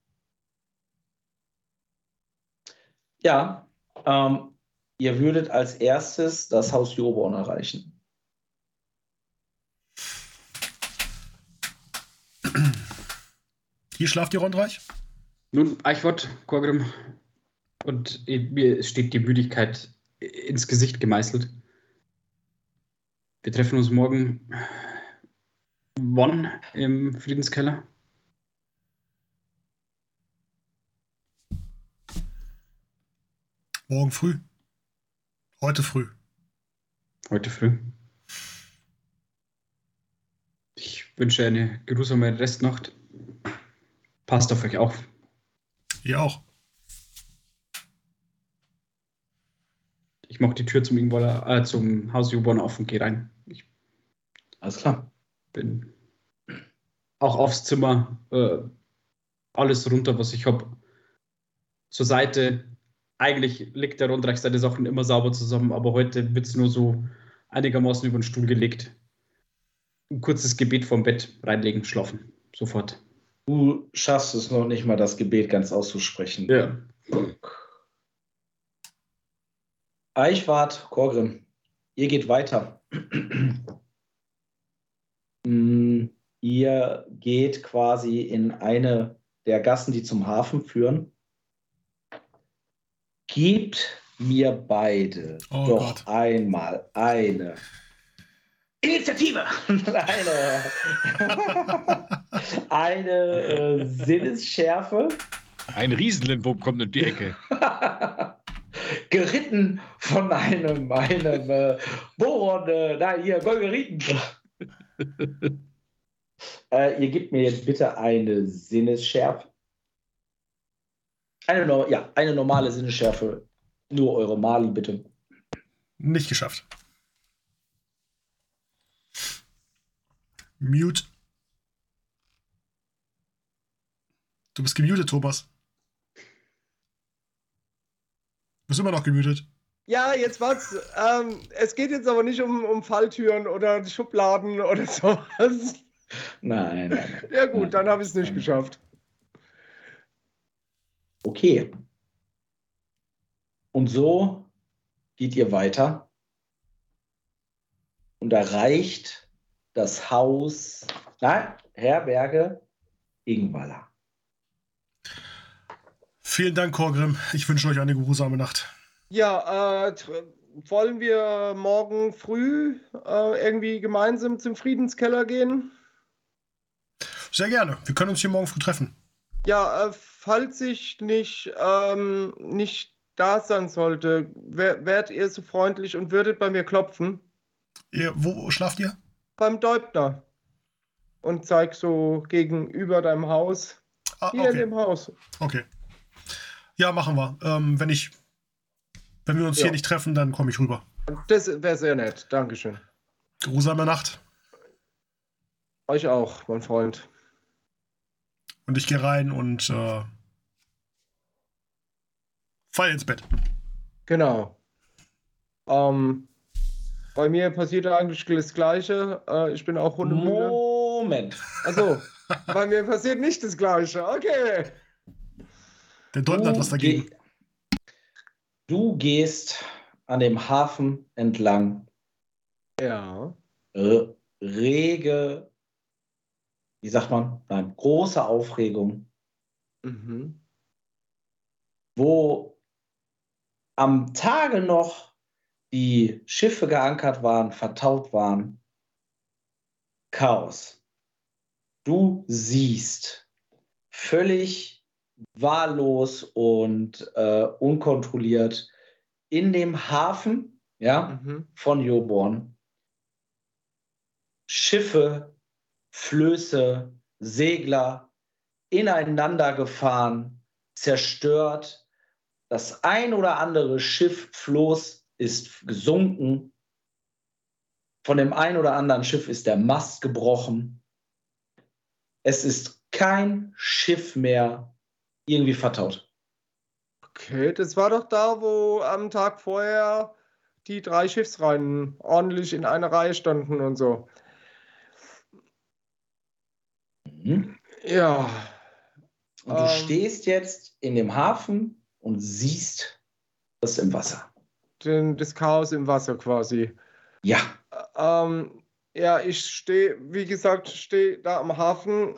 Ja, ähm, ihr würdet als erstes das Haus Joborn erreichen. Hier schlaft ihr Rundreich? Nun, Eichwort, Korgrim, und mir steht die Müdigkeit ins Gesicht gemeißelt. Wir treffen uns morgen wann im Friedenskeller? Morgen früh. Heute früh. Heute früh. Ich wünsche eine geruhsame Restnacht. Passt auf euch auf. Ihr auch. Ich mache die Tür zum, Ingwaller, äh, zum Haus Juborn auf und gehe rein. Ich Alles klar. bin auch aufs Zimmer, äh, alles runter, was ich habe. Zur Seite. Eigentlich legt der Rundreich seine Sachen immer sauber zusammen, aber heute wird es nur so einigermaßen über den Stuhl gelegt. Ein kurzes Gebet vom Bett reinlegen, schlafen. Sofort. Du schaffst es noch nicht mal, das Gebet ganz auszusprechen. Ja. Eichwart, Korgrim, ihr geht weiter. Mm, ihr geht quasi in eine der Gassen, die zum Hafen führen. Gebt mir beide Oh doch Gott. einmal eine Initiative, eine, eine äh, Sinnesschärfe. Ein Riesenlindwurm kommt um die Ecke. geritten von einem, einem äh, Boron, äh, da hier, Golgeriten. äh, ihr gebt mir jetzt bitte eine Sinnesschärfe. Eine, ja, eine normale Sinneschärfe. Nur eure Mali, bitte. Nicht geschafft. Mute. Du bist gemutet, Thomas. Du bist immer noch gemutet. Ja, jetzt was. Ähm, es geht jetzt aber nicht um, um Falltüren oder Schubladen oder sowas. Nein, nein, nein. Ja gut, dann habe ich es nicht geschafft. Okay. Und so geht ihr weiter und erreicht das Haus, nein, Herberge Ingwaller. Vielen Dank, Korgrim. Ich wünsche euch eine geruhsame Nacht. Ja, äh, wollen wir morgen früh äh, irgendwie gemeinsam zum Friedenskeller gehen? Sehr gerne. Wir können uns hier morgen früh treffen. Ja, äh, falls ich nicht, ähm, nicht da sein sollte, wär, wärt ihr so freundlich und würdet bei mir klopfen? Ihr, wo schlaft ihr? Beim Deubner. Und zeig so gegenüber deinem Haus. Ah, Hier in okay. dem Haus. okay. Ja, machen wir. Ähm, wenn ich, wenn wir uns Ja. hier nicht treffen, dann komme ich rüber. Das wäre sehr nett. Dankeschön. Geruhsame Nacht. Euch auch, mein Freund. Und ich gehe rein und äh, fall ins Bett. Genau. Ähm, bei mir passiert eigentlich das Gleiche. Äh, ich bin auch Hundemüde. Moment. Also, bei mir passiert nicht das Gleiche. Okay. Der Deuten hat was dagegen. geh- du gehst an dem Hafen entlang. Ja. Äh, rege, wie sagt man? Nein, große Aufregung. Mhm. wo am Tage noch die Schiffe geankert waren, vertaut waren. Chaos. Du siehst völlig wahllos und äh, unkontrolliert in dem Hafen ja, Mhm. von Joborn Schiffe, Flöße, Segler ineinander gefahren, zerstört. Das ein oder andere Schiff, Floß ist gesunken. Von dem ein oder anderen Schiff ist der Mast gebrochen. Es ist kein Schiff mehr irgendwie vertaut. Okay, das war doch da, wo am Tag vorher die drei Schiffsreihen ordentlich in einer Reihe standen und so. Mhm. Ja. Und du Ähm. stehst jetzt in dem Hafen und siehst das im Wasser. Den, das Chaos im Wasser quasi. Ja, Ähm, ja, ich stehe, wie gesagt, stehe da am Hafen,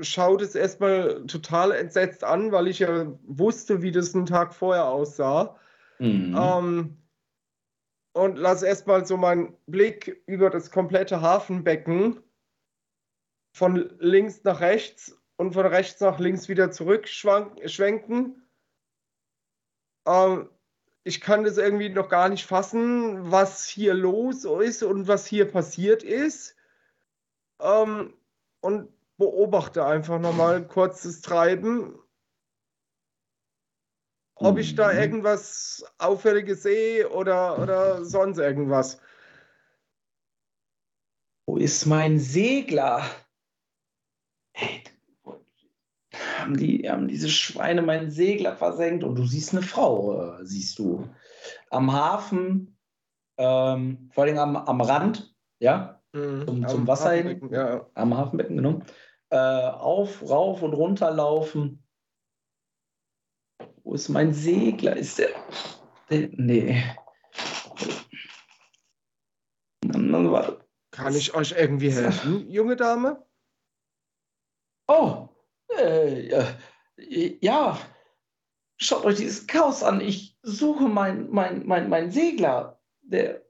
schaue das erstmal total entsetzt an, weil ich ja wusste, wie das einen Tag vorher aussah. Mhm. Ähm, und lasse erstmal so meinen Blick über das komplette Hafenbecken von links nach rechts und von rechts nach links wieder zurückschwenken. Ähm, ich kann das irgendwie noch gar nicht fassen, was hier los ist und was hier passiert ist. Ähm, und beobachte einfach nochmal kurz das Treiben. Ob ich da Mhm. irgendwas Auffälliges sehe oder, oder sonst irgendwas. Wo ist mein Segler? Haben, die, haben diese Schweine meinen Segler versenkt und du siehst eine Frau, äh, siehst du. Am Hafen, ähm, vor allem am, am Rand, ja, Zum- zum Am Wasser hin? Ja. am Hafenbecken, genau. Äh, auf, rauf und runter laufen. Wo ist mein Segler? Ist der. der nee. Kann ich euch irgendwie helfen, junge Dame? Oh, äh, ja, ja, schaut euch dieses Chaos an. Ich suche meinen mein, mein, mein Segler. Der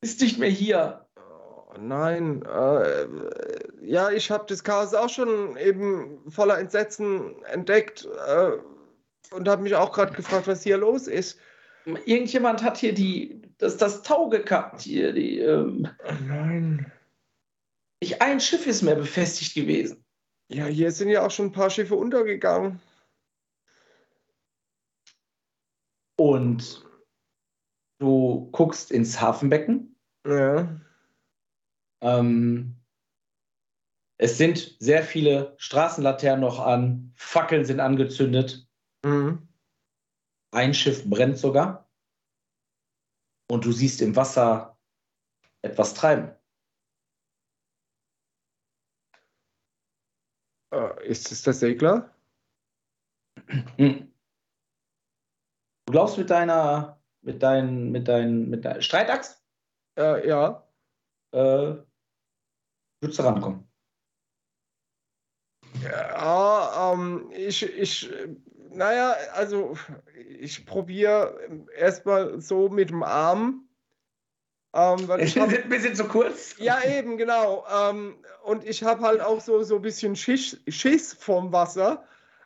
ist nicht mehr hier. Oh, nein, äh, ja, ich habe das Chaos auch schon eben voller Entsetzen entdeckt äh, und habe mich auch gerade gefragt, was hier los ist. Irgendjemand hat hier die, das, das Tau gekappt. Hier, die, ähm, Oh nein. nicht ein Schiff ist mehr befestigt gewesen. Ja, hier sind ja auch schon ein paar Schiffe untergegangen. Und du guckst ins Hafenbecken. Ja. Ähm, es sind sehr viele Straßenlaternen noch an, Fackeln sind angezündet, Mhm. ein Schiff brennt sogar. Und du siehst im Wasser etwas treiben. Ist es der Segler? Hm. Du glaubst mit deiner, mit deinen, mit deinen, mit deiner Streitaxt, Äh, ja. äh, würdest du rankommen. Ja, ähm, ich, ich, äh, naja, also ich probiere erstmal so mit dem Arm. Ähm, weil ich hab, ein bisschen zu kurz. ja, eben, genau. Ähm, und ich habe halt auch so, so ein bisschen Schiss, Schiss vom Wasser,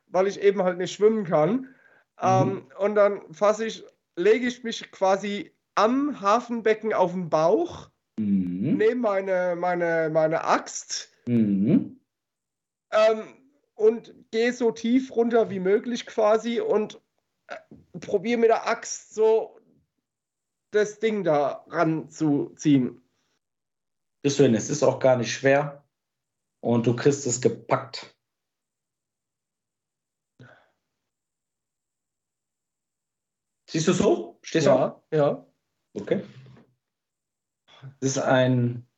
weil ich eben halt nicht schwimmen kann. Ähm, und dann fasse ich, lege ich mich quasi am Hafenbecken auf den Bauch, Mhm. nehme meine, meine, meine Axt Mhm. ähm, und gehe so tief runter wie möglich quasi und äh, probiere mit der Axt so das Ding da ranzuziehen. Bist du hin, es ist auch gar nicht schwer. Und du kriegst es gepackt. Siehst du es hoch? Stehst du auf? Ja, ja. Okay. Es ist ein.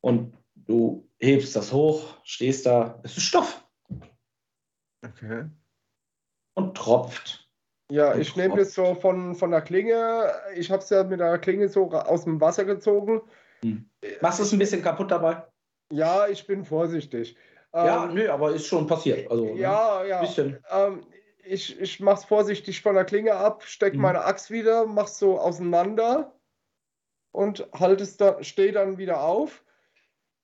Und du hebst das hoch, stehst da. Es ist Stoff Okay. und tropft. Ja, ich nehme das so von, von der Klinge. Ich habe es ja mit der Klinge so aus dem Wasser gezogen. Machst du es ein bisschen kaputt dabei? Ja, ich bin vorsichtig. ja, Ähm, nö, aber ist schon passiert. Also, ne? ja, ja. Bisschen. Ähm, ich ich mache es vorsichtig von der Klinge ab, stecke Mhm. meine Axt wieder, mach's so auseinander und halt es dann, stehe dann wieder auf.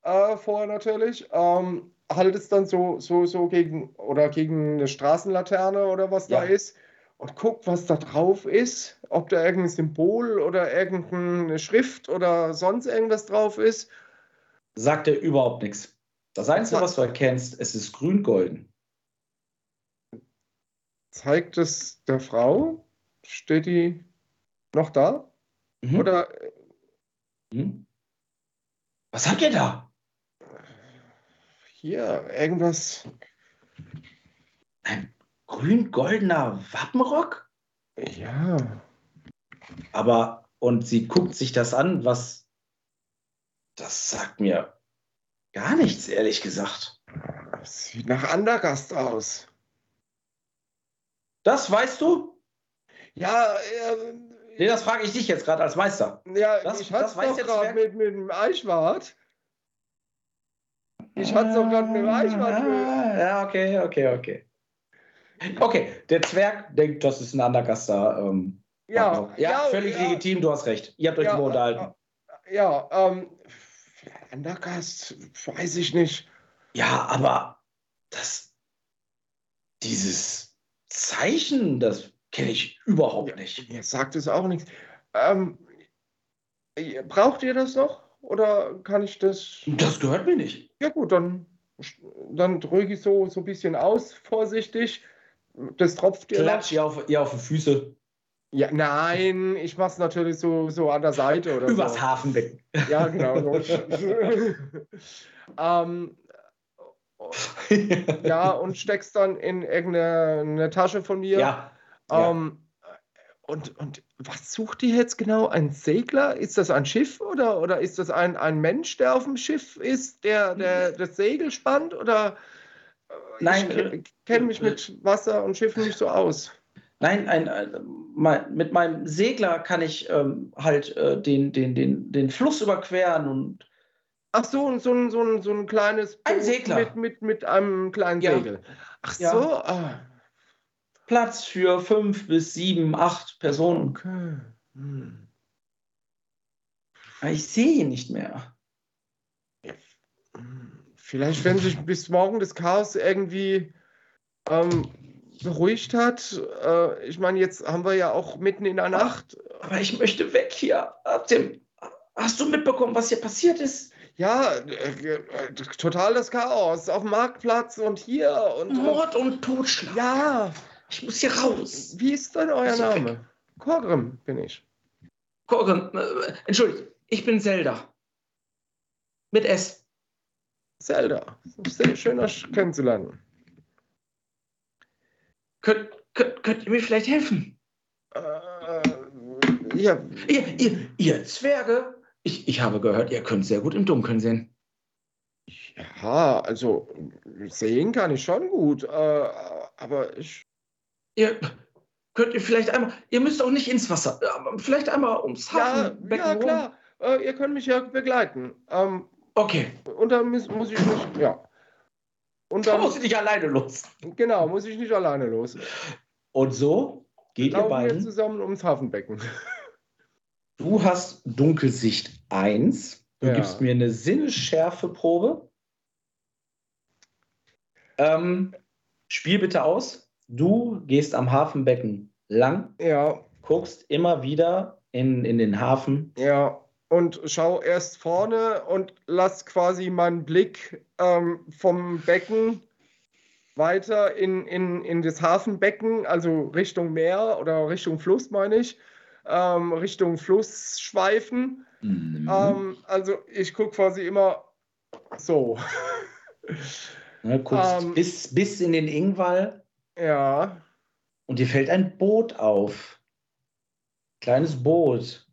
Äh, vorher natürlich. Ähm, halt es dann so, so, so gegen oder gegen eine Straßenlaterne oder was da Ja. ist und guck, was da drauf ist, ob da irgendein Symbol oder irgendeine Schrift oder sonst irgendwas drauf ist. Sagt dir überhaupt nichts. Das Einzige, was du erkennst, es ist grün-golden. Zeigt es der Frau? Steht die noch da? Mhm. Oder Mhm. Was habt ihr da? hier irgendwas? Ein grün-goldener Wappenrock? Ja. Aber, und sie guckt sich das an, was. Das sagt mir gar nichts, ehrlich gesagt. Das sieht nach Andergast aus. Das weißt du? Ja, äh, Nee, das frage ich dich jetzt gerade als Meister. ja das- ich hatte es gerade mit, mit dem Eichwart. Ich hatte es doch gerade mit dem Eichwart. Ah, Ja, okay, okay, okay. Okay, der Zwerg denkt, das ist ein Andergaster. Ähm, Ja, ja, völlig ja, legitim, du hast recht. Ihr habt euch Ja, nur unterhalten. Ja, ähm, Andergast, weiß ich nicht. Ja, aber das, dieses Zeichen, das kenne ich überhaupt nicht. Mir sagt es auch nichts. Ähm, braucht ihr das noch? Oder kann ich das? Das gehört mir nicht. Ja gut, dann, dann drücke ich so, so ein bisschen aus, vorsichtig. Das tropft ihr Klatsch ihr auf, ihr auf die Füße Ja, nein, ich mache es natürlich so, so an der Seite oder übers so. Hafenbecken. Ja, genau. So. ähm, ja, und steckst dann in irgendeine eine Tasche von mir. ja. ja. Ähm, und, und was sucht ihr jetzt genau? Ein Segler? Ist das ein Schiff oder, oder ist das ein, ein Mensch, der auf dem Schiff ist, der, der das Segel spannt? Oder Nein, ich äh, kenne mich mit Wasser und Schiffen nicht so aus. Nein, ein, ein, mein, mit meinem Segler kann ich ähm, halt äh, den, den, den, den Fluss überqueren und Ach so, und so ein, so ein, so ein kleines Ein Boot Segler. Mit, mit, mit einem kleinen Ja. Segel. Ach Ja. so, ah, Platz für fünf bis sieben, acht Personen. okay. Hm. Ich sehe ihn nicht mehr. Hm. Vielleicht, wenn sich bis morgen das Chaos irgendwie ähm, beruhigt hat. Äh, ich meine, jetzt haben wir ja auch mitten in der Nacht. Aber ich möchte weg hier. Hast du mitbekommen, was hier passiert ist? Ja, äh, äh, total das Chaos auf dem Marktplatz und hier und. Mord und Totschlag. Ja, Ich muss hier raus. wie ist denn euer Ich- Name? Korgrim bin ich. Korgrim, äh, entschuldigt, ich bin Zelda. Mit S. Zelda. Sehr schön, euch kennenzulernen. Könnt, könnt, könnt ihr mir vielleicht helfen? Äh, ja, Ihr, ihr, ihr Zwerge? Ich, ich habe gehört, ihr könnt sehr gut im Dunkeln sehen. ja, also sehen kann ich schon gut, äh, aber ich. Ihr könnt ihr vielleicht einmal, ihr müsst auch nicht ins Wasser, aber vielleicht einmal ums Ja, Hafenbecken ja rum. klar. Äh, ihr könnt mich ja begleiten. Ähm, Okay, und dann muss, muss ich nicht. Ja. Und da dann, muss ich nicht alleine los. genau, muss ich nicht alleine los. Und so geht ihr Laufen wir beiden. zusammen ums Hafenbecken. Du hast Dunkelsicht 1. Du Ja. gibst mir eine Sinnesschärfeprobe. Ähm, spiel bitte aus. Du gehst am Hafenbecken lang, Ja, guckst immer wieder in, in den Hafen. ja. Und schau erst vorne und lass quasi meinen Blick ähm, vom Becken weiter in, in, in das Hafenbecken, also Richtung Meer oder Richtung Fluss, meine ich. Ähm, Richtung Fluss schweifen. Mhm. Ähm, also ich gucke quasi immer so. Ne, guckst ähm, bis, bis in den Ingwall Ja, und dir fällt ein Boot auf. Kleines Boot,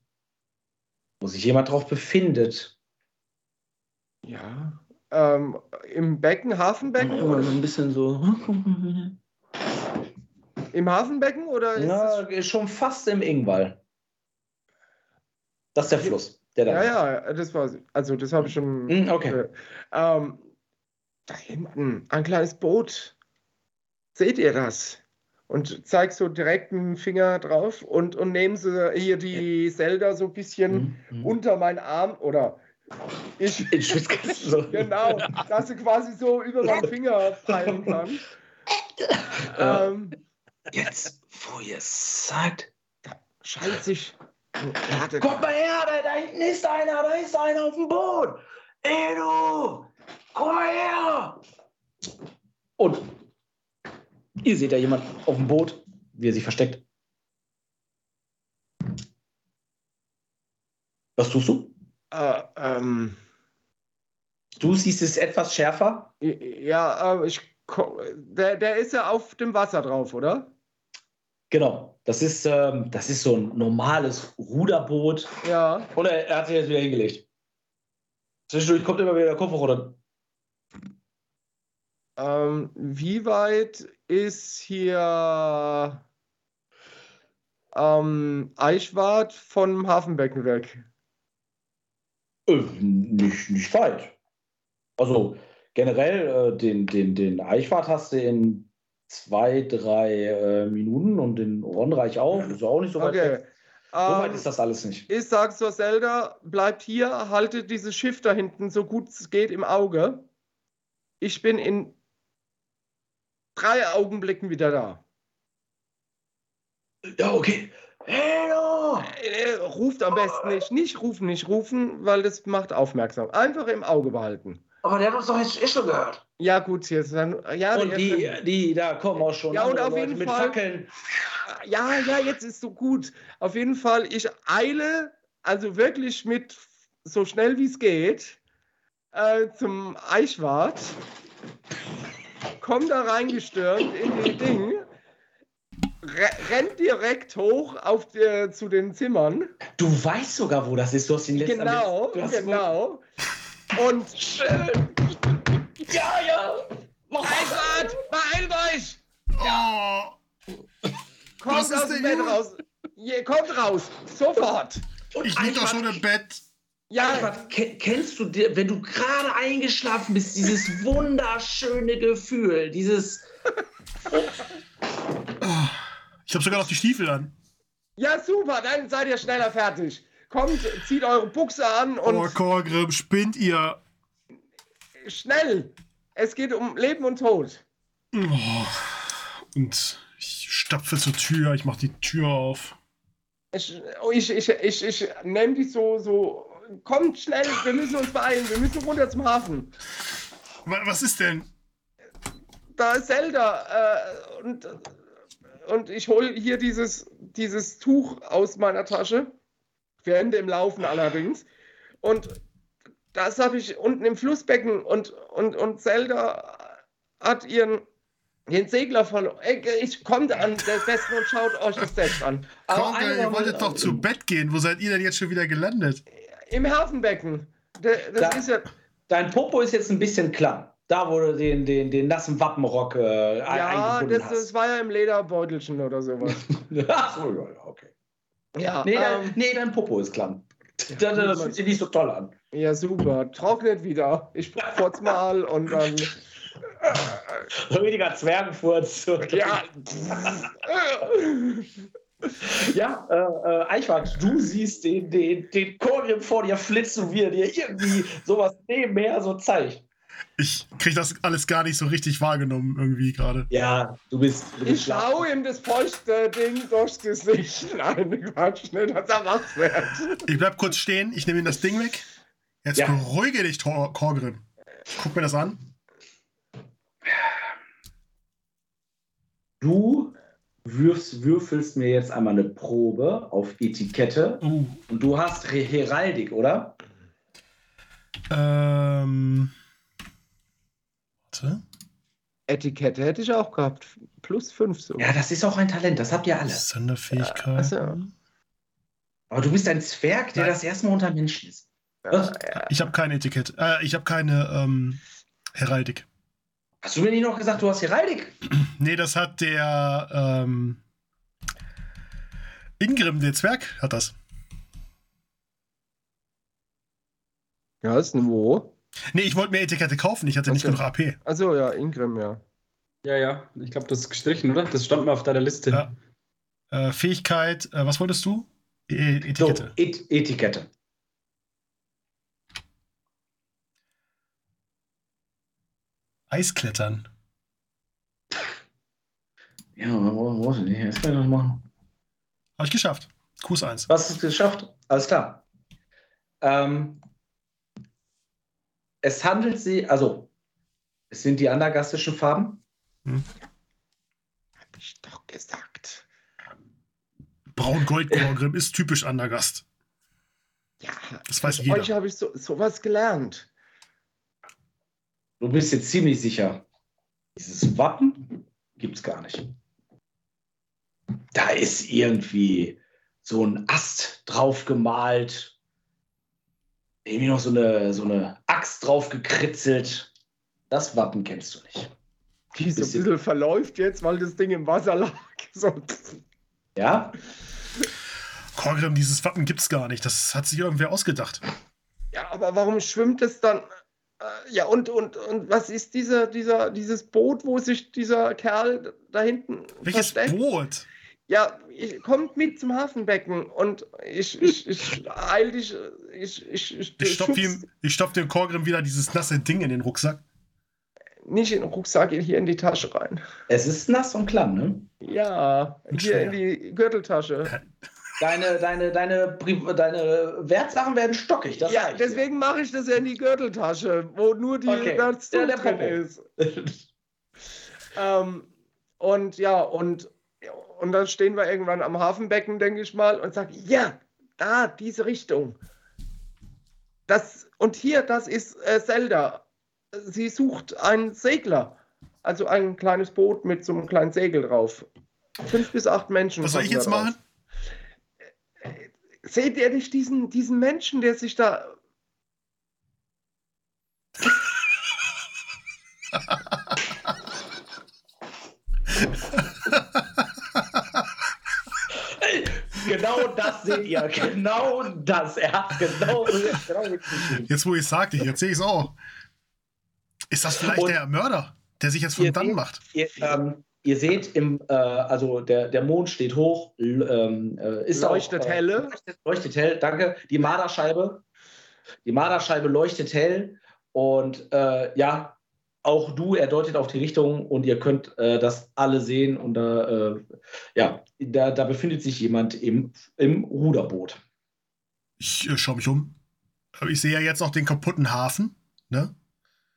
wo sich jemand drauf befindet. ja. Ähm, Im Becken, Hafenbecken? Oder ein bisschen so. Im Hafenbecken oder ist Ja, es ist schon fast im Ingwall. Das ist der Fluss. Der da Ja, ja, das war Also, das habe ich schon. Hm, okay. äh, ähm, da hinten, ein kleines Boot. Seht ihr das? Und zeig so direkt einen Finger drauf und, und nehmen sie hier die Zelda so ein bisschen Mhm, unter meinen Arm oder ich. In Schwitzkasten so. Genau, dass sie quasi so über meinen Finger fallen kann. ähm, Jetzt, wo ihr sagt. scheint sich. Warte, Kommt mal her, da, da hinten ist einer, da ist einer auf dem Boot. Edu, komm mal her. Und ihr seht da jemand auf dem Boot, wie er sich versteckt. Was tust du? äh, ähm, Du siehst es etwas schärfer. Ja, äh, ich, der, der ist ja auf dem Wasser drauf, oder? Genau. Das ist, ähm, das ist so ein normales Ruderboot. Ja. Und er, er hat sich jetzt wieder hingelegt. Zwischendurch kommt immer wieder der Kopf hoch oder. Ähm, wie weit ist hier ähm, Eichwart vom Hafenbecken weg? Äh, nicht, nicht weit. Also generell äh, den, den, den Eichwart hast du in zwei, drei äh, Minuten und den Ronnreich auch. Ist auch nicht so weit Okay. weg. So weit Ähm, ist das alles nicht. ich sag zur Zelda, bleibt hier, haltet dieses Schiff da hinten so gut es geht im Auge. Ich bin in drei Augenblicken wieder da. Ja, okay. Hey, du! Äh, ruft am besten nicht. Nicht rufen, nicht rufen, weil das macht aufmerksam. Einfach im Auge behalten. Aber der hat uns doch jetzt eh schon gehört. Ja, gut, jetzt dann. Ja, Und die, dann- die, da kommen auch schon Ja, und andere auf jeden mit Fall- Fackeln. ja, ja, jetzt ist so gut. Auf jeden Fall, ich eile, also wirklich mit so schnell wie es geht, äh, zum Eichwart. Komm da reingestürmt in die Ding. Re rennt direkt hoch auf die, zu den Zimmern. Du weißt sogar, wo das ist. Du hast den letzten Genau, du hast genau. Und Schön. Ja, ja. Mach Eichwart, beeilt euch! Oh, Kommt Was ist aus dem Bett raus! Je, kommt raus! Sofort! Und ich lieg doch schon im Bett. Ja, Eichwart, ke- kennst du, dir, wenn du gerade eingeschlafen bist, dieses wunderschöne Gefühl, dieses. Oh, ich habe sogar noch die Stiefel an. ja, super, dann seid ihr schneller fertig. Kommt, zieht eure Buchse an und Oh, Korgrim, spinnt ihr. schnell! Es geht um Leben und Tod. Oh. Und ich stapfe zur Tür, ich mach die Tür auf. Ich, ich, ich, ich, ich nehme dich so, so. Kommt schnell, wir müssen uns beeilen, wir müssen runter zum Hafen. Wa- Was ist denn? Da ist Zelda äh, und äh, und ich hole hier dieses, dieses Tuch aus meiner Tasche, während dem Laufen allerdings. Und das habe ich unten im Flussbecken und, und, und Zelda hat ihren den Segler verloren. Ich kommt an der Besten und schaut euch das selbst an. Komm, eine ihr wolltet doch zu Bett gehen. Wo seid ihr denn jetzt schon wieder gelandet? Im Hafenbecken. Da- Das Da- ist ja. Dein Popo ist jetzt ein bisschen klamm. Da, wo du den, den, den nassen Wappenrock äh, Ja, das, das war ja im Lederbeutelchen oder sowas. Ach so, ja, ja, okay. Ja, Nee, dein, ähm, nee, dein Popo ist klamm. Das, das fühlt sich nicht so toll an. ja super. Trocknet wieder. Ich furz mal und dann. Richtiger Zwergenfurz. Ja. Ja, äh, äh, Eichwart, du siehst den, den, den Korrium vor dir flitzen, wie er dir irgendwie sowas nebenher so zeigt. Ich krieg das alles gar nicht so richtig wahrgenommen irgendwie gerade. Ja, du bist. Du bist Ich schau ihm das feuchte Ding durchs Gesicht. Nein, Quatsch, nicht, dass er wach wird. Ich bleib kurz stehen, ich nehme ihm das Ding weg. Jetzt Ja. beruhige dich, Tor Korgrim. Ich guck mir das an. Du wirfst, würfelst mir jetzt einmal eine Probe auf Etikette Uh, und du hast Re- Heraldik, oder? ähm. Warte. Etikette hätte ich auch gehabt. Plus fünf so. Ja, das ist auch ein Talent, das habt ihr alle. Sonderfähigkeit. Achso. Aber du bist ein Zwerg, der Nein. das erstmal unter Menschen ist. Was? Ich habe kein Etikett. Äh, ich habe keine ähm, Heraldik. Hast du mir nicht noch gesagt, du hast Heraldik? Nee, das hat der ähm, Ingrim, der Zwerg, hat das. Ja, ist ein Wo. Nee, ich wollte mir Etikette kaufen, ich hatte nicht Ach so. genug AP. Achso, ja, Ingrim, ja. Ja, ja, ich glaube, das ist gestrichen, oder? Das stand mal auf deiner Liste. Ja. Äh, Fähigkeit, äh, was wolltest du? E So, Etikette. Et Etikette. Eisklettern. Ja, ist denn die? Das kann ich noch machen. Habe ich geschafft. Kurs 1. Was ist geschafft? Alles klar. Ähm, es handelt sich, also, es sind die andergastischen Farben. Hab ich doch gesagt. Braun-Gold-Korgrim ist typisch Andergast. Ja, Das weiß jeder. euch habe ich so, sowas gelernt. Du bist jetzt ziemlich sicher. Dieses Wappen gibt es gar nicht. Da ist irgendwie so ein Ast drauf gemalt. Irgendwie noch so eine, so eine Axt drauf gekritzelt. Das Wappen kennst du nicht. Die so ein Bisschen. bisschen verläuft jetzt, weil das Ding im Wasser lag. So. Ja? Korgrim, dieses Wappen gibt's gar nicht. Das hat sich irgendwer ausgedacht. Ja, aber warum schwimmt es dann? Äh, Ja, und, und, und was ist dieser, dieser, dieses Boot, wo sich dieser Kerl da hinten Welches versteckt? Boot? Ja, ich, kommt mit zum Hafenbecken und ich, ich, ich eil dich, ich, ich, ich, Ich stopfe schub's ihm, ich stopf dem Korgrim wieder dieses nasse Ding in den Rucksack. nicht in den Rucksack, hier in die Tasche rein. Es ist nass und klamm, ne? Ja, Und hier schwer. in die Gürteltasche. Deine, deine, deine, deine Wertsachen werden stockig. Das ja, deswegen mache ich das ja in die Gürteltasche, wo nur die Okay. das Ja, drin ist. Ähm, und ja, und, und dann stehen wir irgendwann am Hafenbecken, denke ich mal, und sagen, ja, da, diese Richtung. Das, und hier, das ist äh, Zelda. Sie sucht einen Segler. Also ein kleines Boot mit so einem kleinen Segel drauf. Fünf bis acht Menschen. Was soll ich jetzt machen? Seht ihr nicht diesen, diesen Menschen, der sich da. Genau das seht ihr. Genau das. Er hat genau, genau. Jetzt, wo ich es sagte, jetzt sehe ich es auch. Ist das vielleicht Und- der Mörder, der sich jetzt von dann macht? Ihr, ähm, ihr seht, im, äh, also der, der Mond steht hoch, ähm, äh, ist Leuchtet auch, äh, helle. Leuchtet, leuchtet hell, danke. Die Marderscheibe. Die Marderscheibe leuchtet hell. Und äh, ja, auch du, er deutet auf die Richtung und ihr könnt äh, das alle sehen. Und da, äh, ja, da, da befindet sich jemand im, im Ruderboot. Ich äh, schaue mich um. Ich sehe ja jetzt noch den kaputten Hafen. Ne?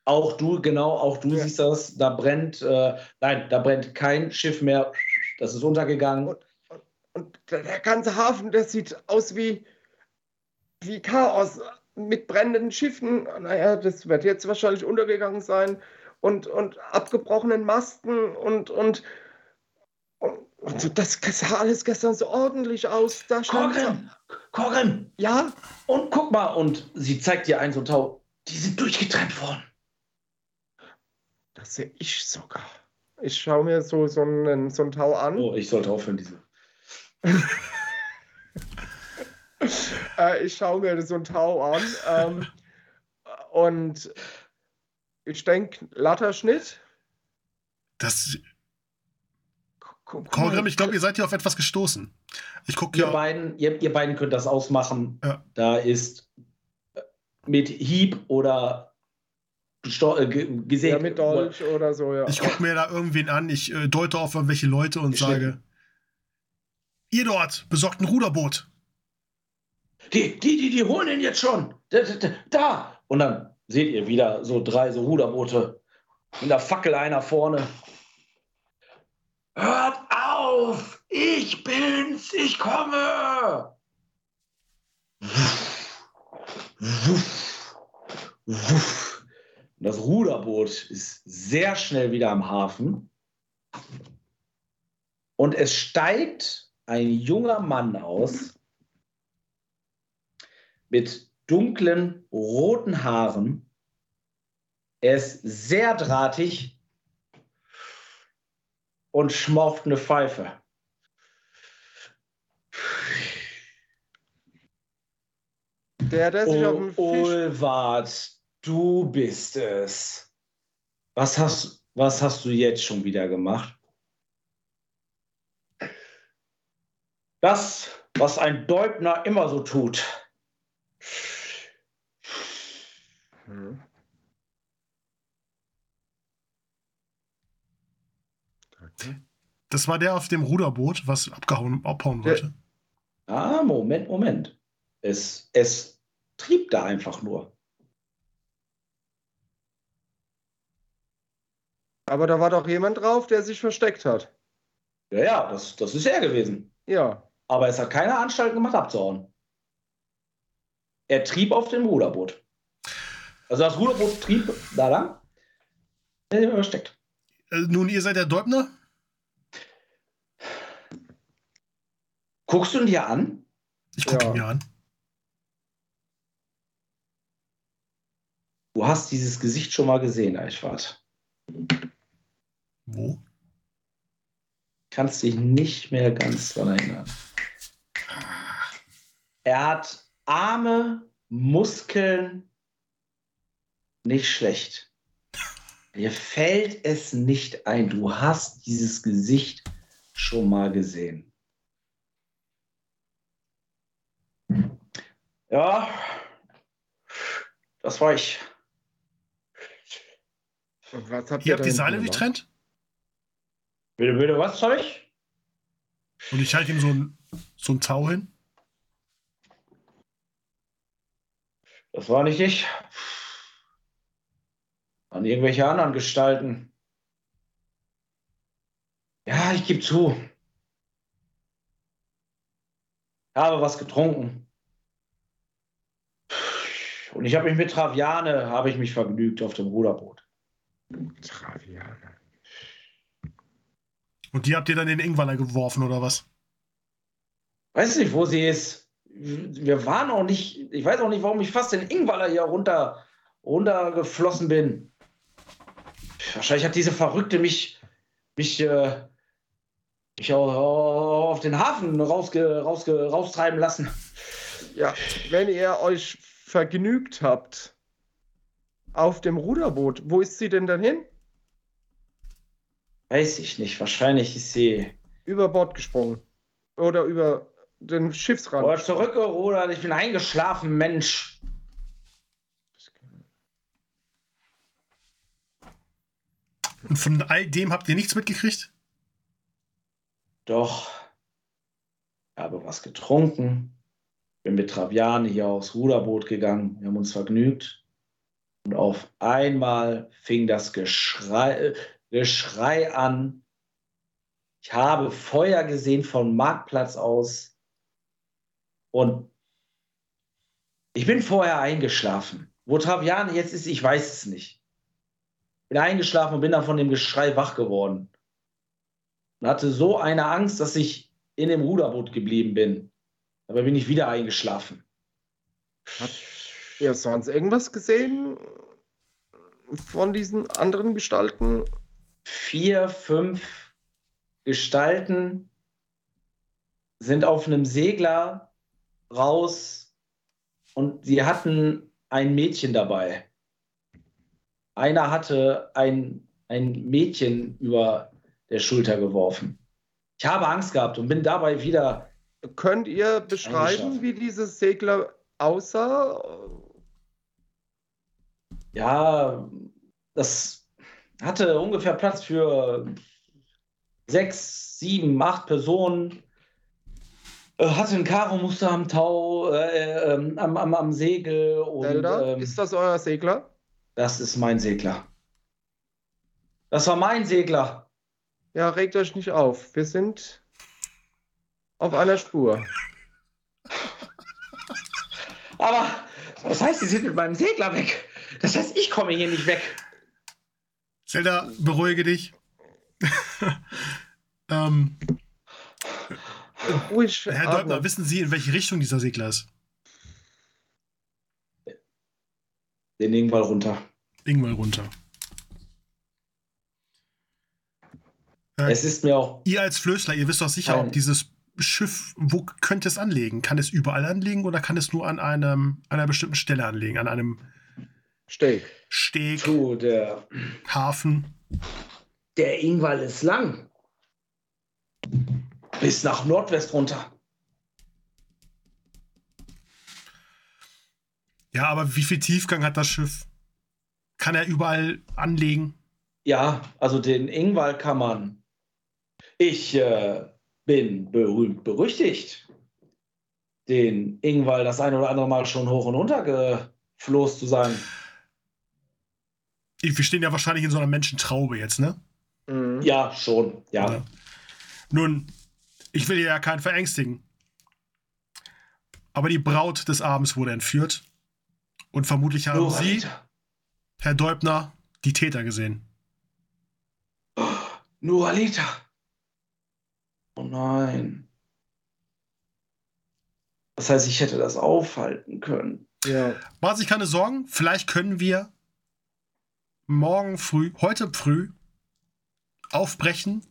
Auch du, genau, auch du Ja. siehst das. Da brennt, äh, nein, da brennt kein Schiff mehr. das ist untergegangen. Und der der ganze Hafen, der sieht aus wie, wie Chaos mit brennenden Schiffen. Naja, das wird jetzt wahrscheinlich untergegangen sein. Und, und abgebrochenen Masten und, und, und, und das sah alles gestern so ordentlich aus. Da Korgrim, Korgrim, Ja, und guck mal, und sie zeigt dir ein so ein Tau. Die sind durchgetrennt worden. Das sehe ich sogar. Ich schaue mir so, so, einen, so ein Tau an. Oh, ich sollte aufhören, diese. Äh, ich schaue mir so ein Tau an. Ähm, und ich denke, Latterschnitt. Das, Guck- guck Korgrim, ich glaube, ihr seid hier auf etwas gestoßen. Ich gucke Ihr, beiden, ihr, ihr beiden könnt das ausmachen. Ja. Da ist mit Hieb oder äh, ge- gesägt. Ja, mit Dolch oder so, ja. Ich gucke mir da irgendwen an, ich äh, deute auf irgendwelche Leute und Geschnitten. sage: Ihr dort, besorgt ein Ruderboot. Die, die, die, die holen ihn jetzt schon. Da, da, da. Und dann seht ihr wieder so drei so Ruderboote. Mit der Fackel einer vorne. Hört auf! Ich bin's! Ich komme! Wuff, wuff. Und Das Ruderboot ist sehr schnell wieder am Hafen. Und es steigt ein junger Mann aus mit dunklen, roten Haaren. Er ist sehr drahtig und schmaucht eine Pfeife. Der, der sich auf dem Oh, Fisch. Olwart, du bist es. Was hast, was hast du jetzt schon wieder gemacht? Das, was ein Deubner immer so tut. Hm. Das war der auf dem Ruderboot, was abgehauen, abhauen wollte. Ah, Moment, Moment. Es, es trieb da einfach nur. Aber da war doch jemand drauf, der sich versteckt hat. Ja, ja, das, das ist er gewesen. Ja. Aber es hat keine Anstalten gemacht, abzuhauen. Er trieb auf dem Ruderboot. Also das Ruderboot trieb da lang. Er ist versteckt. Äh, nun, ihr seid der Deubner? Guckst du ihn dir an? Ich gucke Ja. ihn mir an. Du hast dieses Gesicht schon mal gesehen, Eichwart. Wo? Kannst dich nicht mehr ganz dran erinnern. Er hat Arme, Muskeln, nicht schlecht. Dir fällt es nicht ein. Du hast dieses Gesicht schon mal gesehen. Ja, das war ich. Und was habt Ihr habt da die Seile gemacht? Bitte, bitte, was Zeug? Und ich halte ihm so ein, so ein Tau hin. Das war nicht ich. An irgendwelche anderen Gestalten. Ja, ich gebe zu. Ich habe was getrunken. Und ich habe mich mit Traviane, habe ich mich vergnügt auf dem Ruderboot. Traviane. Und die habt ihr dann in den Ingwaller geworfen, oder was? Weiß nicht, wo sie ist. Wir waren auch nicht, ich weiß auch nicht, warum ich fast den Ingwaller hier runter, runtergeflossen bin. Wahrscheinlich hat diese Verrückte mich, mich, äh, mich auch auf den Hafen rausge, rausge, raustreiben lassen. Ja, wenn ihr euch vergnügt habt auf dem Ruderboot, wo ist sie denn dann hin? Weiß ich nicht. Wahrscheinlich ist sie Über Bord gesprungen. Oder über den Schiffsrand. oder zurückgerudert. Ich bin eingeschlafen, Mensch. Und von all dem habt ihr nichts mitgekriegt? Doch. Ich habe was getrunken. Bin mit Traviane hier aufs Ruderboot gegangen. Wir haben uns vergnügt. Und auf einmal fing das Geschrei, Geschrei an. Ich habe Feuer gesehen vom Marktplatz aus und ich bin vorher eingeschlafen. Wo Travian jetzt ist, ich weiß es nicht. Bin eingeschlafen und bin dann von dem Geschrei wach geworden. Und hatte so eine Angst, dass ich in dem Ruderboot geblieben bin. Dabei bin ich wieder eingeschlafen. Habt ihr sonst irgendwas gesehen von diesen anderen Gestalten? Vier, fünf Gestalten sind auf einem Segler raus und sie hatten ein Mädchen dabei. Einer hatte ein, ein Mädchen über der Schulter geworfen. Ich habe Angst gehabt und bin dabei wieder. Könnt ihr beschreiben, wie dieses Segler aussah? Ja, das hatte ungefähr Platz für sechs, sieben, acht Personen. Äh, Hatte ein Karo-Muster am Tau, äh, ähm, am, am, am Segel. Und, Zelda, ähm, ist das euer Segler? das ist mein Segler. Das war mein Segler. Ja, regt euch nicht auf. Wir sind auf einer Spur. Aber das heißt, sie sind mit meinem Segler weg. Das heißt, ich komme hier nicht weg. Zelda, beruhige dich. ähm, Ruhig. Herr atmen. Deubner, wissen Sie, in welche Richtung dieser Segler ist? Den irgendwann runter. Irgendwann runter. Äh, Es ist mir auch. ihr als Flößler, ihr wisst doch sicher, Nein. ob dieses Schiff, wo könnte es anlegen? Kann es überall anlegen oder kann es nur an einem, einer bestimmten Stelle anlegen? An einem Steg. Steg, Puh, der, Hafen? der Ingwall ist lang. Bis nach Nordwest runter. Ja, aber wie viel Tiefgang hat das Schiff? Kann er überall anlegen? Ja, also den Ingwall kann man. Ich äh, bin berühmt berüchtigt, den Ingwall das ein oder andere Mal schon hoch und runter gefloßt zu sein. Wir stehen ja wahrscheinlich in so einer Menschentraube jetzt, ne? Mhm. Ja, schon. Ja. Ja. Nun, ich will ja keinen verängstigen. Aber die Braut des Abends wurde entführt. Und vermutlich haben Nur Sie. Herr Deubner, die Täter gesehen. Nur Alita. Oh nein. Das heißt, ich hätte das aufhalten können. Ja. Machen Sie sich keine Sorgen, vielleicht können wir morgen früh, heute früh, aufbrechen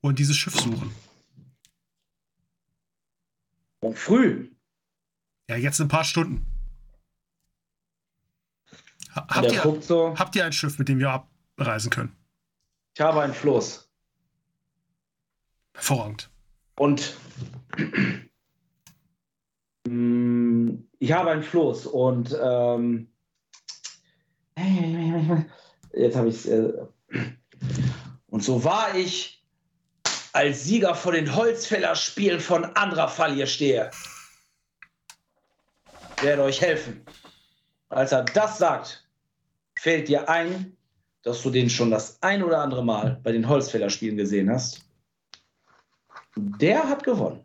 und dieses Schiff suchen. Und früh. Ja, jetzt in ein paar Stunden. Ha- Und Habt ihr, so. habt ihr ein Schiff, mit dem wir abreisen können? Ich habe einen Floß. Hervorragend. Und Mm, ich habe einen Floß und ähm, jetzt habe ich es. Äh, und so war ich als Sieger vor den Holzfällerspielen von Andrafall hier stehe. Werde euch helfen. Als er das sagt, fällt dir ein, dass du den schon das ein oder andere Mal bei den Holzfällerspielen gesehen hast. Der hat gewonnen.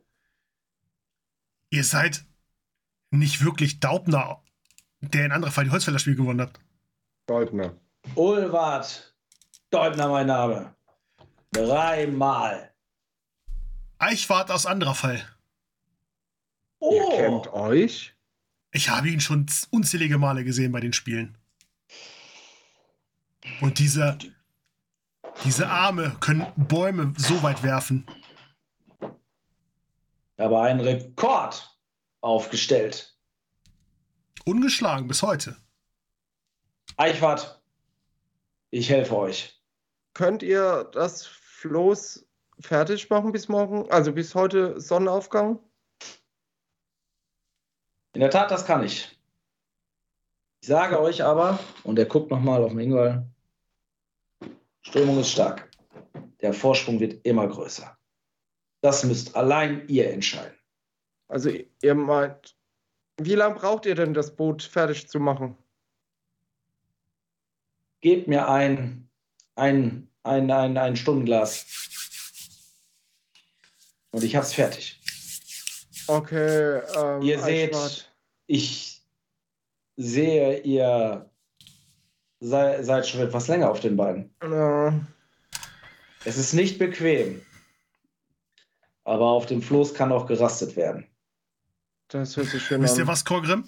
Ihr seid nicht wirklich Daubner, der in anderer Fall die Holzfällerspiel gewonnen hat. Deubner. Ulwart Deubner mein Name. Dreimal. Eichwart aus anderer Fall. Ihr Oh, kennt euch? Ich habe ihn schon unzählige Male gesehen bei den Spielen. Und diese, diese Arme können Bäume so weit werfen. aber einen Rekord aufgestellt. Ungeschlagen bis heute. Eichwart, ich helfe euch. Könnt ihr das Floß fertig machen bis morgen? Also bis heute Sonnenaufgang? In der Tat, das kann ich. Ich sage euch aber, und er guckt nochmal auf den Ingwall, Strömung ist stark. Der Vorsprung wird immer größer. Das müsst allein ihr entscheiden. Also ihr meint, wie lange braucht ihr denn das Boot fertig zu machen? Gebt mir ein, ein, ein, ein, ein Stundenglas. Und ich hab's fertig. Okay, ähm, Ihr seht, Eichwart. ich sehe, ihr sei, seid schon etwas länger auf den Beinen. Ja, Es ist nicht bequem. Aber auf dem Floß kann auch gerastet werden. das hört sich schön Wisst ihr an. was, Korgrim?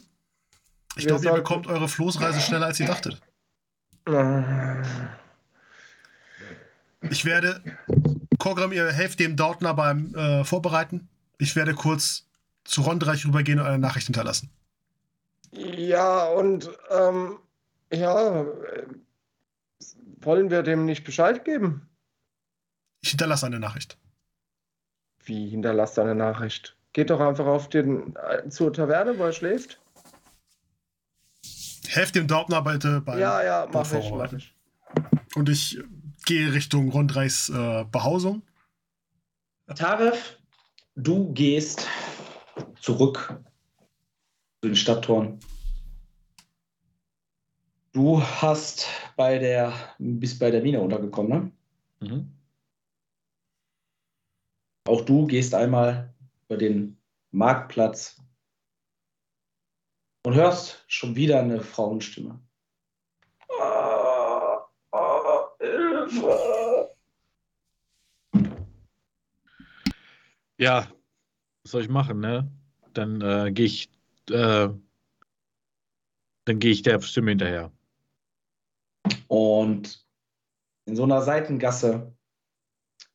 Ich glaube, ihr bekommt eure Floßreise schneller, als ihr dachtet. Ah, Ich werde, Korgrim, ihr helft dem Dautner beim äh, Vorbereiten. Ich werde kurz zu Rondreich rübergehen und eine Nachricht hinterlassen. Ja, und ähm, ja, äh, wollen wir dem nicht Bescheid geben? Ich hinterlasse eine Nachricht. Wie hinterlasst eine Nachricht? Geht doch einfach auf den äh, zur Taverne, wo er schläft. Helft dem Dautner bitte beim ja, ja, mach ich, mach ich. Und ich gehe Richtung Rondreichs äh, Behausung. Taref, du gehst zurück zu den Stadttoren. Du hast bei der, bist bei der Mine untergekommen, ne? Mhm. Auch du gehst einmal über den Marktplatz und hörst schon wieder eine Frauenstimme. Ah, Hilfe! Ja, was soll ich machen, ne? Dann äh, gehe ich, äh, dann gehe ich der Stimme hinterher. Und in so einer Seitengasse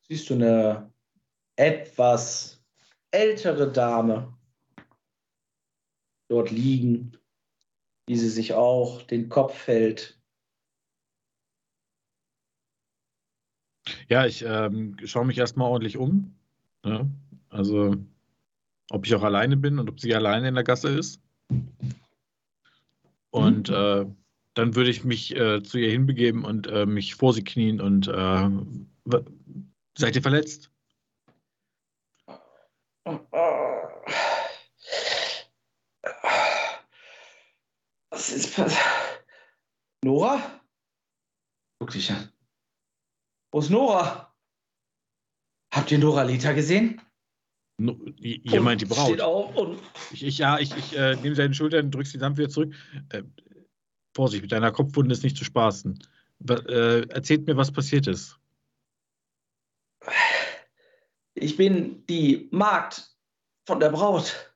siehst du eine etwas ältere Dame dort liegen, wie sie sich auch den Kopf hält. Ja, ich ähm, schaue mich erstmal ordentlich um. Ne? Also, ob ich auch alleine bin und ob sie alleine in der Gasse ist. Und äh, dann würde ich mich äh, zu ihr hinbegeben und äh, mich vor sie knien und äh, seid ihr verletzt? Was ist passiert? Nora? Guck dich an. Wo ist Nora? Habt ihr Nora Lita gesehen? No, ihr meint die Und Steht Braut. auf und Ich, ich, ja, ich, ich äh, nehme seine Schultern, drücke sie sanft wieder zurück. Äh, Vorsicht, mit deiner Kopfwunde ist nicht zu spaßen. Äh, erzählt mir, was passiert ist. Ich bin die Magd von der Braut.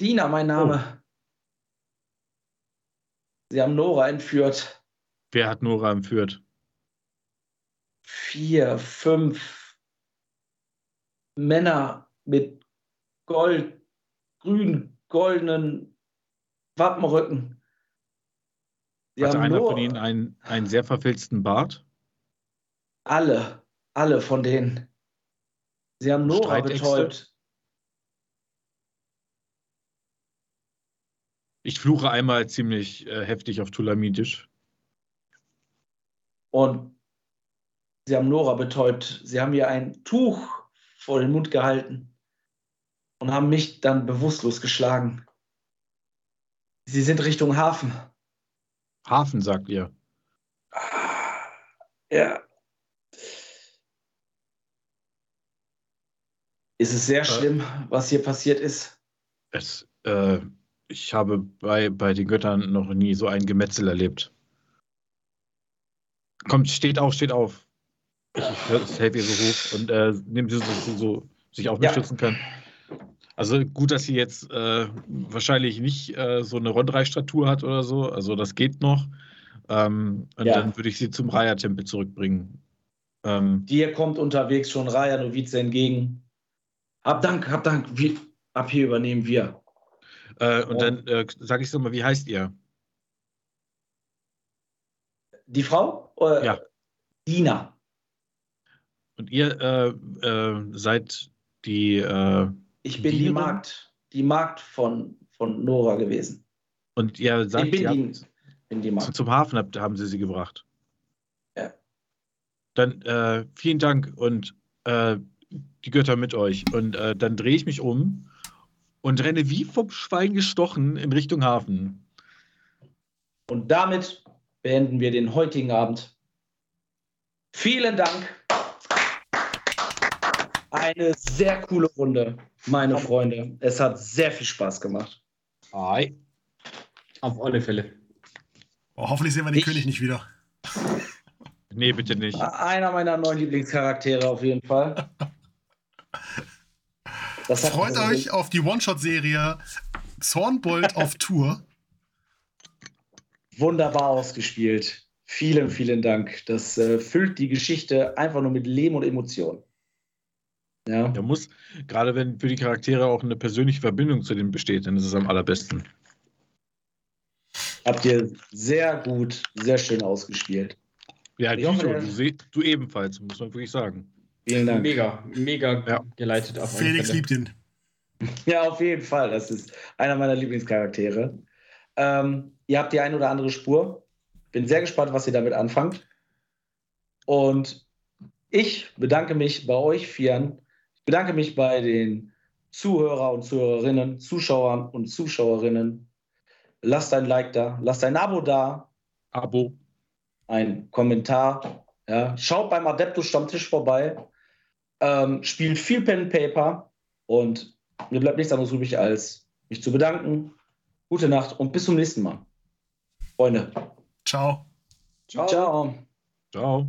Dina, mein Name. Sie haben Nora entführt. Wer hat Nora entführt? Vier, fünf Männer mit Gold, grün, goldenen Wappenrücken. Sie Hatte haben einer Nora- von ihnen einen, einen sehr verfilzten Bart? Alle, alle von denen. Sie haben Nora betäubt. Ich fluche einmal ziemlich äh, heftig auf Tulamitisch. Und sie haben Nora betäubt. Sie haben ihr ein Tuch vor den Mund gehalten und haben mich dann bewusstlos geschlagen. Sie sind Richtung Hafen. Hafen, sagt ihr. Ja. Ist es sehr schlimm, was hier passiert ist? Es, äh, ich habe bei, bei den Göttern noch nie so ein Gemetzel erlebt. Kommt, steht auf, steht auf. Ich, ich helfe ihr so hoch und äh, nehme sie so, so, so sich auf mich Ja. stützen kann. Also gut, dass sie jetzt äh, wahrscheinlich nicht äh, so eine Rondrei-Statur hat oder so. Also das geht noch. Ähm, und Ja. dann würde ich sie zum Raya-Tempel zurückbringen. Ähm, Dir kommt unterwegs schon Raya Novize entgegen. Hab Dank, hab Dank. Wir, ab hier übernehmen wir. Äh, und Oh. dann äh, sage ich so mal, wie heißt ihr? Die Frau? Äh, Ja. Dina. Und ihr äh, äh, seid die die Ich bin die Dienerin? Magd. Die Magd von, von Nora gewesen. Und ihr sagt, ich bin ihr die, habt, bin die Magd. zum Hafen habt, haben sie sie gebracht. Ja. Dann äh, vielen Dank und äh, die Götter mit euch. Und äh, dann drehe ich mich um und renne wie vom Schwein gestochen in Richtung Hafen. Und damit beenden wir den heutigen Abend. Vielen Dank eine sehr coole Runde, meine Freunde. Es hat sehr viel Spaß gemacht. Ei. Auf alle Fälle. Oh, hoffentlich sehen wir den Ich- König nicht wieder. Nee, bitte nicht. Einer meiner neuen Lieblingscharaktere auf jeden Fall. Freut euch auf die One-Shot-Serie Zornbold auf Tour. wunderbar ausgespielt. Vielen, vielen Dank. Das äh, füllt die Geschichte einfach nur mit Leben und Emotionen. Ja. Da muss, gerade wenn für die Charaktere auch eine persönliche Verbindung zu denen besteht, dann ist es am allerbesten. Habt ihr sehr gut, sehr schön ausgespielt. Ja, Ich hoffe, Tito, der- du, du ebenfalls, muss man wirklich sagen. Vielen Dank. Mega, mega Ja. geleitet. Auf Felix liebt ihn. Ja, auf jeden Fall. Das ist einer meiner Lieblingscharaktere. Ähm, ihr habt die ein oder andere Spur. Bin sehr gespannt, was ihr damit anfangt. Und ich bedanke mich bei euch Vieren. Ich bedanke mich bei den Zuhörer und Zuhörerinnen, Zuschauern und Zuschauerinnen. Lasst ein Like da, lasst ein Abo da, Abo. ein Kommentar. Ja. Schaut beim Adeptus Stammtisch vorbei. Ähm, spielt viel Pen and Paper. Und mir bleibt nichts anderes übrig, als mich zu bedanken. Gute Nacht und bis zum nächsten Mal. Freunde. Ciao. Ciao. Ciao. Ciao.